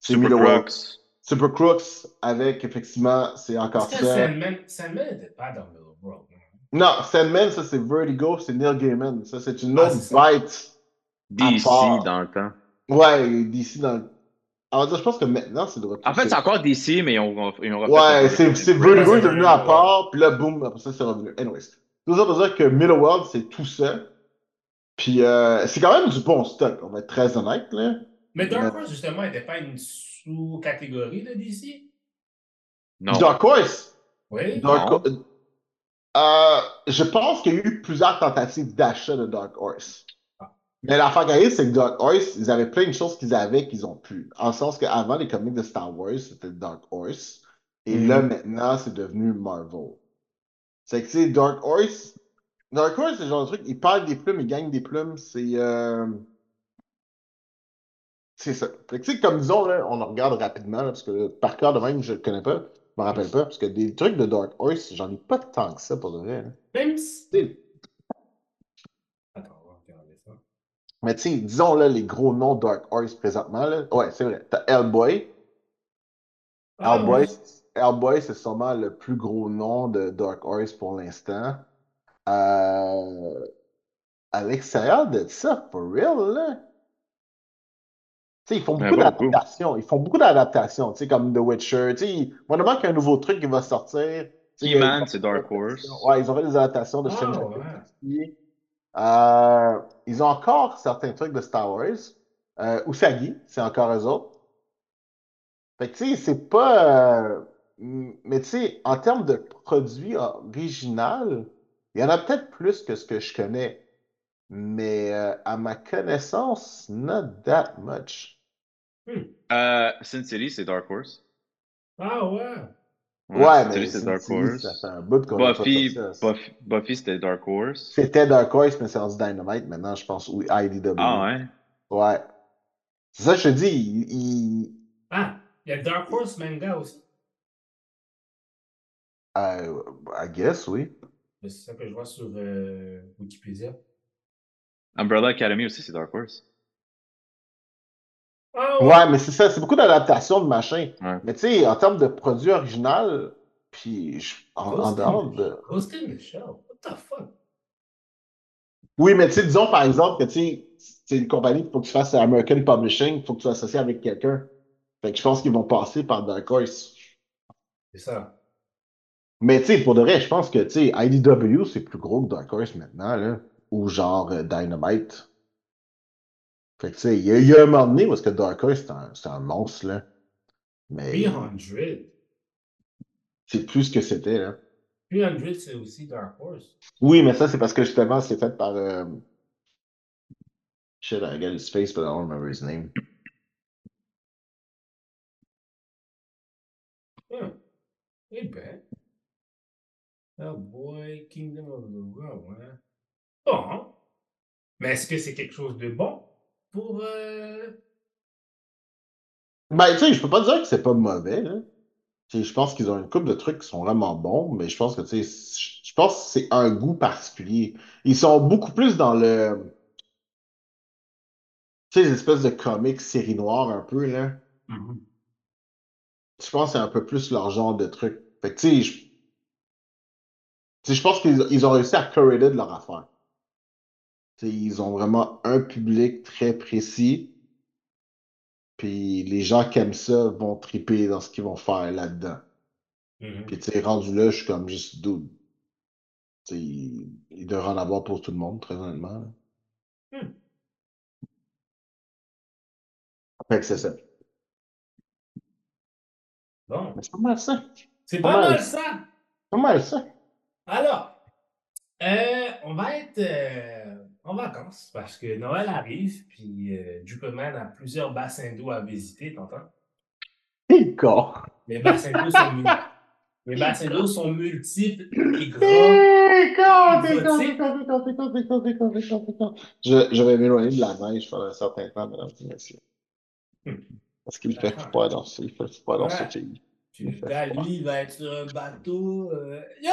Speaker 2: ses
Speaker 3: Super
Speaker 2: Miller World.
Speaker 3: Crooks.
Speaker 2: Super Crooks, avec, effectivement, c'est encore ça.
Speaker 1: Sandman, n'était pas dans Middle World. non?
Speaker 2: Non, Sandman, ça c'est Vertigo, c'est Neil Gaiman. Ça c'est une
Speaker 1: Ah,
Speaker 2: autre bite.
Speaker 3: DC dans le temps.
Speaker 2: Ouais, d'ici dans le. Alors, je pense que maintenant c'est de retour.
Speaker 3: En fait, c'est encore DC, mais ils ont, ils ont
Speaker 2: Ouais, c'est c'est Vertigo est devenu à part, puis là, boum, après ça, c'est revenu. Anyways. Tout ça pour dire que Middle World, c'est tout ça. Puis euh, c'est quand même du bon stock, on va être très honnête, là.
Speaker 1: Mais Dark Horse, justement, n'était pas une sous-catégorie de DC?
Speaker 3: Non.
Speaker 2: Dark Horse.
Speaker 1: Oui.
Speaker 2: Dark
Speaker 3: Non.
Speaker 2: Euh, je pense qu'il y a eu plusieurs tentatives d'achat de Dark Horse. Mais l'affaire qui arrive, c'est que Dark Horse, ils avaient plein de choses qu'ils avaient qu'ils ont plus. En le sens qu'avant, les comics de Star Wars, c'était Dark Horse. Et
Speaker 3: Mhm.
Speaker 2: là, maintenant, c'est devenu Marvel. C'est que, tu sais, Dark Horse, Dark Horse, c'est le genre de truc, ils perdent des plumes, ils gagnent des plumes, c'est... euh, C'est ça. Fait que, tu sais, comme disons, là, on en regarde rapidement, là, parce que par cœur de même, je le connais pas, je me rappelle pas, parce que des trucs de Dark Horse, j'en ai pas tant que ça pour de vrai. là.
Speaker 1: Même si.
Speaker 2: Tu sais,
Speaker 1: Attends, on va regarder ça.
Speaker 2: Mais tu sais, disons là, les gros noms Dark Horse présentement, là. Ouais, c'est vrai. T'as Hellboy.
Speaker 1: Ah,
Speaker 2: Hellboy. Hellboy, c'est sûrement le plus gros nom de Dark Horse pour l'instant. Euh... À l'extérieur de ça, for real, là. Tu sais, ils font
Speaker 3: Mais
Speaker 2: beaucoup d'adaptations. Ils font beaucoup d'adaptations, comme The Witcher. Tu sais, moi, qu'il y a un nouveau truc qui va sortir.
Speaker 3: He-Man, c'est Dark Horse.
Speaker 2: Ouais, ils ont fait des adaptations de Stranger
Speaker 1: ouais.
Speaker 2: Euh, ils ont encore certains trucs de Star Wars. Euh, Usagi, c'est encore eux autres. Fait que, tu sais, c'est pas. euh, mais, tu sais, en termes de produits original, il y en a peut-être plus que ce que je connais. Mais euh, à ma connaissance, not that much.
Speaker 3: Euh, Sin City, c'est Dark Horse.
Speaker 1: Ah ouais.
Speaker 2: Ouais, mais
Speaker 3: c'est Dark Horse.
Speaker 2: ça fait un bout qu'on a pas
Speaker 3: Buffy,
Speaker 2: ça.
Speaker 3: Buffy, Buffy, c'était Dark Horse.
Speaker 2: C'était Dark Horse, mais c'est rendu Dynamite maintenant, je pense, ou IDW.
Speaker 3: Ah ouais?
Speaker 2: Ouais. C'est ça que je te dis. il- il-
Speaker 1: Ah, il y a Dark Horse manga aussi.
Speaker 2: euh, I guess, oui.
Speaker 1: C'est ça que je vois sur euh, Wikipédia.
Speaker 3: Umbrella Academy aussi, c'est Dark Horse.
Speaker 1: Ah ouais.
Speaker 2: Ouais, mais c'est ça, c'est beaucoup d'adaptations de machin.
Speaker 3: Ouais.
Speaker 2: Mais tu sais, en termes de produit original, puis je- en, en dehors de.
Speaker 1: Ghost in the Shell. What the fuck?
Speaker 2: Oui, mais tu sais, disons par exemple que tu sais, c'est une compagnie qu'il faut que tu fasses American Publishing, il faut que tu sois associé avec quelqu'un. Fait que je pense qu'ils vont passer par Dark Horse.
Speaker 1: C'est ça.
Speaker 2: Mais tu sais, pour de vrai, je pense que tu sais, IDW, c'est plus gros que Dark Horse maintenant, là. Ou genre euh, Dynamite. Fait que tu sais, il y, a- il y a un moment donné est-ce que Dark Horse, c'est un, un monstre, là. Mais
Speaker 1: 300.
Speaker 2: c'est plus ce que c'était, là.
Speaker 1: 300, c'est aussi Dark Horse.
Speaker 2: Oui, mais ça, c'est parce que justement, c'est fait par. Euh... Shit, I got his face, but I don't remember his name.
Speaker 1: Hmm. Eh ben. Oh boy, Kingdom of the World, hein. Bon. Mais est-ce que c'est quelque chose de bon? Pour. euh,
Speaker 2: Ben, tu sais, je peux pas dire que c'est pas mauvais, sais, je pense qu'ils ont une couple de trucs qui sont vraiment bons, mais je pense que, tu sais, je pense que c'est un goût particulier. Ils sont beaucoup plus dans le. Tu sais, les espèces de comics série noire un peu, là. Je pense que c'est un peu plus leur genre de truc. Fait que, tu sais, je... tu sais, je pense qu'ils ils ont réussi à curater de leur affaire. Ils ont vraiment un public très précis. Puis les gens qui aiment ça vont triper dans ce qu'ils vont faire là-dedans.
Speaker 1: Mhm.
Speaker 2: Puis, tu sais, rendu là, je suis comme juste dude. Tu sais, il, devrait en avoir pour tout le monde, très honnêtement.
Speaker 1: Hmm.
Speaker 2: Fait que c'est ça.
Speaker 1: Bon.
Speaker 2: C'est pas mal ça.
Speaker 1: C'est
Speaker 2: Pas mal
Speaker 1: ça.
Speaker 2: C'est pas mal ça.
Speaker 1: Alors, euh, on va être euh, en vacances parce que Noël arrive, puis euh, Duperman a plusieurs bassins d'eau à visiter, t'entends?
Speaker 2: Et corps.
Speaker 1: Les bassins d'eau sont, mul- les bassins d'eau sont multiples et grands.
Speaker 2: Je, je vais m'éloigner de la neige pendant un certain temps, mesdames et messieurs.
Speaker 1: Hmm.
Speaker 2: Parce qu'il fait froid dans ce, il fait froid dans ce pays.
Speaker 1: Gars, lui, il va être sur un bateau. euh, Yo!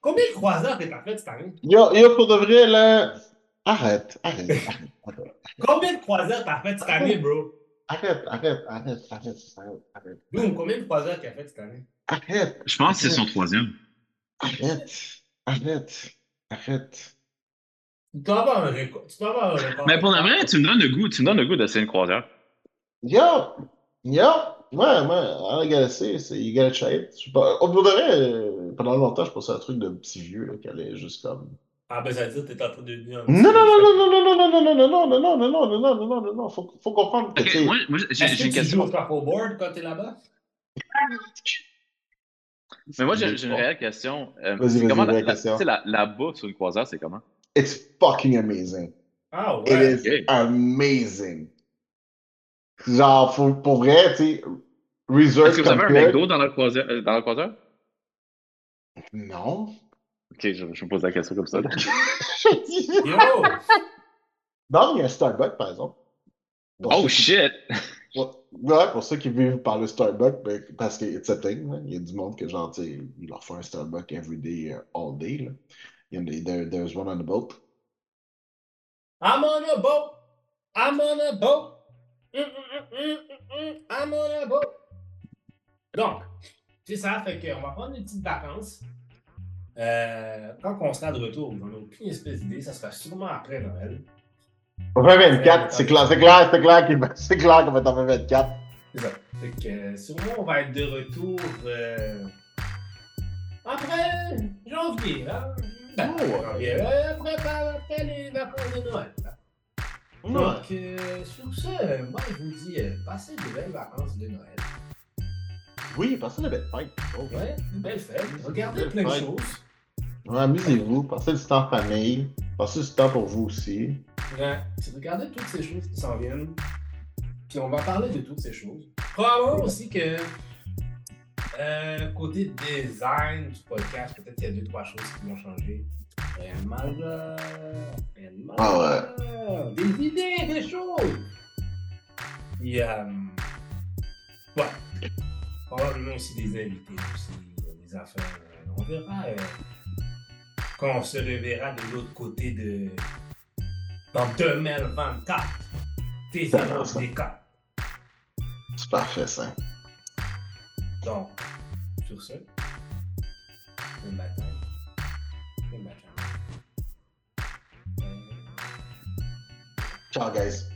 Speaker 1: Combien de croiseurs que t'as fait cette année?
Speaker 2: Yo, yo, pour de vrai, là. Arrête, arrête, arrête, arrête.
Speaker 1: Combien de croiseurs t'as fait cette année, bro?
Speaker 2: Arrête, arrête, arrête, arrête, arrête, arrête.
Speaker 1: Boom, combien de croiseurs t'as fait cette année?
Speaker 2: Arrête,
Speaker 3: Je pense que c'est son troisième.
Speaker 2: arrête, arrête, arrête.
Speaker 1: Tu dois avoir un record. Tu dois avoir un record.
Speaker 3: Mais pour de vrai, tu me donnes le goût, tu me donnes le goût d'essayer une croisière.
Speaker 2: Yo, yo, ouais, ouais, I gotta say, c'est you gotta try it. Je sais pas, au bout de vrai, euh, pendant longtemps, je pensais à un truc de petit vieux, là, qui allait juste comme.
Speaker 1: Ah, ben ça veut dire que t'es en train de devenir
Speaker 2: Non, non, non, non, non, non, non, non, non, non, non, non, non, non, non, non, non, non, non, non, faut, faut comprendre que,
Speaker 3: Ok,
Speaker 2: tu sais,
Speaker 3: moi, moi, j'ai
Speaker 1: Est-ce que tu joues au shuffleboard quand t'es là-bas?
Speaker 3: Mais moi, j'ai j'ai une réelle question. Euh,
Speaker 2: Vas-y,
Speaker 3: c'est
Speaker 2: vas-y,
Speaker 3: comment la, la-
Speaker 2: question.
Speaker 3: tu sais, la, la bouffe sur une croisière, c'est comment?
Speaker 2: it's fucking amazing.
Speaker 1: Ah
Speaker 2: It
Speaker 1: ouais.
Speaker 2: is
Speaker 3: ok.
Speaker 2: amazing. Genre, faut, pour vrai, tu sais, Resort
Speaker 3: Est-ce que vous avez un
Speaker 2: compared-
Speaker 3: McDo dans la croisière? euh, Dans la croisière?
Speaker 2: Non.
Speaker 3: Ok, je, je me pose la question comme ça.
Speaker 1: Yo!
Speaker 2: non, il y a un Starbucks, par exemple. Pour
Speaker 3: Oh
Speaker 2: qui-
Speaker 3: shit!
Speaker 2: Ouais, pour ceux qui vivent par le Starbucks, ben, parce que it's a thing, là. Il y a du monde que, genre, tu sais, il leur fait un Starbucks every day, uh, all day, là. Il y en a, there, there's one on the boat.
Speaker 1: I'm on a boat. I'm on a boat. Mm, mm, mm, mm, mm, mm. I'm on a boat. Donc, c'est ça, fait qu'on va prendre des petites vacances. Euh, quand on sera de retour, j'en ai aucune espèce d'idée, ça sera sûrement après Noël.
Speaker 2: 2024, c'est clair, c'est clair, c'est clair qu'il va- c'est clair qu'on va être en 2024.
Speaker 1: C'est ça. Fait que euh, sûrement on va être de retour euh, après janvier, là. Ben,
Speaker 2: Oh,
Speaker 1: janvier, euh, après, après les vacances de Noël. là. Donc, euh, sur ce, moi je vous dis, passez de belles vacances de Noël.
Speaker 2: Oui, passez la belle fête. Oh.
Speaker 1: Ouais, une belle fête. Regardez plein de choses.
Speaker 2: Ouais, amusez-vous, passez du temps en famille, passez du temps pour vous aussi.
Speaker 1: Ouais, regardez toutes ces choses qui s'en viennent. Puis on va parler de toutes ces choses. Probablement aussi que euh, côté design du podcast, peut-être qu'il y a deux, trois choses qui vont changer. De. Rien de majeur.
Speaker 2: Ah
Speaker 1: Des idées, des choses. Puis, euh, ouais. Probablement aussi des invités aussi, euh, des affaires. euh, on verra euh, quand on se reverra de l'autre côté de. Dans 2024. Tes annonces des cas.
Speaker 2: C'est parfait, ça.
Speaker 1: Donc, sur ce, bon matin. Bon matin.
Speaker 2: Ciao, guys.